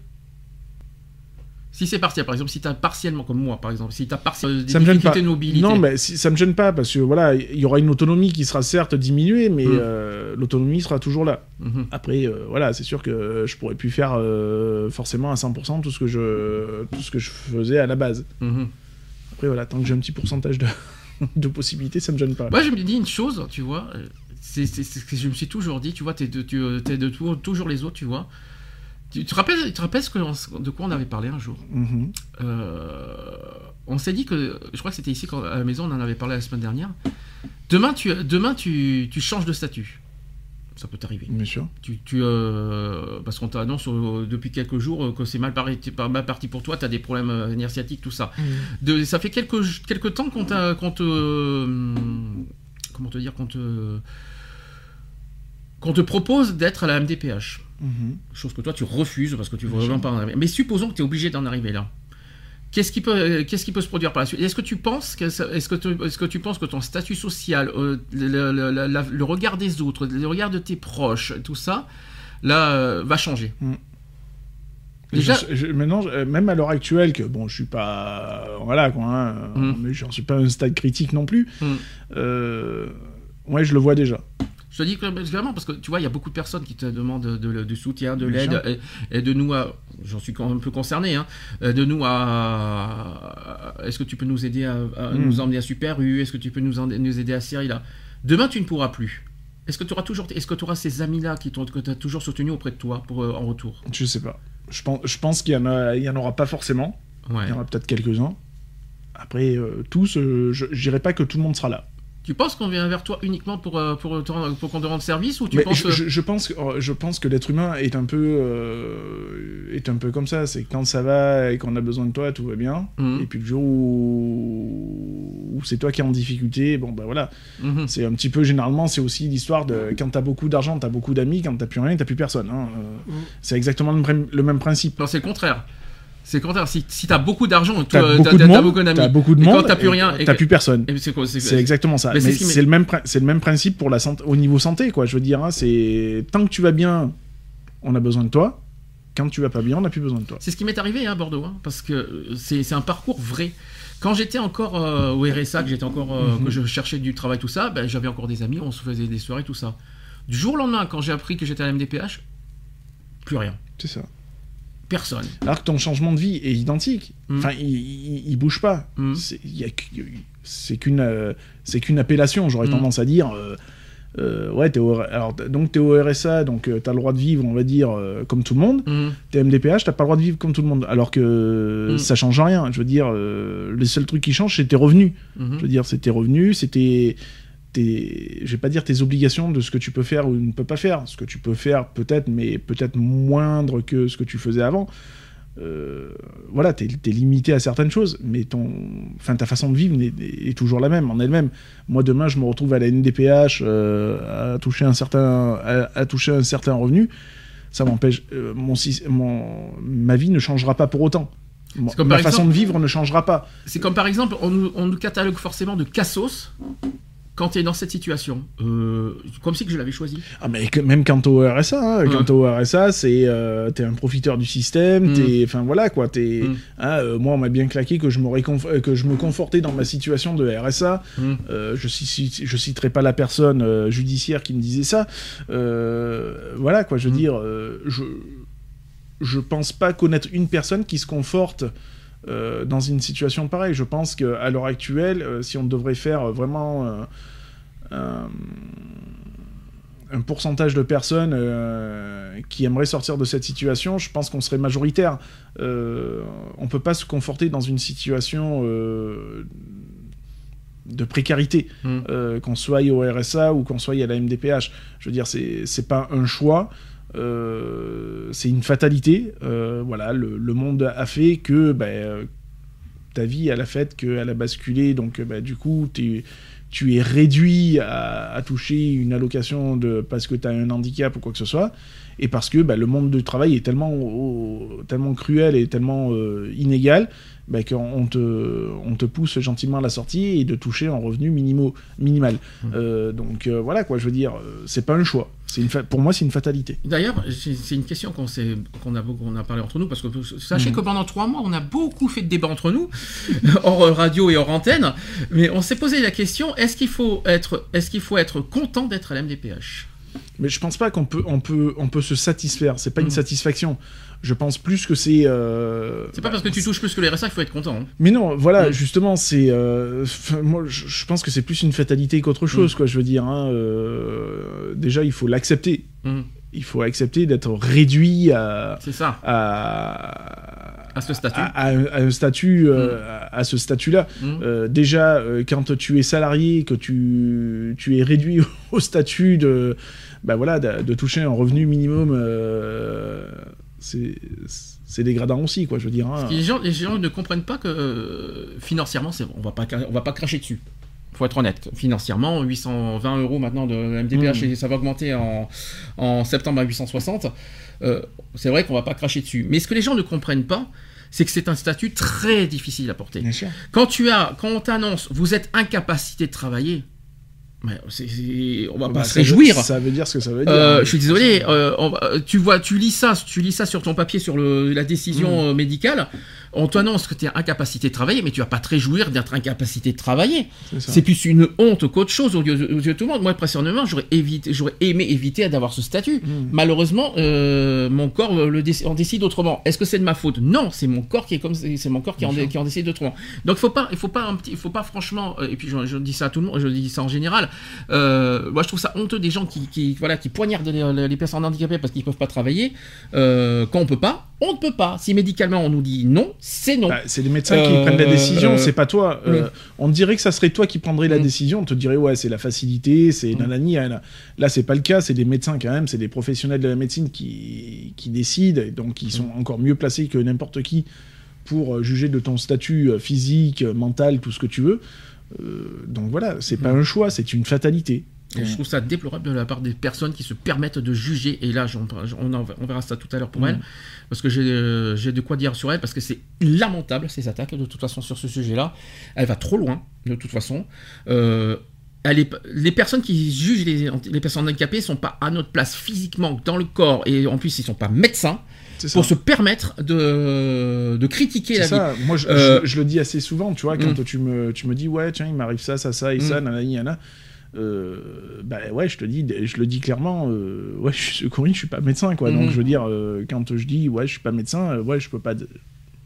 Si c'est partiel, par exemple, si tu as partiellement, comme moi, par exemple, si tu as partiellement des Ça me gêne difficultés pas. de mobilité. Non, mais si, ça me gêne pas parce que voilà, il y aura une autonomie qui sera certes diminuée, mais Mm. euh, l'autonomie sera toujours là. Mhm. Après, euh, voilà, c'est sûr que je pourrais plus faire euh, forcément à 100% tout ce que je tout ce que je faisais à la base. Mhm. Après, voilà, tant que j'ai un petit pourcentage de, de possibilités, ça me gêne pas. Moi, je me dis une chose, tu vois, euh, c'est ce que je me suis toujours dit, tu vois, t'es de, tu, euh, t'es de tout- toujours les autres, tu vois. Tu tu te rappelles, tu te rappelles ce que- de quoi on avait parlé un jour Mhm. Euh, On s'est dit que, je crois que c'était ici quand, à la maison, on en avait parlé la semaine dernière. Demain, tu, demain, tu, tu changes de statut. Ça peut t'arriver. Bien sûr. Tu, tu, euh, parce qu'on t'annonce euh, depuis quelques jours euh, que c'est mal, parti- pas mal parti pour toi, tu as des problèmes euh, nerfs sciatiques, tout ça. De, ça fait quelques, quelques temps qu'on t'a- qu'on te. comment te dire Qu'on te. Qu'on te propose d'être à la MDPH. Mhm. Chose que toi tu refuses parce que tu veux vraiment pas en arriver. Mais supposons que tu es obligé d'en arriver là. Qu'est-ce qui peut, euh, qu'est-ce qui peut se produire par la suite? Est-ce que tu penses que, est-ce que, tu, est-ce que tu penses que ton statut social, euh, le, le- le- la- le regard des autres, le regard de tes proches, tout ça, là, euh, va changer? Déjà- Je- je- maintenant, même à l'heure actuelle, que bon, je suis pas, voilà quoi, hein, mais j'en suis pas à un stade critique non plus. Mhm. Euh, ouais, je le vois déjà. Je te dis que vraiment parce que tu vois, il y a beaucoup de personnes qui te demandent de- soutien, de l'aide, et, de nous à, j'en suis un peu concerné, hein, euh, de nous à, est-ce que tu peux nous aider à, à Mm. nous emmener à Super U, est-ce que tu peux nous, en- nous aider à Syrie là? Demain, tu ne pourras plus. Est-ce que tu auras toujours, est-ce que tu auras ces amis-là qui t'ont, que tu as toujours soutenu auprès de toi pour, euh, en retour? Je sais pas. Je pense, je pense qu'il y en a, il y en aura pas forcément. Ouais. Il y en aura peut-être quelques-uns. Après, euh, tous, euh, je je dirais pas que tout le monde sera là. Tu penses qu'on vient vers toi uniquement pour, euh, pour, qu'on te rende service ou tu Mais penses je, je- je pense que, je pense que l'être humain est un peu euh, est un peu comme ça. C'est quand ça va et qu'on a besoin de toi, tout va bien. Mhm. Et puis le jour où, où c'est toi qui es en difficulté, bon bah voilà. Mhm. C'est un petit peu généralement, c'est aussi l'histoire de quand t'as beaucoup d'argent, t'as beaucoup d'amis, quand t'as plus rien, t'as plus personne. hein. Euh, Mhm. C'est exactement le, même- le même principe. Non, c'est le contraire. C'est contraire. Si, si t'as beaucoup d'argent, T'as beaucoup, beaucoup d'amis. t'as beaucoup de Et monde, quand t'as plus rien, t'as plus personne. C'est exactement ça. Mais c'est Mais le même, c'est le même principe pour la santé, au niveau santé, quoi. Je veux dire, hein, c'est tant que tu vas bien, on a besoin de toi. Quand tu vas pas bien, on n'a plus besoin de toi. C'est ce qui m'est arrivé hein, à Bordeaux, hein, parce que euh, c'est un parcours vrai. Quand j'étais encore euh, au RSA, que j'étais encore, euh, Mhm. que je cherchais du travail, tout ça, ben, j'avais encore des amis, on se faisait des soirées, tout ça. Du jour au lendemain, quand j'ai appris que j'étais à la MDPH, plus rien, C'est ça. Personne. Alors que ton changement de vie est identique. Mm. Enfin, il, il, il bouge pas. Mm. C'est qu'une euh, c'est qu'une appellation. J'aurais Mm. tendance à dire. euh, euh, ouais, t'es au, alors, donc t'es au RSA, donc euh, t'as le droit de vivre, on va dire, euh, comme tout le monde. T'es MDPH, t'as pas le droit de vivre comme tout le monde. Alors que ça change rien. Je veux dire, les seuls trucs qui changent, c'est tes revenus. Mhm. Je veux dire, c'est tes revenus, c'est tes, je vais pas dire tes obligations de ce que tu peux faire ou ne peux pas faire. Ce que tu peux faire peut-être, mais peut-être moindre que ce que tu faisais avant. Euh, voilà, t'es es limité à certaines choses, mais ton, enfin ta façon de vivre est, est toujours la même en elle-même. Moi demain, je me retrouve à la NDPH euh, à toucher un certain, à, à toucher un certain revenu. Ça m'empêche, euh, mon, mon, ma vie ne changera pas pour autant. Comme ma façon de vivre ne changera pas. C'est comme par exemple, on nous, on nous catalogue forcément de cassos quand tu es dans cette situation. Euh, comme si que je l'avais choisi. Ah mais que- même quant au RSA, hein, quant Ouais. au RSA, c'est euh, t'es un profiteur du système, Mm. t'es, enfin voilà quoi, t'es, hein, euh, moi on m'a bien claqué que je me que je me confortais dans ma situation de RSA. Je, je citerai pas la personne judiciaire qui me disait ça. Voilà quoi, je veux dire, je je pense pas connaître une personne qui se conforte. Euh, dans une situation pareille, je pense qu'à l'heure actuelle, euh, si on devrait faire vraiment euh, un, pourcentage de personnes euh, qui aimeraient sortir de cette situation, je pense qu'on serait majoritaire. Euh, on peut pas se conforter dans une situation euh, de précarité, Mm. euh, qu'on soit au RSA ou qu'on soit à la MDPH. Je veux dire, c'est pas un choix. Euh, c'est une fatalité. Euh, voilà, le, monde a fait que euh, ta vie, elle a fait qu'elle a basculé. Donc, ben, du coup, tu es réduit à, à toucher une allocation de, parce que tu as un handicap ou quoi que ce soit, et parce que ben, le monde du travail est tellement, cruel et tellement euh, inégal ben, qu'on te, on te pousse gentiment à la sortie et de toucher un revenu minimo, minimal. Euh, donc euh, voilà, quoi, je veux dire, c'est pas un choix. Une pour moi, c'est une fatalité. D'ailleurs, c'est une question qu'on qu'on a, beaucoup- on a parlé entre nous, parce que sachez Mhm. que pendant trois mois, on a beaucoup fait de débats entre nous, hors radio et hors antenne, mais on s'est posé la question, est-ce qu'il faut être, est qu'il faut être content d'être à la MDPH Mais je pense pas qu'on peut, on peut, on peut se satisfaire. C'est pas une Mhm. satisfaction. Je pense plus que c'est. euh, C'est pas parce que tu touches plus que les RSA qu'il faut être content. hein. Mais non, voilà, Mm. justement, c'est. euh, enfin, moi, je, pense que c'est plus une fatalité qu'autre chose, Mm. quoi. Je veux dire, hein, euh, déjà, il faut l'accepter. Il faut accepter d'être réduit à. C'est ça, à à ce statut. à, à un, à un statut, euh, à, à ce statut-là. Mhm. Euh, déjà, euh, quand tu es salarié, que tu, tu es réduit au statut de, bah voilà, de, de toucher un revenu minimum, euh, c'est dégradant aussi, quoi. Je veux dire. hein. Les gens, les gens ne comprennent pas que euh, financièrement, on va pas, on va pas cracher dessus. Faut être honnête. Financièrement, 820 euros maintenant de MDPH et ça va augmenter en, en septembre à 860. Euh, c'est vrai qu'on va pas cracher dessus. Mais ce que les gens ne comprennent pas, c'est que c'est un statut très difficile à porter. Bien sûr. Quand tu as, quand on t'annonce, vous êtes incapacité de travailler, mais on va Bah, pas se réjouir. Ça veut dire ce que ça veut dire. Euh, hein. je suis désolé. euh, on euh, tu vois, tu lis ça, tu lis ça sur ton papier sur le, la décision Mm. médicale. On t'annonce que tu es incapacité de travailler, mais tu vas pas te réjouir d'être incapacité de travailler. C'est plus une honte qu'autre chose aux yeux, aux yeux de tout le monde. Moi, personnellement, j'aurais évité, j'aurais aimé éviter d'avoir ce statut. Mm. Malheureusement, euh, mon corps le en décide autrement. Est-ce que c'est de ma faute? Non, c'est mon corps qui est comme c'est mon corps qui en, qui décide autrement. Donc, faut pas, il faut pas, un petit, il faut pas franchement. et puis, je, je dis ça à tout le monde, je dis ça en général. Euh, moi, je trouve ça honteux des gens qui, qui voilà, qui poignardent les, les personnes handicapées parce qu'ils peuvent pas travailler. Euh, quand on peut pas, on ne peut pas. Si médicalement on nous dit non, c'est non. Bah, c'est les médecins qui Euh, prennent la décision, c'est pas toi. Mm. On dirait que ça serait toi qui prendrais la Mm. décision. On te dirait ouais, c'est la facilité, c'est Mm. nanani. nanana. Là, c'est pas le cas. C'est des médecins quand même, c'est des professionnels de la médecine qui qui décident, et donc ils sont encore mieux placés que n'importe qui pour juger de ton statut physique, mental, tout ce que tu veux. Euh, donc voilà, c'est pas Mm. un choix, c'est une fatalité. Et je trouve ça déplorable de la part des personnes qui se permettent de juger. Et là, on, en- on verra ça tout à l'heure pour Mm. elle, parce que j'ai euh, j'ai de quoi dire sur elle, parce que c'est lamentable ces attaques de toute façon sur ce sujet-là. Elle va trop loin, de toute façon. Euh, elle est- les personnes qui jugent les, les personnes handicapées sont pas à notre place physiquement dans le corps, et en plus ils sont pas médecins. Pour se permettre de, de critiquer la vie. ça. Moi, je, Euh, je- je le dis assez souvent, tu vois, quand Mm. tu, me, tu me dis, ouais, tiens, il m'arrive ça, ça, ça et ça, Mm. nanani, nanana. Euh, bah ouais, je te dis, je le dis clairement, euh, ouais, je suis secouriste, je suis pas médecin, quoi. Donc, je veux dire, euh, quand je dis, ouais, je suis pas médecin, ouais, je peux pas. de-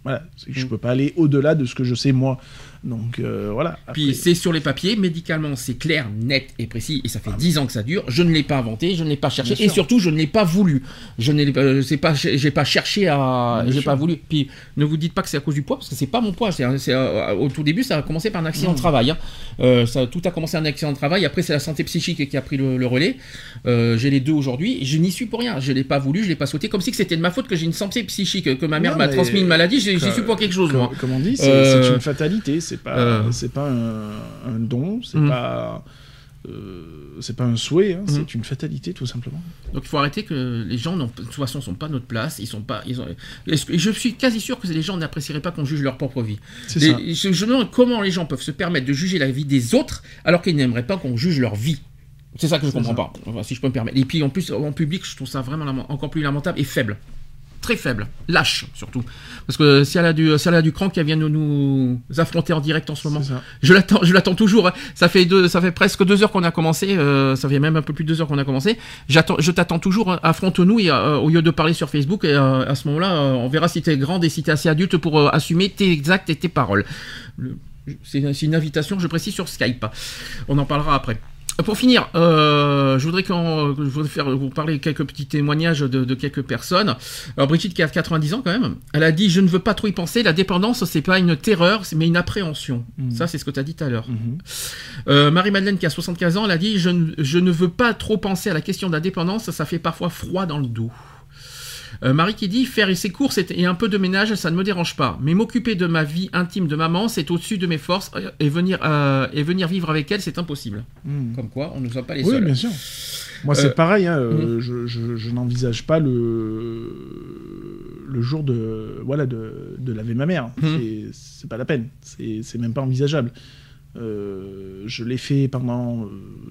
Voilà, je Mm. peux pas aller au-delà de ce que je sais moi. Donc, euh, voilà. Puis c'est sur les papiers, médicalement c'est clair, net et précis, et ça fait 10 ans que ça dure. Je ne l'ai pas inventé, je ne l'ai pas cherché, et surtout je ne l'ai pas voulu. Je ne l'ai pas, euh, pas, j'ai pas cherché à, j'ai pas voulu. Puis ne vous dites pas que c'est à cause du poids, parce que c'est pas mon poids. Euh, au tout début, ça a commencé par un accident de travail. hein. Euh, ça, tout a commencé un accident de travail. Après c'est la santé psychique qui a pris le, le relais. J'ai les deux aujourd'hui. Je n'y suis pour rien. Je l'ai pas voulu, je l'ai pas souhaité, comme si c'était de ma faute que j'ai une santé psychique, que ma mère m'a transmis une maladie. J'y suis pour quelque chose, comme, moi. comme on dit, c'est une fatalité, c'est pas, euh, c'est pas un, un don, c'est Mm. pas. euh, c'est pas un souhait, hein, Mm. c'est une fatalité tout simplement. Donc il faut arrêter que les gens, de toute façon, sont pas à notre place. Ils sont pas. Ils ont... Je suis quasi sûr que les gens n'apprécieraient pas qu'on juge leur propre vie. Les- ça. je, je me demande comment les gens peuvent se permettre de juger la vie des autres alors qu'ils n'aimeraient pas qu'on juge leur vie. C'est ça que je comprends ça. pas. Enfin, si je peux me permettre. Et puis en plus, en public, je trouve ça vraiment encore plus lamentable et faible. Très faible, lâche surtout. Parce que si elle a du, si elle a du cran qui vient de nous affronter en direct en ce moment, je l'attends, je l'attends toujours. hein. Ça fait deux, ça fait presque deux heures qu'on a commencé. euh, ça fait même un peu plus de deux heures qu'on a commencé. J'attends, je t'attends toujours. hein. Affronte-nous et, euh, au lieu de parler sur Facebook. Et euh, à ce moment-là, on verra si t'es grande et si t'es assez adulte pour assumer tes actes et tes paroles. Le- c'est, c'est une invitation, je précise sur Skype. On en parlera après. Pour finir, euh, je voudrais qu'on, je voudrais faire vous parler quelques petits témoignages de, de quelques personnes. Alors Brigitte qui a 90 ans quand même, elle a dit je ne veux pas trop y penser. La dépendance c'est pas une terreur, c'est- mais une appréhension. Mhm. Ça c'est ce que tu as dit tout à l'heure. Mhm. Euh, Marie-Madeleine qui a 75 ans, elle a dit je ne, je ne veux pas trop penser à la question de la dépendance, ça fait parfois froid dans le dos. Euh, Marie qui dit faire ses courses et un peu de ménage, ça ne me dérange pas. Mais m'occuper de ma vie intime de maman, c'est au-dessus de mes forces euh, et venir, euh, et venir vivre avec elle, c'est impossible. Mhm. Comme quoi, on ne soit pas les Oui, seuls. bien sûr. Moi, Euh, c'est pareil. hein, euh, je je- je n'envisage pas le le jour de voilà de, de laver ma mère. Mhm. C'est- pas la peine. C'est même pas envisageable. Euh, je l'ai fait pendant euh,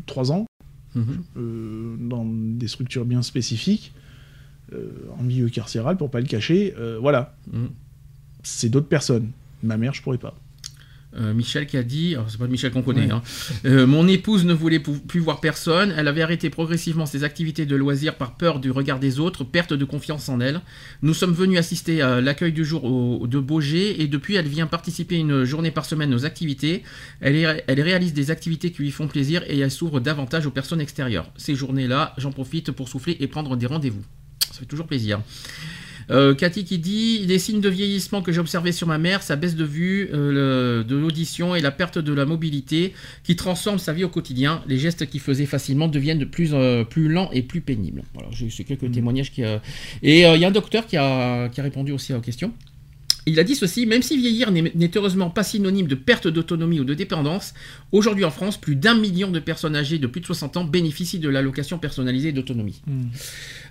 trois ans euh, dans des structures bien spécifiques, euh, en milieu carcéral pour pas le cacher. Euh, voilà, Mhm. c'est d'autres personnes. Ma mère, je pourrais pas. Euh, Michel qui a dit, alors, c'est pas Michel qu'on connaît, Ouais. hein. Euh, mon épouse ne voulait plus voir personne, elle avait arrêté progressivement ses activités de loisirs par peur du regard des autres, perte de confiance en elle. Nous sommes venus assister à l'accueil du jour au- de Beaugé et depuis elle vient participer une journée par semaine aux activités. Elle, est- elle réalise des activités qui lui font plaisir et elle s'ouvre davantage aux personnes extérieures. Ces journées-là, j'en profite pour souffler et prendre des rendez-vous. Ça fait toujours plaisir. Euh, Cathy qui dit les signes de vieillissement que j'ai observés sur ma mère, sa baisse de vue, euh, le- de l'audition et la perte de la mobilité qui transforment sa vie au quotidien. Les gestes qu'il faisait facilement deviennent de plus, euh, plus lents et plus pénibles. Voilà, j'ai eu quelques témoignages qui. euh, Et il y a un docteur qui a, qui a répondu aussi aux questions. Il a dit ceci, même si vieillir n'est heureusement pas synonyme de perte d'autonomie ou de dépendance, aujourd'hui en France, plus d'un million de personnes âgées de plus de 60 ans bénéficient de l'allocation personnalisée d'autonomie.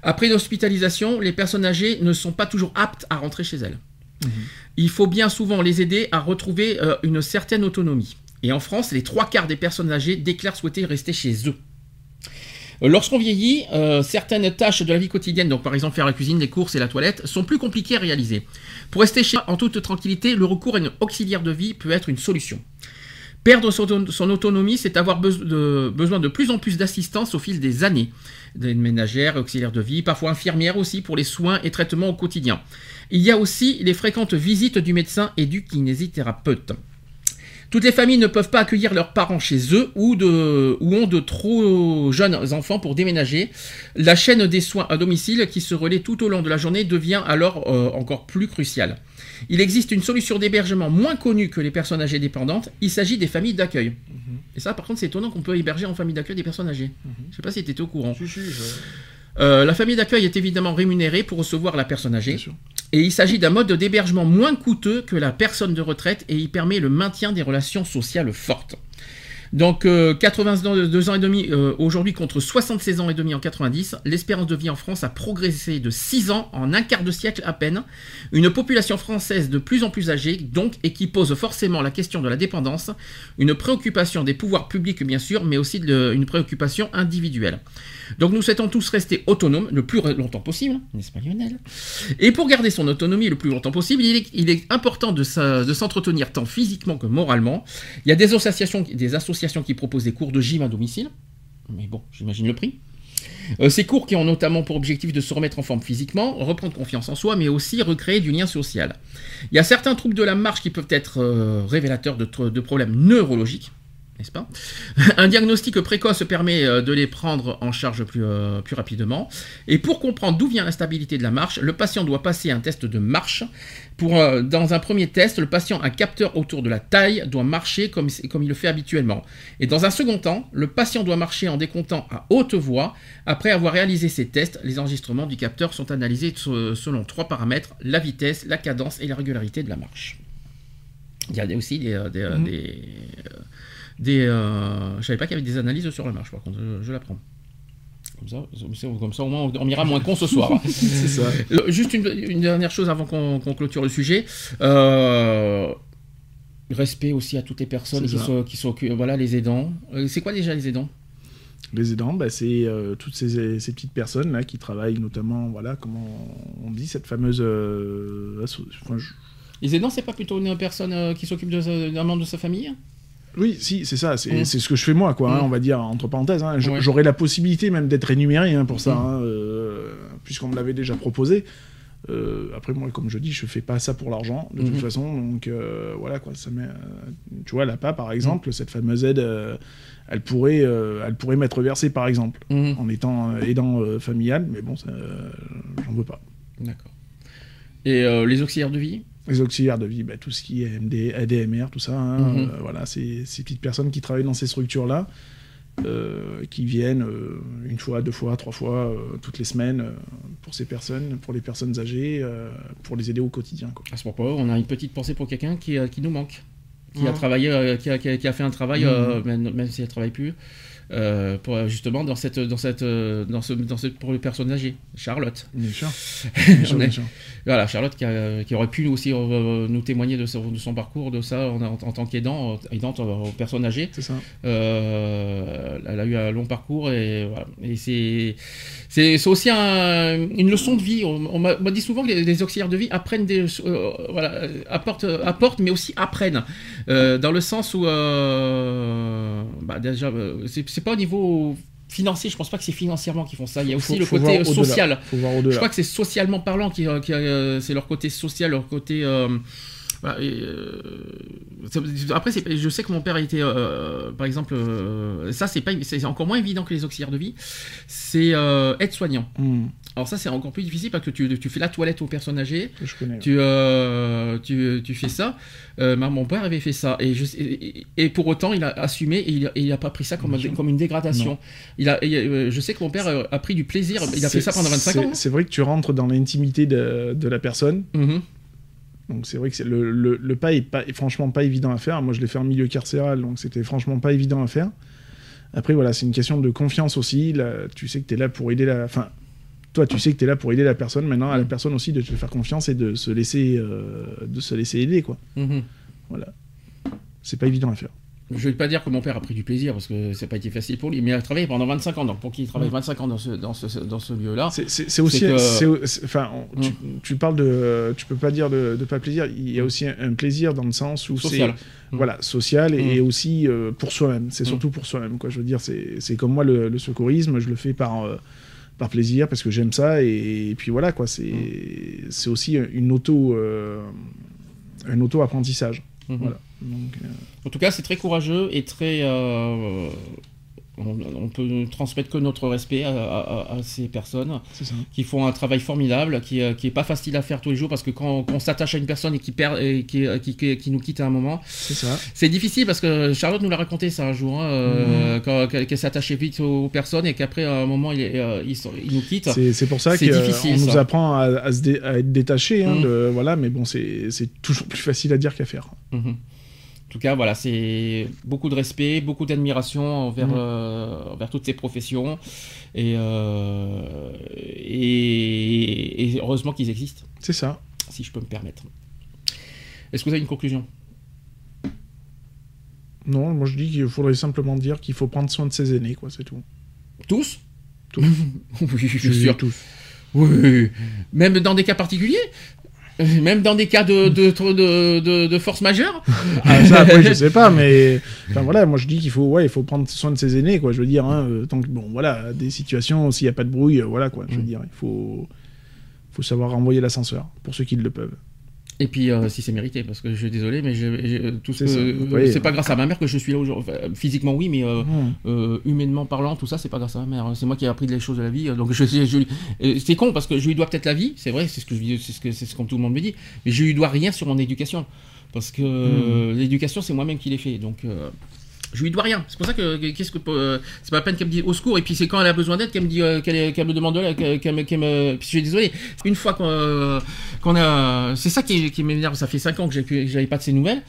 Après l'hospitalisation, les personnes âgées ne sont pas toujours aptes à rentrer chez elles. Il faut bien souvent les aider à retrouver euh, une certaine autonomie. Et en France, les trois quarts des personnes âgées déclarent souhaiter rester chez eux. Euh, Lorsqu'on vieillit, euh, certaines tâches de la vie quotidienne, donc par exemple faire la cuisine, les courses et la toilette, sont plus compliquées à réaliser. Pour rester chez en toute tranquillité, le recours à une auxiliaire de vie peut être une solution. Perdre son, autonomie, c'est avoir besoin de plus en plus d'assistance au fil des années. Des ménagères, auxiliaires de vie, parfois infirmières aussi pour les soins et traitements au quotidien. Il y a aussi les fréquentes visites du médecin et du kinésithérapeute. Toutes les familles ne peuvent pas accueillir leurs parents chez eux ou, de, ou ont de trop jeunes enfants pour déménager. La chaîne des soins à domicile qui se relaie tout au long de la journée devient alors euh, encore plus cruciale. Il existe une solution d'hébergement moins connue que les personnes âgées dépendantes. Il s'agit des familles d'accueil. Et ça, par contre, c'est étonnant qu'on peut héberger en famille d'accueil des personnes âgées. Je ne sais pas si tu étais au courant. Si, si, je- Euh, la famille d'accueil est évidemment rémunérée pour recevoir la personne âgée. Et il s'agit d'un mode d'hébergement moins coûteux que la personne de retraite et il permet le maintien des relations sociales fortes. Donc euh, 82 ans et demi euh, aujourd'hui contre 76 ans et demi en 90, l'espérance de vie en France a progressé de 6 ans en un quart de siècle à peine. Une population française de plus en plus âgée donc et qui pose forcément la question de la dépendance, une préoccupation des pouvoirs publics bien sûr, mais aussi une préoccupation individuelle. Donc nous souhaitons tous rester autonomes le plus longtemps possible, n'est-ce pas Lionel? Et pour garder son autonomie le plus longtemps possible, il est, important de de s'entretenir tant physiquement que moralement. Il y a des associations, des associations qui proposent des cours de gym à domicile, mais bon, j'imagine le prix. Euh, ces cours qui ont notamment pour objectif de se remettre en forme physiquement, reprendre confiance en soi, mais aussi recréer du lien social. Il y a certains troubles de la marche qui peuvent être euh, révélateurs de problèmes neurologiques, n'est-ce pas Un diagnostic précoce permet euh, de les prendre en charge plus, euh, plus rapidement. Et pour comprendre d'où vient l'instabilité de la marche, le patient doit passer un test de marche. Pour, euh, dans un premier test, le patient, un capteur autour de la taille, doit marcher comme, comme il le fait habituellement. Et dans un second temps, le patient doit marcher en décomptant à haute voix. Après avoir réalisé ces tests, les enregistrements du capteur sont analysés se- selon trois paramètres, la vitesse, la cadence et la régularité de la marche. Il y a aussi des... des, des, euh, des, euh, je savais pas qu'il y avait des analyses sur la marche, par contre, je, je l'apprends. Comme ça, comme- ça, au moins, on, ira moins con ce soir. C'est ça. Juste une, une dernière chose avant qu'on clôture le sujet. Euh, respect aussi à toutes les personnes qui sont, qui sont voilà les aidants. Euh, c'est quoi déjà les aidants? Les aidants, bah, c'est euh, toutes ces, ces petites personnes là qui travaillent notamment, voilà, comment on dit cette fameuse. euh, asso- enfin, je- Les aidants, c'est pas plutôt une personne euh, qui s'occupe d'un membre de sa famille? Oui, si, c'est ça, c'est Mm. c'est ce que je fais moi, quoi, hein, Mm. on va dire, entre parenthèses. hein. Ouais. J'aurais la possibilité même d'être rémunéré hein, pour ça, Mm. hein, euh, puisqu'on me l'avait déjà proposé. Euh, après, moi, comme je dis, je fais pas ça pour l'argent, de toute façon, donc euh, voilà, quoi, ça met. tu vois, l'APA, par exemple, cette fameuse aide, elle, pourrait, elle pourrait m'être versée, par exemple, Mhm. en étant aidant familial, mais bon, j'en veux pas. D'accord. Et les auxiliaires de vie? Les auxiliaires de vie, bah, tout ce qui est MD, ADMR, tout ça, hein, Mhm. euh, voilà, c'est ces petites personnes qui travaillent dans ces structures-là, euh, qui viennent euh, une fois, deux fois, trois fois, euh, toutes les semaines euh, pour ces personnes, pour les personnes âgées, euh, pour les aider au quotidien. Quoi. À ce propos, on a une petite pensée pour quelqu'un qui, euh, qui nous manque, qui a Mhm. travaillé, euh, qui, a, qui a- qui a fait un travail, euh, même, même si elle travaille plus, euh, pour, justement dans cette, dans cette, euh, dans ce, dans ce, pour les personnes âgées. Charlotte. Voilà, Charlotte qui, a- qui aurait pu aussi euh, nous témoigner de son, de son parcours, de ça en, en tant qu'aidant, aidante aux personnes âgées. C'est ça. Euh, elle a eu un long parcours et, voilà. et c'est, c'est, aussi un- une leçon de vie. On, on m'a dit souvent que les, les auxiliaires de vie apprennent des, euh, voilà, apportent, apportent, mais aussi apprennent. Dans le sens où, bah, déjà, c'est, c'est pas au niveau financier, je pense pas que c'est financièrement qu'ils font ça. Il y a aussi Faut- le faut côté au-delà. social. Je crois que c'est socialement parlant qui, qui, euh, c'est leur côté social, leur côté. euh, voilà, et, euh, après, je sais que mon père était, euh, par exemple, euh, ça c'est pas, c'est encore moins évident que les auxiliaires de vie. C'est euh, aide-soignant. Hmm, Alors ça c'est encore plus difficile parce que tu, tu fais la toilette aux personnes âgées. je connais. Tu, tu, tu fais ça. Mon père avait fait ça. Et, je, et, et pour autant, il a assumé et il, et il a pas pris ça comme, une dégradation. Il a, je sais que mon père a pris du plaisir. Il a fait ça pendant 25 c'est- ans. hein. C'est vrai que tu rentres dans l'intimité de, de la personne. Mhm. Donc c'est vrai que le, le, le pas est, pas est franchement pas évident à faire. Moi je l'ai fait en milieu carcéral, donc c'était franchement pas évident à faire. Après voilà, c'est une question de confiance aussi. Là, tu sais que tu es là pour aider la... Enfin, toi tu sais que tu es là pour aider la personne. Maintenant à la Mm. personne aussi de te faire confiance et de se laisser, euh, de se laisser aider. quoi. Mhm. C'est pas évident à faire. Je vais pas dire que mon père a pris du plaisir parce que ça n'a pas été facile pour lui, mais il a travaillé pendant 25 ans. Donc pour qu'il travaille Mm. 25 ans dans ce, dans ce, dans ce lieu-là, C'est- aussi... Que- Enfin, on- tu, Mm. tu parles de... Tu peux pas dire de, de pas plaisir. Il y a aussi un, un plaisir dans le sens où c'est... social. Mm. voilà, social et, Mm. et aussi euh, pour soi-même. C'est surtout pour soi-même, quoi. Je veux dire, c'est comme moi le, le secourisme, je le fais par euh, par plaisir parce que j'aime ça et, et puis voilà quoi. C'est aussi une auto euh, un auto apprentissage. Voilà. Donc, euh, En tout cas, c'est très courageux et très. euh, on, on peut transmettre que notre respect à, à- à ces personnes qui font un travail formidable, qui, euh, qui est pas facile à faire tous les jours parce que quand, quand on s'attache à une personne et qui perd et qui, qui, qui- nous quitte à un moment, C'est difficile parce que Charlotte nous l'a raconté ça un jour, hein, euh, quand- qu'elle s'attachait vite aux personnes et qu'après à un moment il, euh, il, il nous quitte. C'est pour ça C'est qu'on nous ça. apprend à, à se dé- à être détaché. Hein, de- voilà, mais bon, c'est c'est toujours plus facile à dire qu'à faire. Mhm. Tout cas, voilà, c'est beaucoup de respect, beaucoup d'admiration envers, euh, envers toutes ces professions. Et, euh, et, et heureusement qu'ils existent, C'est ça. si je peux me permettre. Est-ce que vous avez une conclusion? Non, moi je dis qu'il faudrait simplement dire qu'il faut prendre soin de ses aînés, quoi, c'est tout. Tous? Tous. oui, je suis sûr. tous. Oui, même dans des cas particuliers? Même dans des cas de, de, de, de- de force majeure Ah, ça, après, je sais pas, mais enfin voilà, moi je dis qu'il faut, ouais, il faut prendre soin de ses aînés, quoi. Je veux dire, hein, euh, tant que bon, voilà, des situations, s'il n'y a pas de bruit, euh, voilà, quoi. Je veux Mm. dire, il faut, faut savoir renvoyer l'ascenseur pour ceux qui le peuvent. Et puis, euh, si c'est mérité, parce que je suis désolé, mais je- je- tout ce C'est vous voyez. c'est pas grâce à ma mère que je suis là aujourd'hui. Enfin, physiquement, oui, mais euh, euh, humainement parlant, tout ça, c'est pas grâce à ma mère. C'est moi qui ai appris les choses de la vie. Donc, je, je, je- euh, c'est con parce que je lui dois peut-être la vie. C'est vrai, c'est ce que je c'est ce que c'est ce que tout le monde me dit. Mais je lui dois rien sur mon éducation, parce que euh, l'éducation, c'est moi-même qui l'ai fait. Donc euh, je lui dois rien. C'est pour ça que que- qu'est-ce que euh, c'est pas la peine qu'elle me dise au secours et puis c'est quand elle a besoin d'aide qu'elle me dit euh, qu'elle me demande qu'elle me, me- puis je suis désolé. Une fois qu'on euh, a c'est ça qui, qui m'énerve, ça fait 5 ans que j'avais pas de ses nouvelles.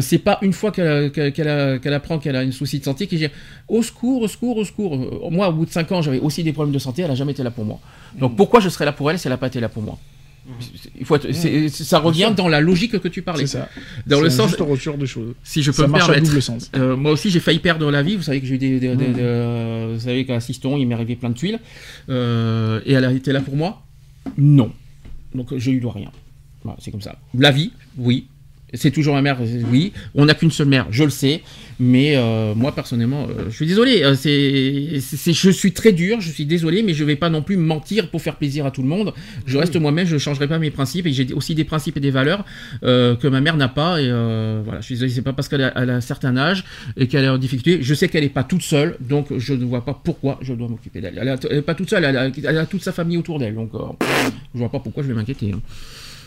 C'est pas une fois qu'elle qu'elle- apprend qu'elle a un souci de santé qu'elle dit au secours, au secours, au secours. Moi au bout de 5 ans, j'avais aussi des problèmes de santé, elle a jamais été là pour moi. Donc pourquoi je serais là pour elle si elle a pas été là pour moi? Il faut être- c'est- ça revient dans la logique que tu parlais. C'est ça. Dans le sens, juste de choses. si je peux Ça me à double sens. euh, moi aussi, j'ai failli perdre la vie. Vous savez que j'ai eu des, des- des- Mhm. des- euh, vous savez qu'à Siston, il m'est arrivé plein de tuiles. Euh, et elle a été là pour moi? Non. Donc je lui dois rien. Voilà, c'est comme ça. La vie, oui. C'est toujours ma mère, oui. On n'a qu'une seule mère, je le sais. Mais euh, moi, personnellement, euh, je suis désolé. euh, c'est, je suis très dur, je suis désolé, mais je vais pas non plus mentir pour faire plaisir à tout le monde. Je reste moi-même, je ne changerai pas mes principes. Et j'ai aussi des principes et des valeurs euh, que ma mère n'a pas. Et euh, voilà, je suis désolé, c'est pas parce qu'elle a, un certain âge et qu'elle est en difficulté. Je sais qu'elle n'est pas toute seule, donc je ne vois pas pourquoi je dois m'occuper d'elle. Elle n'est pas toute seule, elle a, elle a toute sa famille autour d'elle, donc je vois pas pourquoi je vais m'inquiéter. hein.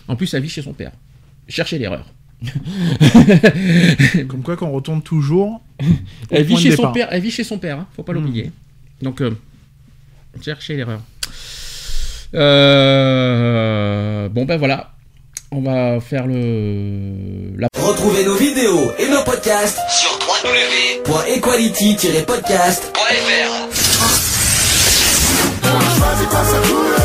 En plus, elle vit chez son père. Cherchez l'erreur. Comme quoi qu'on retourne toujours. Elle vit chez son père, elle vit chez son père, hein, faut pas Hmm. l'oublier. Donc, euh, cherchez l'erreur. Euh, bon ben voilà, on va faire le la Retrouvez nos vidéos et nos podcasts sur www.equality-podcast.fr.